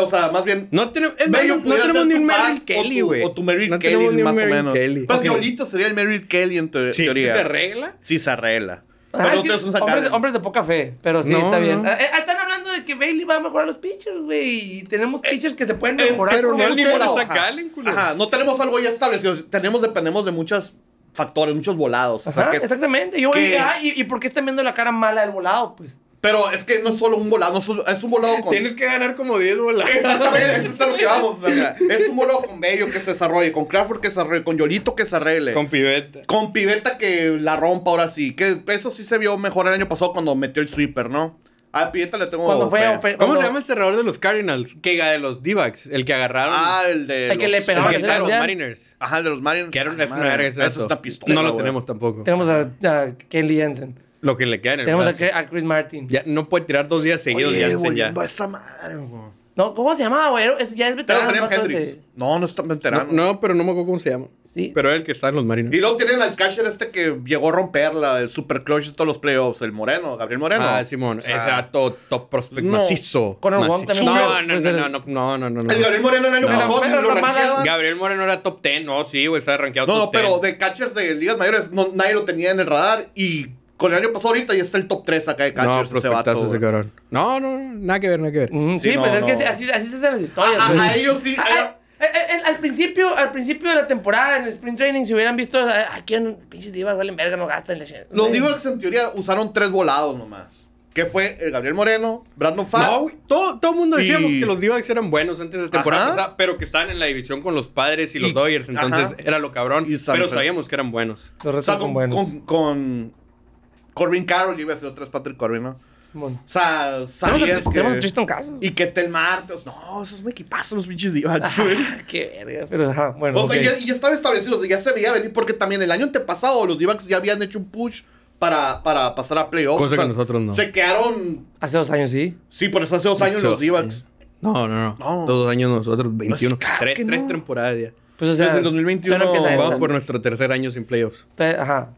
o sea, más bien... No tenemos, es más, Bello no, no pudiera tenemos ser ni un Merrill o Kelly, tu- güey. O tu Merrill no tenemos Kelly, un más o Merrill menos. Kelly. Pues Ok. Yolito sería el Merrill Kelly en te- Sí, teoría. ¿sí se arregla? Sí se arregla. Ah, Pero es que hombres, hombres de poca fe, pero sí, No, está bien. no. Ah, eh, están hablando de que Bailey va a mejorar los pitchers, güey. Y tenemos pitchers que se pueden Es- mejorar. pero no es ni Ajá. Zach culero. Ajá, no tenemos algo ya establecido. Tenemos, dependemos de muchos factores, muchos volados. O sea, Ajá, que es- exactamente. Yo, que- y, ah, y, ¿y por qué están viendo la cara mala del volado? Pues. Pero es que no es solo un volado, no es un volado con... Tienes que ganar como 10 dólares. Exactamente, eso es a lo que vamos. o sea, es un volado con Bello que se desarrolle, con Crawford que se arregle, con Yolito que se arregle. Con pibeta. Con Piveta que la rompa ahora sí. Que eso sí se vio mejor el año pasado cuando metió el sweeper, ¿no? A Piveta le tengo. Cuando fue fe. a oper- ¿Cómo cuando- se llama el cerrador de los Cardinals? Que de los D-backs, el que agarraron. Ah, el de. El que le los- pegaron el al que tercer está en los. Mariners. Ajá, el de los Marines. Que era, Ah, es una verga Eso eso. está pistola. No lo güey. tenemos tampoco. Tenemos a, a Kenley Jensen. Lo que le queda en el Tenemos a, brazo. Cri- a Chris Martin. Ya no puede tirar dos días seguidos Oye, Jansen ya. volviendo a esa madre, güey. No, ¿cómo se llamaba, güey? Es- ya es veterano. ¿no? Ese- No, no está veterano. No, no, pero no me acuerdo cómo se llama. Sí. Pero es el que está en los Mariners. Y luego tienen al catcher este que llegó a romperla, el super clutch de todos los playoffs, el Moreno, Gabriel Moreno. Ah, Simón. O sea, Ese top prospect no. macizo. Conor Wong macizo. también No, pues, no, el- no, no, no, no, no, no. El Gabriel Moreno el año No. Gabriel Moreno era top 10. No, sí, güey, está rankeado No, top no, pero 10. de catchers de ligas mayores no, nadie lo tenía en el radar y con el año pasado ahorita ya está el top 3 acá de No, catchers ese vato. prospectazo ese cabrón. No, no, no, nada que ver, nada que ver. Mm, sí, Sí, pues no, es que no. así, así se hacen las historias. A, pues. a- a ellos sí. Ah, a- ah, eh, eh, al principio, al principio de la temporada, en el sprint training, si hubieran visto ah, aquí en pinches divas, valen verga, no gastan. leche. los. D-backs en teoría usaron tres volados nomás. Que fue el Gabriel Moreno, Brandon Pfaadt. No, güey. Todo, todo el mundo decíamos Y- que los D-backs eran buenos antes de la temporada pasada, pero que estaban en la división con los padres y los Y- Dodgers. Entonces ajá. era lo cabrón. Pero sabíamos que eran buenos. Los o retos sea, son con, buenos. con, con Corbin Carroll, yo iba a decir otra vez Patrick Corbin, ¿no? O sea, Tenemos, sabías a, que... tenemos a Tristan Casas. Y que Tel Martes. No, eso es un equipazo los pinches D-backs, güey. Qué verga, pero ajá, bueno. O sea, ok. ya, y ya estaba establecido, o sea, ya se veía venir, porque también el año antepasado los D-backs ya habían hecho un push para, para pasar a playoffs. Cosa O sea, que nosotros no. Se quedaron, Hace dos años sí. sí, por eso hace dos años Hace los D-backs. No, no, no. No. Dos años nosotros, 21. claro tres, temporadas ya. Pues o sea. Desde el 2021 todavía no empieza Vamos por nuestro tercer año sin playoffs. Te- Ajá.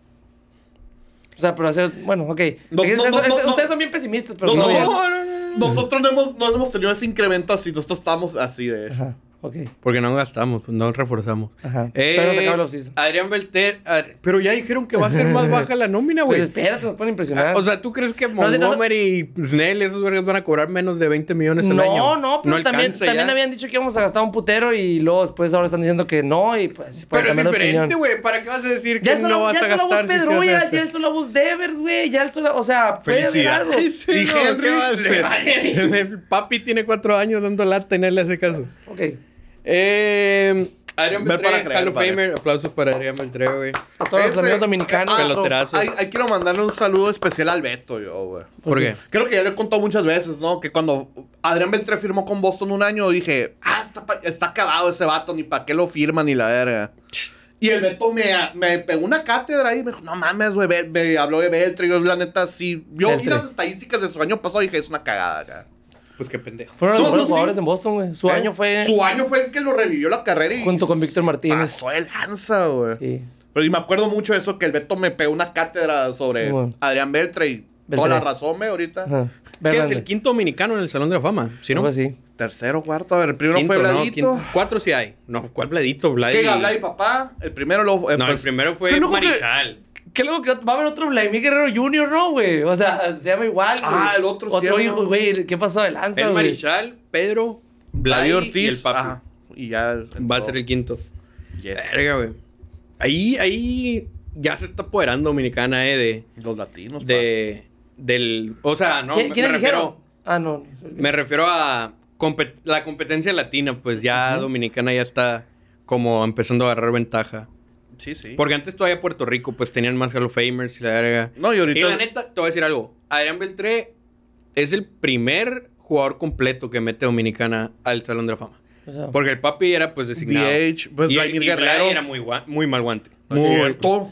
O sea, pero hace. Bueno, ok. No, Es- no, es- no, es- no, no. ustedes son bien pesimistas, pero No, todo no, bien. no, no, no. Nosotros no hemos, no hemos tenido ese incremento así, nosotros estamos así de... Ajá, ok. Porque no gastamos, pues no reforzamos. Ajá. Eh, Pero se acaba el offseason. Adrián Belter. Ad- Pero ya dijeron que va a ser más baja la nómina, Pues güey. espérate, nos pueden impresionar. Ah, o sea, ¿tú crees que No, no, no. Montgomery y Snell, esos vergas van a cobrar menos de 20 millones al año? no, no, pero también, también habían dicho que íbamos a gastar un putero y luego después ahora están diciendo que no y pues Pero es diferente, güey. ¿Para qué vas a decir Ya que no solo, vas ya a gastar? si sí a Pedroia, gastar? ya el solo bus Devers, güey, ya el solo, o sea, puede algo. Felicidades. Y no, Henry ¿qué va a le hacer? vale. El papi tiene cuatro años dando lata nadie le hace caso. Ok. Eh, Adrián Beltré, Hall of. Famer. Aplausos para Adrián Beltré, güey. A todos los amigos dominicanos. Ah, Peloterazo. Ahí, ahí quiero mandarle un saludo especial al Beto, yo, güey. ¿Por qué? Creo que ya lo he contado muchas veces, ¿no? Que cuando Adrián Beltré firmó con Boston un año, dije, ah, está, pa- está acabado ese vato, ni para qué lo firma ni la verga. Y el Beto me, me pegó una cátedra y me dijo, no mames, güey, me habló de Beltré. Yo, la neta, sí. Yo vi las estadísticas de su año pasado y dije, es una cagada, acá. Pues qué pendejo. Fueron los No, mejores no, sí. jugadores en Boston, güey. Su ¿Eh? año fue. Su año fue el que lo revivió la carrera y. Junto con Víctor Martínez. Pasó el lanza, güey. Sí. Pero y me acuerdo mucho de eso, que el Beto me pegó una cátedra sobre Bueno. Adrián Beltre y Beltré. toda la razón, güey, ahorita. Ajá. ¿Qué es Verlander. el quinto dominicano en el Salón de la Fama? ¿Sí, no? Así. Tercero, cuarto, a ver, el primero Quinto, fue no, Bladito. quinto. Cuatro sí hay. No, ¿cuál Bladito? Bladi. ¿Qué Bladi, papá? El primero lo. eh, No, pues, el primero fue no creo que- luego que va a haber otro Vladimir Guerrero Jr., ¿no, güey? O sea, se llama igual. güey. Ah, el otro sí, Otro hijo, güey. ¿Qué pasó de lanza, El güey? Marichal, Pedro, Vladi Ortiz. y el papi. ajá, Y ya. Va a ser el quinto. Yes. Verga, güey. Ahí, ahí ya se está apoderando Dominicana, eh, de... Los latinos. de del... O sea, no, ¿Quién- me, ¿Quiénes me dijeron? refiero... Ah, no. Me refiero a compet- la competencia latina, pues ya Dominicana ya está como empezando a agarrar ventaja. Sí, sí. Porque antes todavía Puerto Rico, pues tenían más Hall of Famers y la verga. No, y ahorita. Y la neta, te voy a decir algo. Adrián Beltré es el primer jugador completo que mete Dominicana al Salón de la Fama. O sea, Porque el papi era pues designado. DH, pues y, Vladimir y Guerrero. Era muy, muy mal guante. Muy Muy cierto.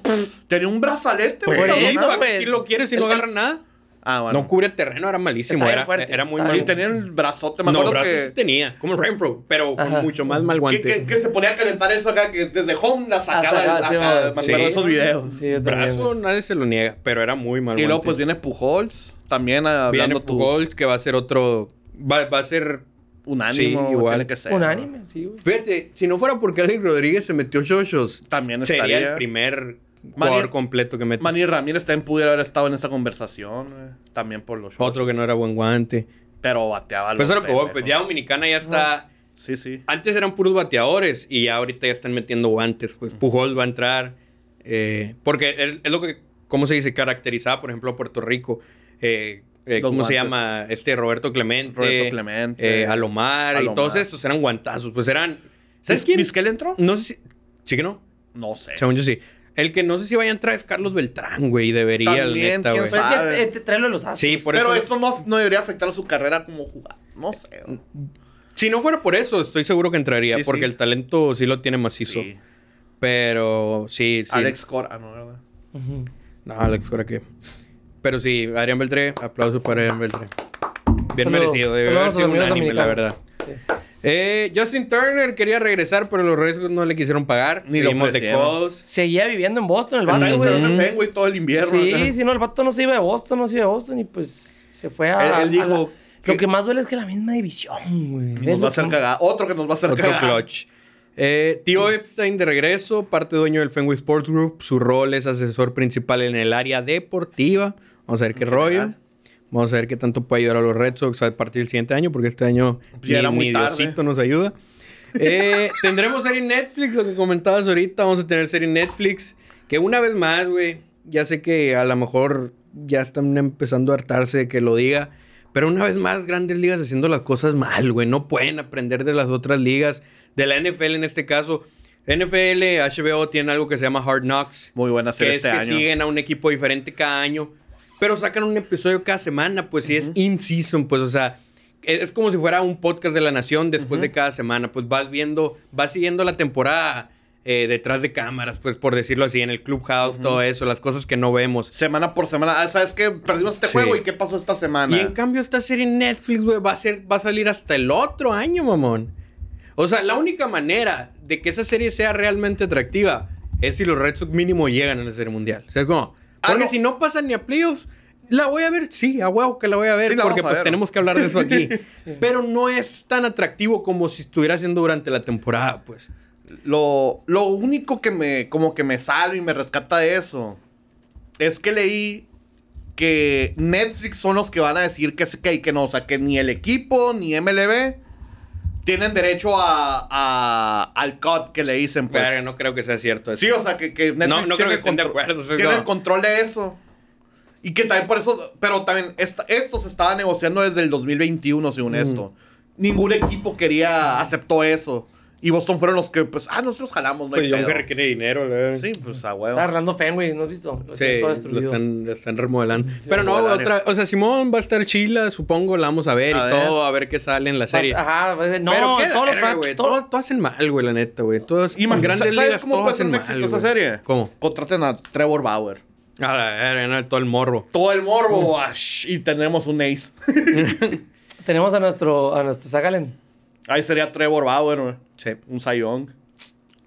Tenía un brazalete, güey. Por Sí, eso, ¿para pues. qué lo quieres si no agarra nada? Ah, bueno. No cubre terreno, era malísimo. Era, fuerte. era muy Ah, mal. Sí, tenía el brazote. Me no, acuerdo brazos que, sí tenía, como Renfro, pero con Ajá. mucho más mal que, guante. que, que se ponía a calentar eso acá, que desde home la sacaba. Hasta acá, acá, sí, me man. acuerdo Sí. de esos videos. Sí, yo también, Brazo güey. nadie se lo niega, pero era muy mal Y luego guante. pues viene Pujols, también hablando Viene Pujols, que va a ser otro... Va, va a ser... unánimo, Sí, igual. tiene que ser. Unánime, sí, güey. Fíjate, si no fuera porque Alex Rodríguez se metió chochos, También sería estaría. el primer jugador completo que mete. Manny Ramírez también pudiera haber estado en esa conversación, güey, también por los shows. Otro que no era buen guante. Pero bateaba Pues eso lo que pues ya Dominicana ya está... Sí, sí. Antes eran puros bateadores y ya ahorita ya están metiendo guantes. Pues Pujol va a entrar. eh, porque es, es lo que, ¿cómo se dice? Caracterizaba, por ejemplo, a Puerto Rico. Eh, eh, ¿Cómo se llama? Este Roberto Clemente. Roberto Clemente. eh, Alomar, y Alomar. todos estos eran guantazos. Pues eran. ¿Sabes ¿Mis- quién? ¿Miskel entró? No sé si. ¿Sí que no? No sé. Según yo sí. El que no sé si vaya a entrar es Carlos Beltrán, güey. Debería, la También, neta, quién güey. Pero es sabe. que eh, tráelo los astros. Sí, por Pero eso. eso no, no debería afectar a su carrera como jugador. No sé. güey. Si no fuera por eso, estoy seguro que entraría. Sí, porque sí. el talento sí lo tiene macizo. Sí. pero sí, sí. Alex Cora, ¿no? No, Alex, ¿para qué? Pero sí, Adrián Beltré, aplauso para Adrián Beltré. Bien merecido, debe Saludos haber sido amigos unánime, la verdad. Sí. Eh, Justin Turner quería regresar, pero los Redskins no le quisieron pagar. Ni lo ofrecieron. Seguía viviendo en Boston el vato, en Fenway todo el invierno. Sí, sí, no, el vato no se iba de Boston, no se iba de Boston y pues se fue a. Él- él a dijo la- que- Lo que más duele es que la misma división, güey. Nos Es va a hacer que- cagar. Otro que nos va a hacer Otro clutch. Eh, tío Epstein de regreso, parte dueño del Fenway Sports Group. Su rol es asesor principal en el área deportiva. Vamos a ver qué rollo. general. Vamos a ver qué tanto puede ayudar a los Red Sox a partir del siguiente año, porque este año Ya ni, muy ni. Diosito nos ayuda. Eh, tendremos serie Netflix, lo que comentabas ahorita. Vamos a tener serie Netflix. Que una vez más, güey, ya sé que a lo mejor ya están empezando a hartarse de que lo diga. Pero una vez más, grandes ligas haciendo las cosas mal, güey. No pueden aprender de las otras ligas, de la NFL en este caso. NFL, HBO tienen algo que se llama Hard Knocks. Muy buena Que serie es este que año. siguen a un equipo diferente cada año. Pero sacan un episodio cada semana, pues si es in-season, pues o sea, es como si fuera un podcast de la nación después de cada semana. Pues vas viendo, vas siguiendo la temporada eh, detrás de cámaras, pues por decirlo así, en el clubhouse, todo eso, las cosas que no vemos. Semana por semana. Ah, ¿Sabes qué? Perdimos este Sí. juego y qué pasó esta semana. Y en cambio esta serie Netflix, güey, va a ser, va a salir hasta el otro año, mamón. O sea, la única manera de que esa serie sea realmente atractiva es si los Red Sox mínimo llegan a la serie mundial. O sea, es como, porque no. si no pasan ni a playoffs, la voy a ver, sí, a huevo que la voy a ver, Sí, porque a pues ver. tenemos que hablar de eso aquí. Pero no es tan atractivo como si estuviera haciendo durante la temporada, pues. Lo, lo único que me, como que me salva y me rescata de eso es que leí que Netflix son los que van a decir que, que, que no, o sea, que ni el equipo ni MLB tienen derecho a, a- al cut que le dicen, pues. No creo que sea cierto eso. Sí, o sea, que, que Netflix No, no creo que estén de control, acuerdo, o sea, tiene no. el control de eso. Y que también por eso, pero también esta- esto se estaba negociando desde el 2021, según Mm. esto. Ningún equipo quería, aceptó eso. Y Boston fueron los que, pues, ah, nosotros jalamos, no hay Pues John pedo. Henry tiene dinero, verdad. Sí, pues a huevo. Está Orlando Fenway, ¿no has visto? Lo Sí, tiene todo lo destruido. están, lo están remodelando. Pero no, remodelar. otra, o sea, Simón va a estar chila, supongo, la vamos a ver A y ver. todo, a ver qué sale en la serie. Ajá, pues, no, Pero qué todos los verga, fans, güey, todo- todos, todos hacen mal, güey, la neta, güey. Todos Imagínate, grandes ¿Sabes ligas, cómo todos puede ser hacen un mal, éxito esa güey. serie? ¿Cómo? Contraten a Trevor Bauer. A la verga, no, todo el morbo. Todo el Mm. morbo, ash, y tenemos un ace. Tenemos a nuestro, a nuestro Zagalen. Ahí sería Trevor Bauer, güey. Sí, un sayón.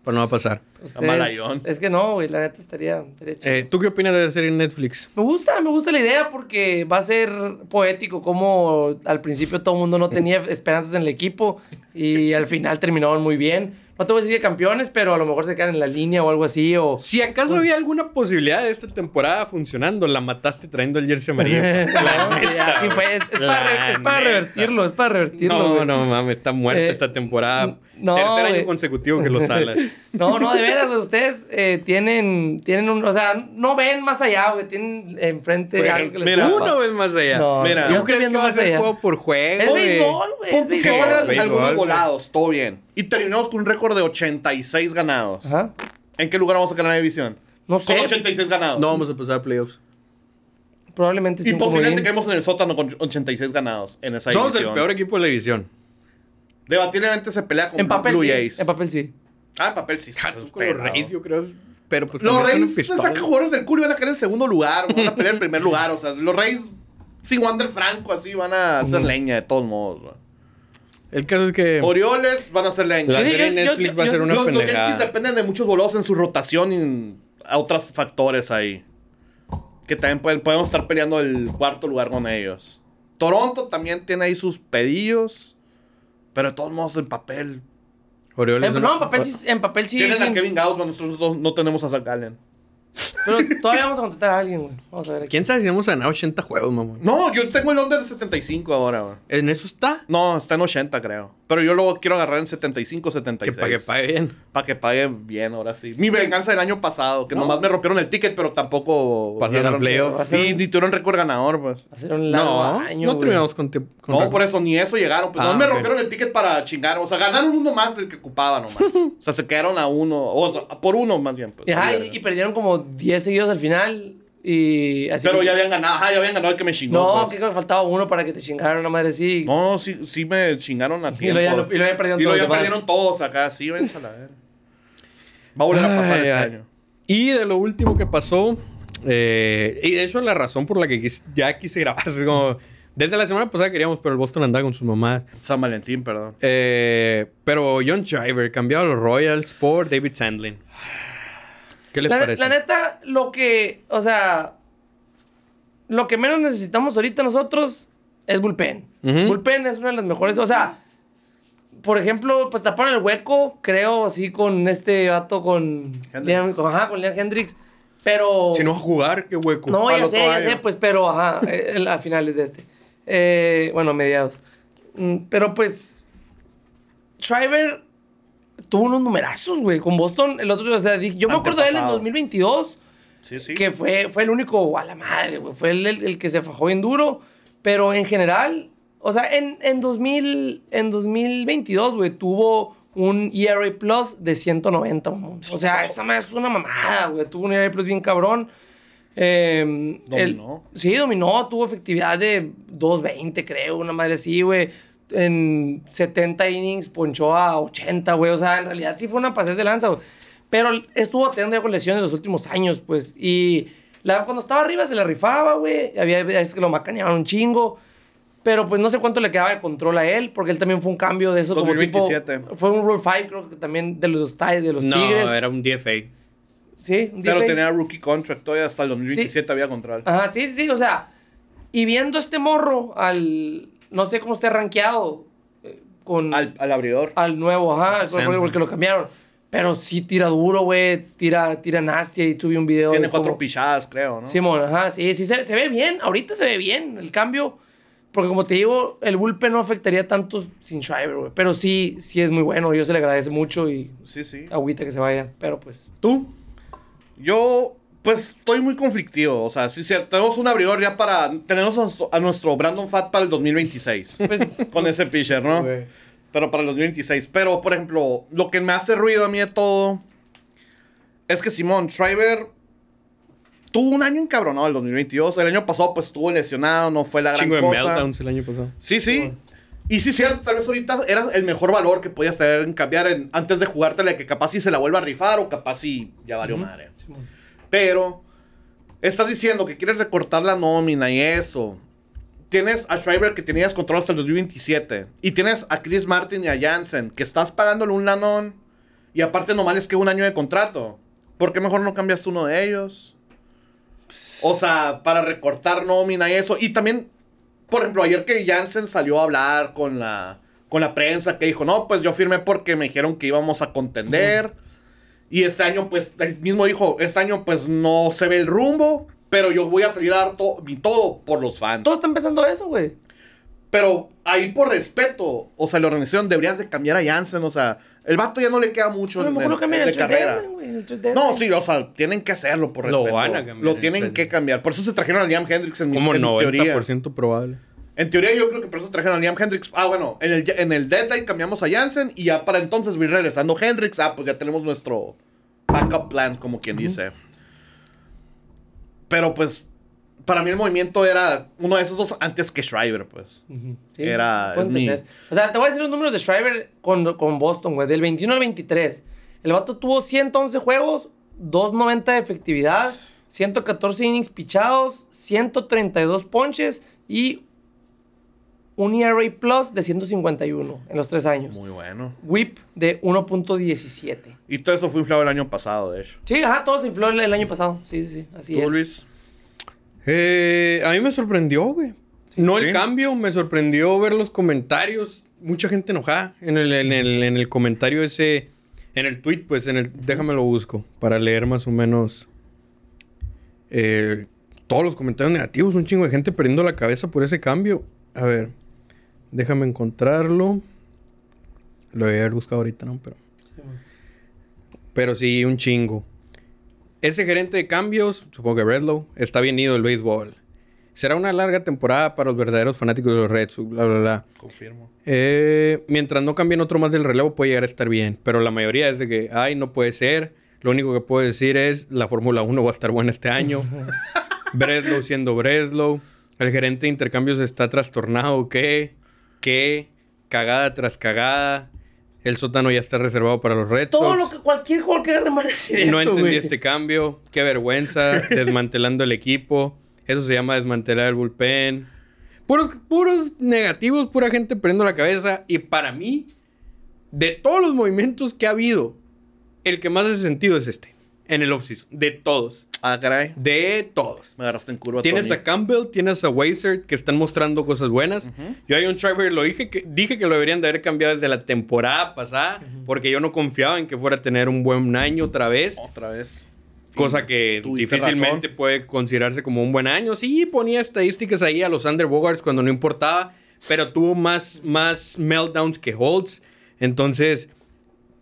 pero no va a pasar. Ustedes- malayón. Es que no, güey, la neta estaría, estaría chido. Eh, ¿Tú qué opinas de la serie en Netflix? Me gusta, me gusta la idea porque va a ser poético como al principio todo el mundo no tenía esperanzas en el equipo y al final terminaron muy bien. No te voy a decir que campeones, pero a lo mejor se quedan en la línea o algo así. O... Si acaso había alguna posibilidad de esta temporada funcionando, la mataste trayendo el jersey amarillo. Sí, pues, es, para, re- es para revertirlo, es para revertirlo. No, güey. no, mames, está muerta Eh, esta temporada. no, Tercer año güey. consecutivo que lo salas. No, no, de veras, ustedes eh, tienen, tienen un, o sea, no ven más allá, güey, tienen enfrente Güey, algo que les mira. Uno vez más allá. No, Mira, yo ¿Tú estoy crees que va a ser allá. juego por juego? Es béisbol, güey, tú que volados, todo bien. Y terminamos con un récord de 86 ganados. Ajá. ¿En qué lugar vamos a ganar la división? No Con sé, 86 ganados. No vamos a pasar a playoffs. probablemente sí y posiblemente quedemos en el sótano con 86 ganados en esa Somos el división. peor equipo de la división. Debatiblemente se pelea con En papel Blue sí, Jays. en papel sí. Ah, en papel sí. Con los. Reyes, yo creo. Pero pues Los Reyes se sacan jugadores del culo y van a quedar en segundo lugar. Van a pelear en primer lugar. O sea, los Reyes sin Wander Franco así van a hacer leña de todos modos. güey. El caso es que Orioles van a hacer leña. la Yo- yo- yo- Netflix yo- va a yo- ser una los, los Yankees pendejada. dependen de muchos bolos en su rotación y a otros factores ahí. Que también pueden, podemos estar peleando el cuarto lugar con ellos. Toronto también tiene ahí sus pedillos. Pero de todos modos en papel. Orioles En, no, en papel sí, en papel sí. Tienen sí. a Kevin Gauss, nosotros no, no tenemos a Zach Gallen. Pero todavía vamos a contratar a alguien, güey. Vamos a ver. aquí. ¿Quién sabe si vamos a ganar 80 juegos, mamón? No, yo tengo el under de 75 ahora, güey. ¿En eso está? No, está en 80, creo. Pero yo lo quiero agarrar en 75, Que 76. pague, pague bien. Para que pague bien, ahora sí. Mi venganza del año pasado, que nomás me rompieron el ticket, pero tampoco. Pasaron playoffs. Y ni tuvieron récord ganador, pues. Largo No, año, no terminamos con, te- con No, récord. por eso ni eso llegaron. Pues Ah, nomás me rompieron el ticket para chingar. O sea, ganaron uno más del que ocupaba nomás. o sea, se quedaron a uno. O sea, por uno más bien. Pues, Y, ajá, y perdieron como 10 seguidos al final. Y así pero que- ya habían ganado. Ajá, ya habían ganado el que me chingó. No, pues. que creo que faltaba uno para que te chingaran una madre así. No, sí, sí me chingaron a y tiempo. lo ya, y lo ya perdieron Y todos ya los demás. perdieron todos acá. Sí, vence a la ver. Va a volver a pasar Ay, este ay. año. Y de lo último que pasó, eh, y de hecho la razón por la que ya quise grabar, es como, desde la semana pasada queríamos, pero el Boston andaba con sus mamás. San Valentín, perdón. Eh, pero John Driver cambiado a los Royals por David Sandlin. ¿Qué les La, parece? la neta, lo que, o sea, lo que menos necesitamos ahorita nosotros es bullpen. Bullpen es una de las mejores, o sea, por ejemplo, pues taparon el hueco, creo, así con este vato, con. Liam, con- ajá, con Liam Hendricks, pero... si no a jugar, qué hueco. No, ya sé, ya año. sé, pues, pero ajá, eh, el- a finales de este. Eh, bueno, mediados. Mm, Pero pues, Shriver tuvo unos numerazos, güey, con Boston el otro día. O sea, yo me acuerdo de él en Antepasado. 2022, Sí, sí. que fue, fue el único, a la madre, güey, fue el, el- el que se fajó bien duro. Pero en general, o sea, en, en, 2000, en 2022, güey, tuvo un ERA Plus de 190, mamón. O sea, esa madre es una mamada, güey. Tuvo un ERA Plus bien cabrón. Eh, el- Dominó. sí, dominó. Tuvo efectividad de 2.20, creo. Una madre así, güey. En 70 innings ponchó a 80, güey. O sea, en realidad sí fue una pasez de lanza, güey. Pero estuvo teniendo ya con lesiones los últimos años, pues. Y la- cuando estaba arriba se le rifaba, güey. Había veces que lo macaneaban un chingo. Pero pues no sé cuánto le quedaba de control a él, porque él también fue un cambio de eso como tipo... 2027. Fue un Rule 5, creo que también de los, Tigers, de los no, Tigres. era un DFA. Sí, un Pero DFA. tenía rookie contract todavía hasta el 2027 había contrato. Ajá, sí, sí, sí, o sea, y viendo este morro al, no sé cómo esté rankeado eh, con al, Al, al abridor. nuevo, ajá, al Sam. porque lo cambiaron. Pero sí tira duro, güey, tira, tira nasty y tuve un video. Tiene cuatro cómo- pichadas, creo, ¿no? Simón, ajá, sí, sí, se, se ve bien, ahorita se ve bien el cambio. Porque como te digo, el bullpen no afectaría tanto sin Shriver, güey. Pero sí, sí es muy bueno, yo se le agradece mucho y sí. sí. agüita que se vaya. Pero pues, ¿Tú? Yo, pues, estoy muy conflictivo. O sea, sí, sí, tenemos un abridor ya para... Tenemos a nuestro, a nuestro Brandon Fat para el 2026. pues con ese pitcher, ¿no? Pero para el 2026. Pero, por ejemplo, lo que me hace ruido a mí de todo es que Simón Schreiber tuvo un año encabronado el 2022. El año pasado, pues, estuvo lesionado, no fue la gran Chingo de cosa. meltdowns el año pasado. Sí, sí. Y sí, cierto, tal vez ahorita era el mejor valor que podías tener en cambiar en- antes de jugártela, que capaz si se la vuelva a rifar o capaz si ya valió madre. Simón. Pero estás diciendo que quieres recortar la nómina y eso. Tienes a Schreiber que tenías control hasta el 2027. Y tienes a Chris Martin y a Jansen que estás pagándole un lanón. Y aparte nomás les queda un año de contrato. ¿Por qué mejor no cambias uno de ellos? O sea, para recortar nómina y eso. Y también, por ejemplo, ayer que Jansen salió a hablar con la con la prensa que dijo, no, pues yo firmé porque me dijeron que íbamos a contender. Y este año, pues, él mismo dijo, este año, pues, no se ve el rumbo, pero yo voy a salir a dar to- mi todo por los fans. Todo está empezando eso, güey. Pero ahí por respeto, o sea, la organización deberías de cambiar a Jansen, o sea, el vato ya no le queda mucho A lo en- mejor en- lo de el carrera. deadline, el No, sí, o sea, tienen que hacerlo por Lo respeto. van a cambiar Lo el tienen que cambiar. Por eso se trajeron a Liam Hendricks en, mi- Como en teoría. 90% probable. En teoría yo creo que por eso trajeron a Liam Hendricks. Ah, bueno, en el, en el deadline cambiamos a Jansen y ya para entonces voy regresando Hendricks. Ah, pues ya tenemos nuestro backup plan, como quien dice. Pero pues, para mí el movimiento era uno de esos dos antes que Schreiber, pues. Ujú. Sí, Era- mi- entender. O sea, te voy a decir los números de Shriver con, con Boston, güey. Del 21 al 23. El vato tuvo 111 juegos, 290 de efectividad, 114 innings pichados, 132 ponches y un ERA plus de 151 en los tres años. Muy bueno. Whip de 1.17. Y todo eso fue inflado el año pasado, de hecho. Sí, ajá, todo se infló el, el año pasado. Sí, sí, sí. Así ¿Tú, es. Luis? Eh, a mí me sorprendió, güey. No Sí. el cambio, me sorprendió ver los comentarios. Mucha gente enojada en el, en el, en el comentario ese, en el tweet, pues, en el, déjame lo busco para leer más o menos eh, todos los comentarios negativos. Un chingo de gente perdiendo la cabeza por ese cambio. A ver, déjame encontrarlo. Lo voy a haber buscado ahorita, ¿no? Pero, Sí, pero sí, un chingo. Ese gerente de cambios, supongo que Redlow, está bien ido el béisbol. Será una larga temporada para los verdaderos fanáticos de los Reds, bla, bla, bla. Confirmo. Eh, mientras no cambien otro más del relevo, puede llegar a estar bien. Pero la mayoría es de que, ay, no puede ser. Lo único que puedo decir es, la Fórmula 1 va a estar buena este año. Breslow siendo Breslow. El gerente de intercambios está trastornado. ¿Qué? ¿Qué? Cagada tras cagada. El sótano ya está reservado para los Red Todo Sox. lo que cualquier jugador que mal decir No eso, entendí güey. este cambio. Qué vergüenza. Desmantelando el equipo. Eso se llama desmantelar el bullpen. Puros, puros negativos, pura gente perdiendo la cabeza. Y para mí, de todos los movimientos que ha habido, el que más hace sentido es este. En el offseason. De todos. Ah, caray. De todos. Me agarraste en curva, Tienes Tony. a Campbell, tienes a Weiser que están mostrando cosas buenas. Yo hay un Trevor, lo dije que, dije que lo deberían de haber cambiado desde la temporada pasada, porque yo no confiaba en que fuera a tener un buen año otra vez. Otra vez. Cosa que difícilmente razón. puede considerarse como un buen año. Sí, ponía estadísticas ahí a los Under Bogarts cuando no importaba, pero tuvo más, más meltdowns que holds. Entonces,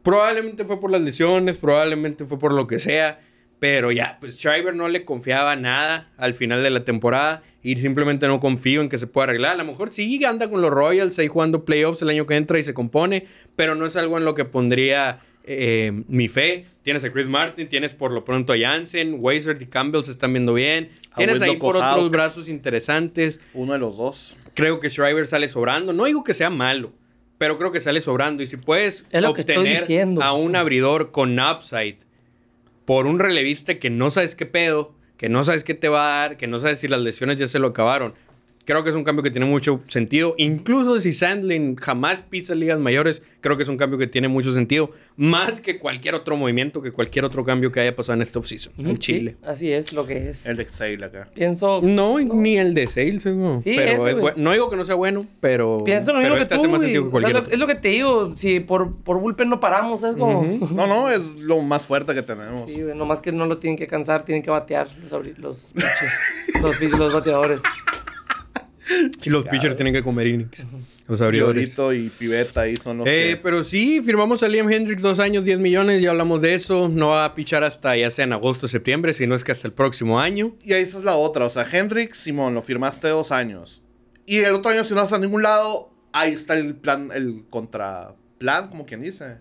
probablemente fue por las lesiones, probablemente fue por lo que sea. Pero ya, pues Schreiber no le confiaba nada al final de la temporada y simplemente no confío en que se pueda arreglar. A lo mejor sí anda con los Royals ahí jugando playoffs el año que entra y se compone, pero no es algo en lo que pondría eh, mi fe. Tienes a Chris Martin, tienes por lo pronto a Jansen, Weiser y Campbell se están viendo bien. Tienes ahí por otros brazos interesantes. Uno de los dos. Creo que Schreiber sale sobrando. No digo que sea malo, pero creo que sale sobrando. Y si puedes Es lo que estoy obtener diciendo. a un abridor con upside por un relevista que no sabes qué pedo, que no sabes qué te va a dar, que no sabes si las lesiones ya se lo acabaron. Creo que es un cambio que tiene mucho sentido. Incluso si Sandlin jamás pisa ligas mayores, creo que es un cambio que tiene mucho sentido. Más que cualquier otro movimiento, que cualquier otro cambio que haya pasado en esta offseason. En Chile. sí, así es lo que es. El de Sale acá. Pienso. No, ni el de Sales. no. Sí, pero es güey. bu- no digo que no sea bueno, pero. Pienso lo mismo pero que este tú, hace más que O sea, lo- es lo que te digo. Si por, por bullpen no paramos, es como. No, no, es lo más fuerte que tenemos. Sí, nomás que no lo tienen que cansar, tienen que batear los, los, los, los bateadores. Y los pitchers tienen que comer innings. Los abridores. Fiorito y Piveta ahí son los Eh, que... pero sí, firmamos a Liam Hendricks dos años, 10 millones, ya hablamos de eso. No va a pichar hasta ya sea en agosto o septiembre, sino es que hasta el próximo año. Y ahí esa es la otra. O sea, Hendrix, Simón, lo firmaste dos años. Y el otro año, si no vas a ningún lado, ahí está el plan, el contraplan, como quien dice.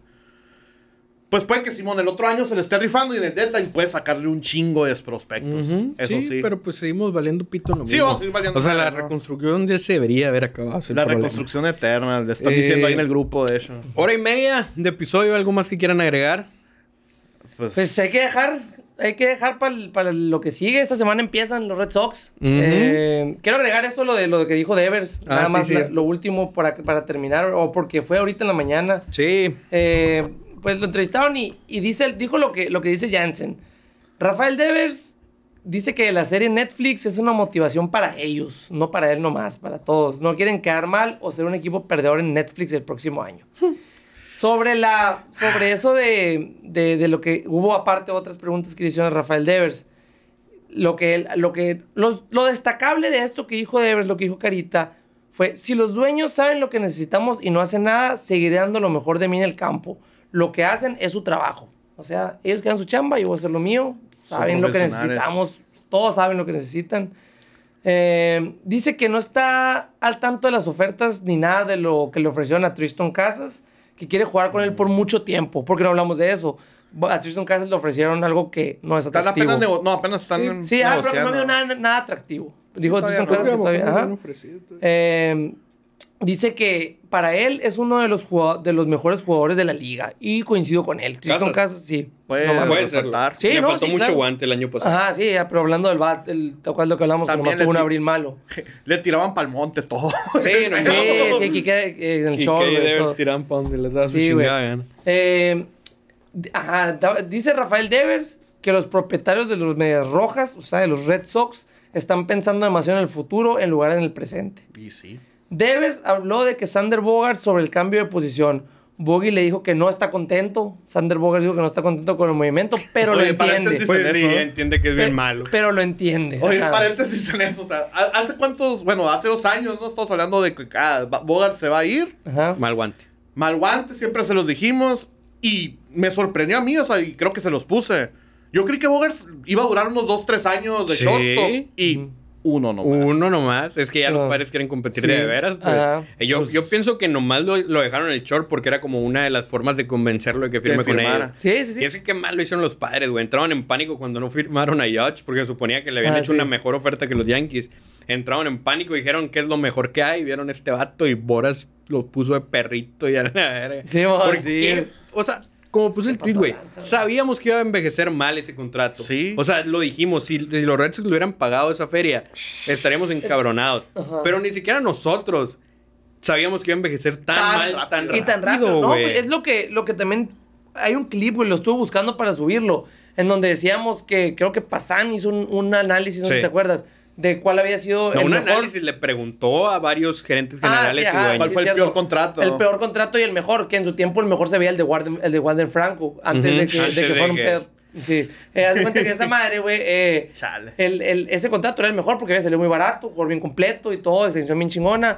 Pues puede que Simón el otro año se le esté rifando y en el deadline puede sacarle un chingo de prospectos. Eso sí. pero pues seguimos valiendo pito en lo Sí, mismo. vamos a seguir valiendo O sea, la reconstrucción ya se debería haber acabado. La problema. reconstrucción eterna, le están Eh, diciendo ahí en el grupo, de hecho. Hora y media de episodio, ¿algo más que quieran agregar? Pues, Pues hay que dejar, hay que dejar para lo que sigue. Esta semana empiezan los Red Sox. Eh, quiero agregar eso lo de lo que dijo Devers. Ah, Nada sí, más la- lo último para, para terminar, o porque fue ahorita en la mañana. Sí. Eh, pues lo entrevistaron y, y dice, dijo lo que, lo que dice Jansen. Rafael Devers dice que la serie Netflix es una motivación para ellos, no para él nomás, para todos. No quieren quedar mal o ser un equipo perdedor en Netflix el próximo año. sobre, la, sobre eso de, de, de lo que hubo aparte otras preguntas que le hicieron a Rafael Devers. Lo, que, él- lo, que, lo, lo destacable de esto que dijo Devers, lo que dijo Carita, fue, si los dueños saben lo que necesitamos y no hacen nada, seguiré dando lo mejor de mí en el campo. Lo que hacen es su trabajo. O sea, ellos quedan su chamba, yo voy a hacer lo mío, saben lo que necesitamos, todos saben lo que necesitan. Eh, dice que no está al tanto de las ofertas ni nada de lo que le ofrecieron a Tristan Casas, que quiere jugar con él por mucho tiempo, porque no hablamos de eso. A Tristan Casas le ofrecieron algo que no es Están atractivo. apenas, nego- no, apenas están Sí, ah, pero no vio nada, nada atractivo. Dijo Tristan no. Casas que todavía- ajá. ofrecido. Eh, dice que para él es uno de los, de los mejores jugadores de la liga. Y coincido con él. Tristan Casas. Sí. Puede- No. Puede ser. Sí, Le no, faltó sí, mucho claro. guante el año pasado. Ajá, sí, pero hablando del bat, el, ¿te acuerdas lo que hablamos? También nomás tuvo un abril malo. Le tiraban pa'l monte todo. Sí, no, Sí, sí, que queda eh, en el Y show. que güey, debe todo. tirar pa' donde les da su Sí, chingada. Eh, ajá, dice Rafael Devers que los propietarios de los Medias Rojas, o sea, de los Red Sox, están pensando demasiado en el futuro en lugar en el presente. Y sí. Devers habló de que Sander Bogart sobre el cambio de posición. Bogey le dijo que no está contento. Sander Bogart dijo que no está contento con el movimiento, pero lo Oye, entiende. paréntesis. Pues en sí, eso, ¿eh? entiende que es bien Pe- malo. Pero lo entiende. Oye, ajá. paréntesis en eso. O sea, ¿ha- ¿hace cuántos? Bueno, hace dos años, ¿no? Estamos hablando de que ah, Bogart se va a ir. Ajá. Mal guante. Mal guante, siempre se los dijimos. Y me sorprendió a mí, o sea, y creo que se los puse. Yo creí que Bogart iba a durar unos dos, tres años de Sí. shortstop. Y Ujú. Uno nomás. Uno nomás. Es que ya los padres quieren competir Sí. de veras. pues. Ajá. Yo, Pues- yo pienso que nomás lo, lo dejaron en el short porque era como una de las formas de convencerlo de que Que firme con ellos. Sí, sí, sí. Y es que qué mal lo hicieron los padres, güey. Entraron en pánico cuando no firmaron a Judge porque suponía que le habían Ah, hecho sí. una mejor oferta que los Yankees. Entraron en pánico y dijeron que es lo mejor que hay. Vieron este vato y Boras lo puso de perrito y a la verga. Sí, Porque, sí. ¿qué? O sea, como puse el tweet, güey. Sabíamos que iba a envejecer mal ese contrato. Sí. O sea, lo dijimos. Si, si los Red Sox le hubieran pagado esa feria, estaríamos encabronados. Ajá. Pero ni siquiera nosotros sabíamos que iba a envejecer tan, Tan mal, rápido. tan Y tan rápido, ¿no? Es lo que, lo que también... Hay un clip, güey, lo estuve buscando para subirlo, en donde decíamos que creo que Pasan hizo un, un análisis, no sé Sí. si te acuerdas, de cuál había sido No, el un mejor... análisis le preguntó a varios gerentes Ah, generales sí, ajá. ¿Cuál fue el cierto. peor contrato? El peor contrato y el mejor, que en su tiempo el mejor se veía el de Warden, el de Warden Franco, antes de que, antes de que de fuera un pedo. Sí. Eh, haz de cuenta que esa madre, güey, eh, el, el- ese contrato era el mejor porque había salido muy barato, jugador bien completo y todo, extensión bien chingona.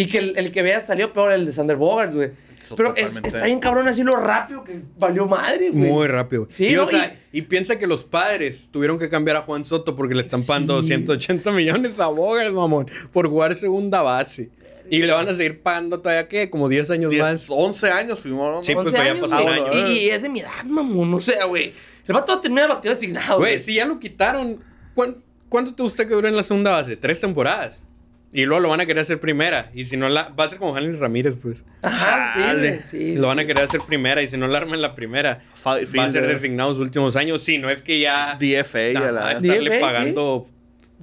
Y que el, el que había salido peor el de Sander Bogarts, güey. Pero es, está bien cabrón así lo rápido que valió madre, güey. Muy rápido. Sí, y, o sea, y... piensa que los padres tuvieron que cambiar a Juan Soto porque le están pagando Sí. 180 millones a Bogart, mamón, por jugar segunda base. Y le van a seguir pagando todavía, ¿qué? Como 10 años 10, más. 11 años firmó. Sí, pues, 11 todavía años, pasó un año. Y, y es de mi edad, mamón. O sea, güey. El vato va a terminar el bateo designado, Güey, güey. si ya lo quitaron, ¿cuán- ¿cuánto te gusta que dure en la segunda base? Tres temporadas. Y luego lo van a querer hacer primera. Y si no la... Va a ser como Jalín Ramírez, pues. Ajá, sí. Sí, lo van a sí. querer hacer primera. Y si no la arman la primera, Fa- va a ser designado los últimos años. Si no es que ya... DFA. Ajá, a la- estarle DFA, pagando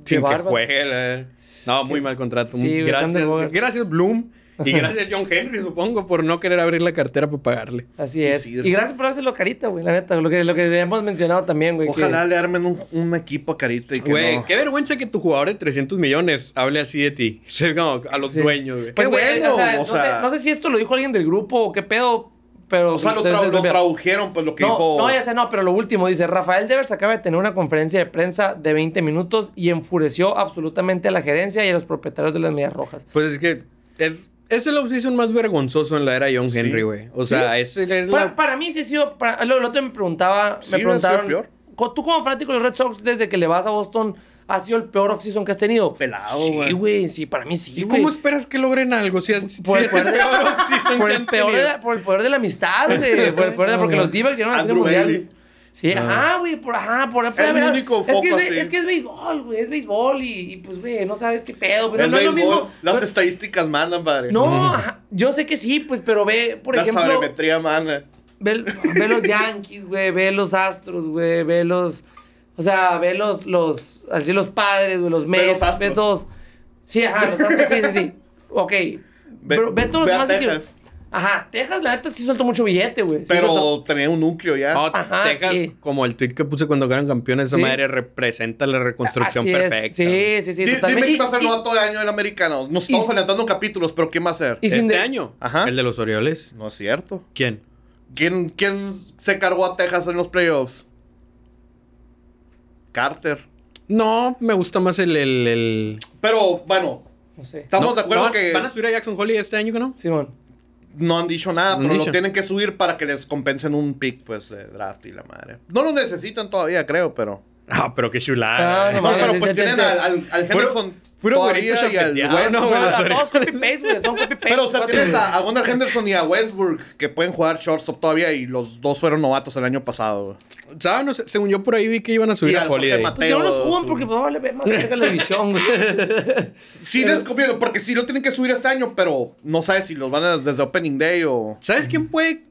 Qué sin que juegue. la- No, muy mal contrato. Sí, gracias, gracias Bloom. Y gracias John Henry, supongo, por no querer abrir la cartera para pagarle. Así Y es. sí. Y gracias por hacerlo carita, güey, la neta. Lo que, lo que hemos mencionado también, güey. que- Ojalá le armen un, un equipo a Carita y que Güey, no. qué vergüenza que tu jugador de 300 millones hable así de ti. O sea, como a los Sí. dueños, güey. Pues, Qué güey, bueno, o sea, o no, sé, no sé si esto lo dijo alguien del grupo o qué pedo, pero... O sea, lo, tra- tradujeron, pues lo que No, dijo. no, ya sé, no, pero lo último dice, Rafael Devers acaba de tener una conferencia de prensa de 20 minutos y enfureció absolutamente a la gerencia y a los propietarios de las medias rojas. Pues es que es, es el offseason más vergonzoso en la era John Sí. Henry, güey. O sea, es, es Para, la... para mí sí ha sido, para, lo, lo otro me preguntaba, Sí, me ha sido preguntaron, peor. tú como fanático de los Red Sox desde que le vas a Boston, ¿ha sido el peor offseason que has tenido? Pelado, Sí, güey. güey, sí, para mí sí, ¿Y güey. cómo esperas que logren algo? Si, si Por el, es el poder de, peor offseason por que el han peor de tenido. la, por el poder de la amistad, güey. Por el poder de- porque los D-backs llegaron a Andrew mundial. Sí, ajá, güey, por ajá, por Es mi único es que es, sí. es que es béisbol, güey, es béisbol y, y, pues, güey, no sabes qué pedo, pero El no es lo mismo. Las Pero- estadísticas mandan, padre. no, ajá, yo sé que sí, pues, pero ve, por la ejemplo, sabermetría manda. ve, ve los Yankees, güey, ve los Astros, güey, ve los, o sea, ve los, los, así los padres, güey, los Mets, ve todos. Sí, ajá, los Astros, sí, sí, sí. Ok. Ve- Pero ve todos ve los demás equipos. Texas. Ajá, Texas, la neta, sí suelto mucho billete, güey. Sí Pero suelto- tenía un núcleo ya. No, Ajá, Texas, sí. como el tweet que puse cuando quedaron campeones, esa Sí. madre representa la reconstrucción Así es. perfecta. Sí, sí, sí, totalmente. Dime quién va a Y- ser novato de año del americano. Nos estamos adelantando capítulos, pero ¿quién va a ser? y sin Este de- año, Ajá. el de los Orioles. No es cierto. ¿Quién? ¿Quién, ¿Quién se cargó a Texas en los playoffs? Carter. No, me gusta más el... el, el- Pero bueno, No sé. estamos No, de acuerdo no, que ¿Van a subir a Jackson Holly este año que no? Simón. No han dicho nada, No pero lo tienen que subir para que les compensen un pick pues de draft y la madre. No lo necesitan todavía, creo, pero. Ah, pero qué chulada. Ah, no pero pues tienen al, al, al Henderson puro chapeteado, West- ¿no? O güey, sea, los a Orioles. todos copy paste, güey. Son copy paste. Pero o sea, tienes a, a Gunnar Henderson y a Westbrook que pueden jugar shortstop todavía y los dos fueron novatos el año pasado. güey. ¿Sabes? No sé, según yo por ahí vi que iban a subir Y a al Jorge Holiday. Mateo. Pues que no lo Mateo, suban su- porque pues, vale más cerca la división, güey. Sí les conviene, porque sí lo tienen que subir este año, pero no sabes si los van a desde Opening Day o... ¿Sabes quién puede?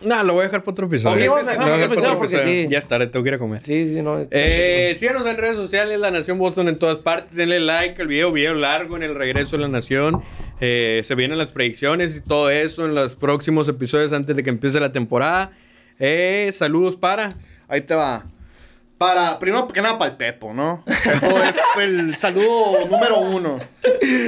No, lo voy a dejar para otro episodio. Sí, Lo vamos a dejar para otro episodio porque sí. Ya es tarde, tengo que ir a comer. Sí, sí, no. Eh, síganos en redes sociales, La Nación Boston en todas partes. Denle like al video, video largo en el regreso de La Nación. Eh, se vienen las predicciones y todo eso en los próximos episodios antes de que empiece la temporada. Eh, saludos para. Ahí te va. Para, primero que nada para el Pepo, ¿no? Pepo es el saludo número uno.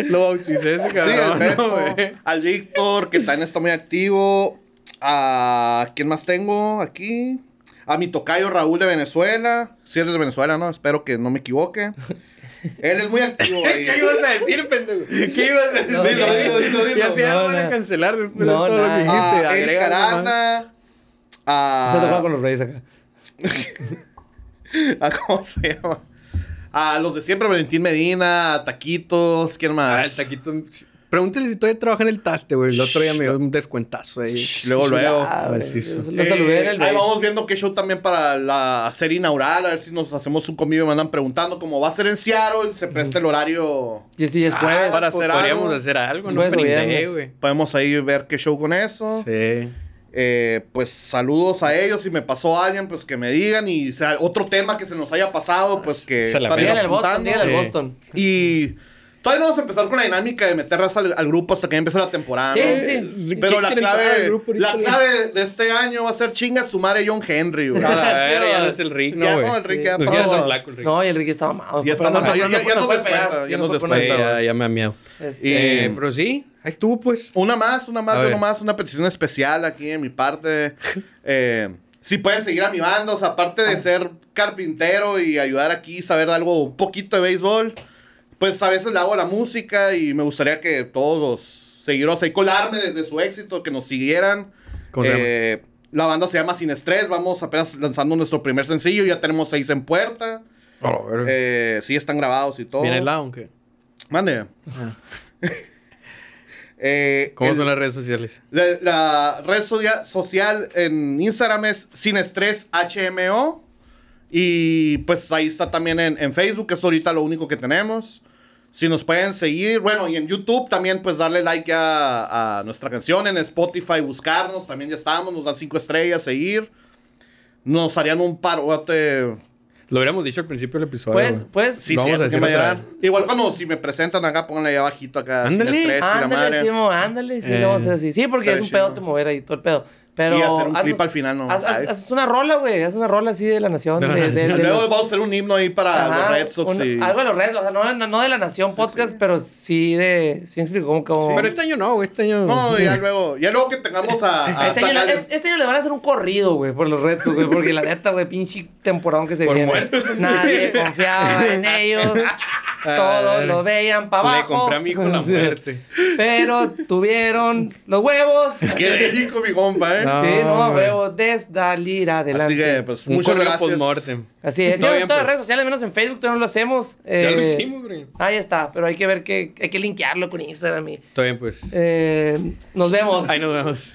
Lo bauticé ese Sí, el cabrón. Pepo. ¿no, güey? al Víctor, que también está muy activo. A ¿quién más tengo aquí? A mi tocayo Raúl de Venezuela. Si eres de Venezuela, ¿no? Espero que no me equivoque. Él es muy activo ahí. ¿Qué ibas a decir, pendejo? ¿Qué ibas a decir? No, Dilo, dilo, dilo, dilo. Y al final No, lo van a cancelar después No, de todo lo que dijiste. A Eric. Aranda. Se tocaba con los reyes acá. a- ¿Cómo se llama? A los de siempre, Valentín Medina, a Taquitos, ¿quién más? Ah, el taquito. Pregúntale si todavía trabaja en el Taste, güey. El otro día me dio un descuentazo ahí. Luego, luego. Ah, güey. Macizo. Lo saludé en el Eh, ahí vamos viendo qué show también para la serie inaugural. A ver si nos hacemos un convivio. Me andan preguntando. Como va a ser en Seattle, se presta el horario. Y sí, es jueves. Ah, para pues hacer podríamos algo. hacer algo, ¿no? Güey. Podemos ahí ver qué show con eso. Sí. Eh, pues saludos a ellos. Si me pasó alguien, pues que me digan. Y sea otro tema que se nos haya pasado, pues que. Se la Boston, Sí. Boston. Y todavía no vamos a empezar con la dinámica de meter raza al, al grupo hasta que empiece la temporada. Sí, ¿no? sí. Pero ¿Qué la clave, la clave de este año va a ser chinga su madre John Henry. güey. A la verga, Sí, ya no es el Rick, Ya ¿no, güey? no, el Rick ya Nos pasó. Rick. No, y el Ricky estaba mamado. Ya está mamado, ya- no, ya no nos descuenta, ya nos descuenta. ya, ya me ha miado. Este, Eh, pero sí, ahí estuvo, pues. Una más, una más, A de ver. nomás, una petición especial aquí de mi parte. Eh, si pueden seguir a mi banda, o sea, aparte de ser carpintero y ayudar aquí, saber algo, un poquito de béisbol, pues a veces le hago la música y me gustaría que todos los seguidores ahí colarme desde su éxito, que nos siguieran. Eh, La banda se llama Sin Estrés, vamos apenas lanzando nuestro primer sencillo, ya tenemos seis en puerta. Oh. Eh, sí, están grabados y todo. ¿Viene el lado o qué? Mande. Eh, ¿Cómo el- son las redes sociales? La, la red socia- social en Instagram es Sin Estrés HMO. Y pues ahí está también en, en Facebook, que es ahorita lo único que tenemos. Si nos pueden seguir, bueno, y en YouTube también, pues darle like a, a nuestra canción. En Spotify, buscarnos, también ya estamos, nos dan cinco estrellas, seguir. Nos harían un parote. Lo hubiéramos dicho al principio del episodio. Pues, pues. Sí, Vamos sí, a otra llegar. Igual cuando si me presentan acá, pónganle ahí abajito acá, Ándale. Sin Estrés y la Ándale, madre. Simo, ándale, sí, Eh, lo vamos a hacer así. Sí, porque es un pedo te mover ahí todo el pedo. Pero. Y hacer un haznos- clip al final, ¿no? Haz, haz- Ay. haz una rola, güey. Haz una rola así de la nación. De De, la de- nación. de Luego los- vamos a hacer un himno ahí para Ajá, los Red Sox. un- y... Algo de los Red Sox. O sea, no, no, no de la nación podcast, pero sí de. Sí, me explico. Como, como- Pero este año no, güey. Este año. No, ya luego, ya luego que tengamos a, a Este año, sacar- este- este año le van a hacer un corrido, güey, por los Red Sox, güey. Porque la neta, güey, pinche temporada que se Por viene. muertos. Nadie confiaba en ellos. Todos lo veían para Le abajo. compré a mi hijo la muerte. Pero tuvieron los huevos. Qué rico, mi compa, ¿eh? No. Sí, no, huevos de salir adelante. Así que, pues, Un muchas gracias. post-mortem. Así es. Ya en todas las pues. redes sociales, menos en Facebook, todavía no lo hacemos. Ya lo Eh, hicimos, güey. Ahí está, pero hay que ver que hay que linkearlo con Instagram y Está bien, pues. eh, nos vemos. Ahí nos vemos.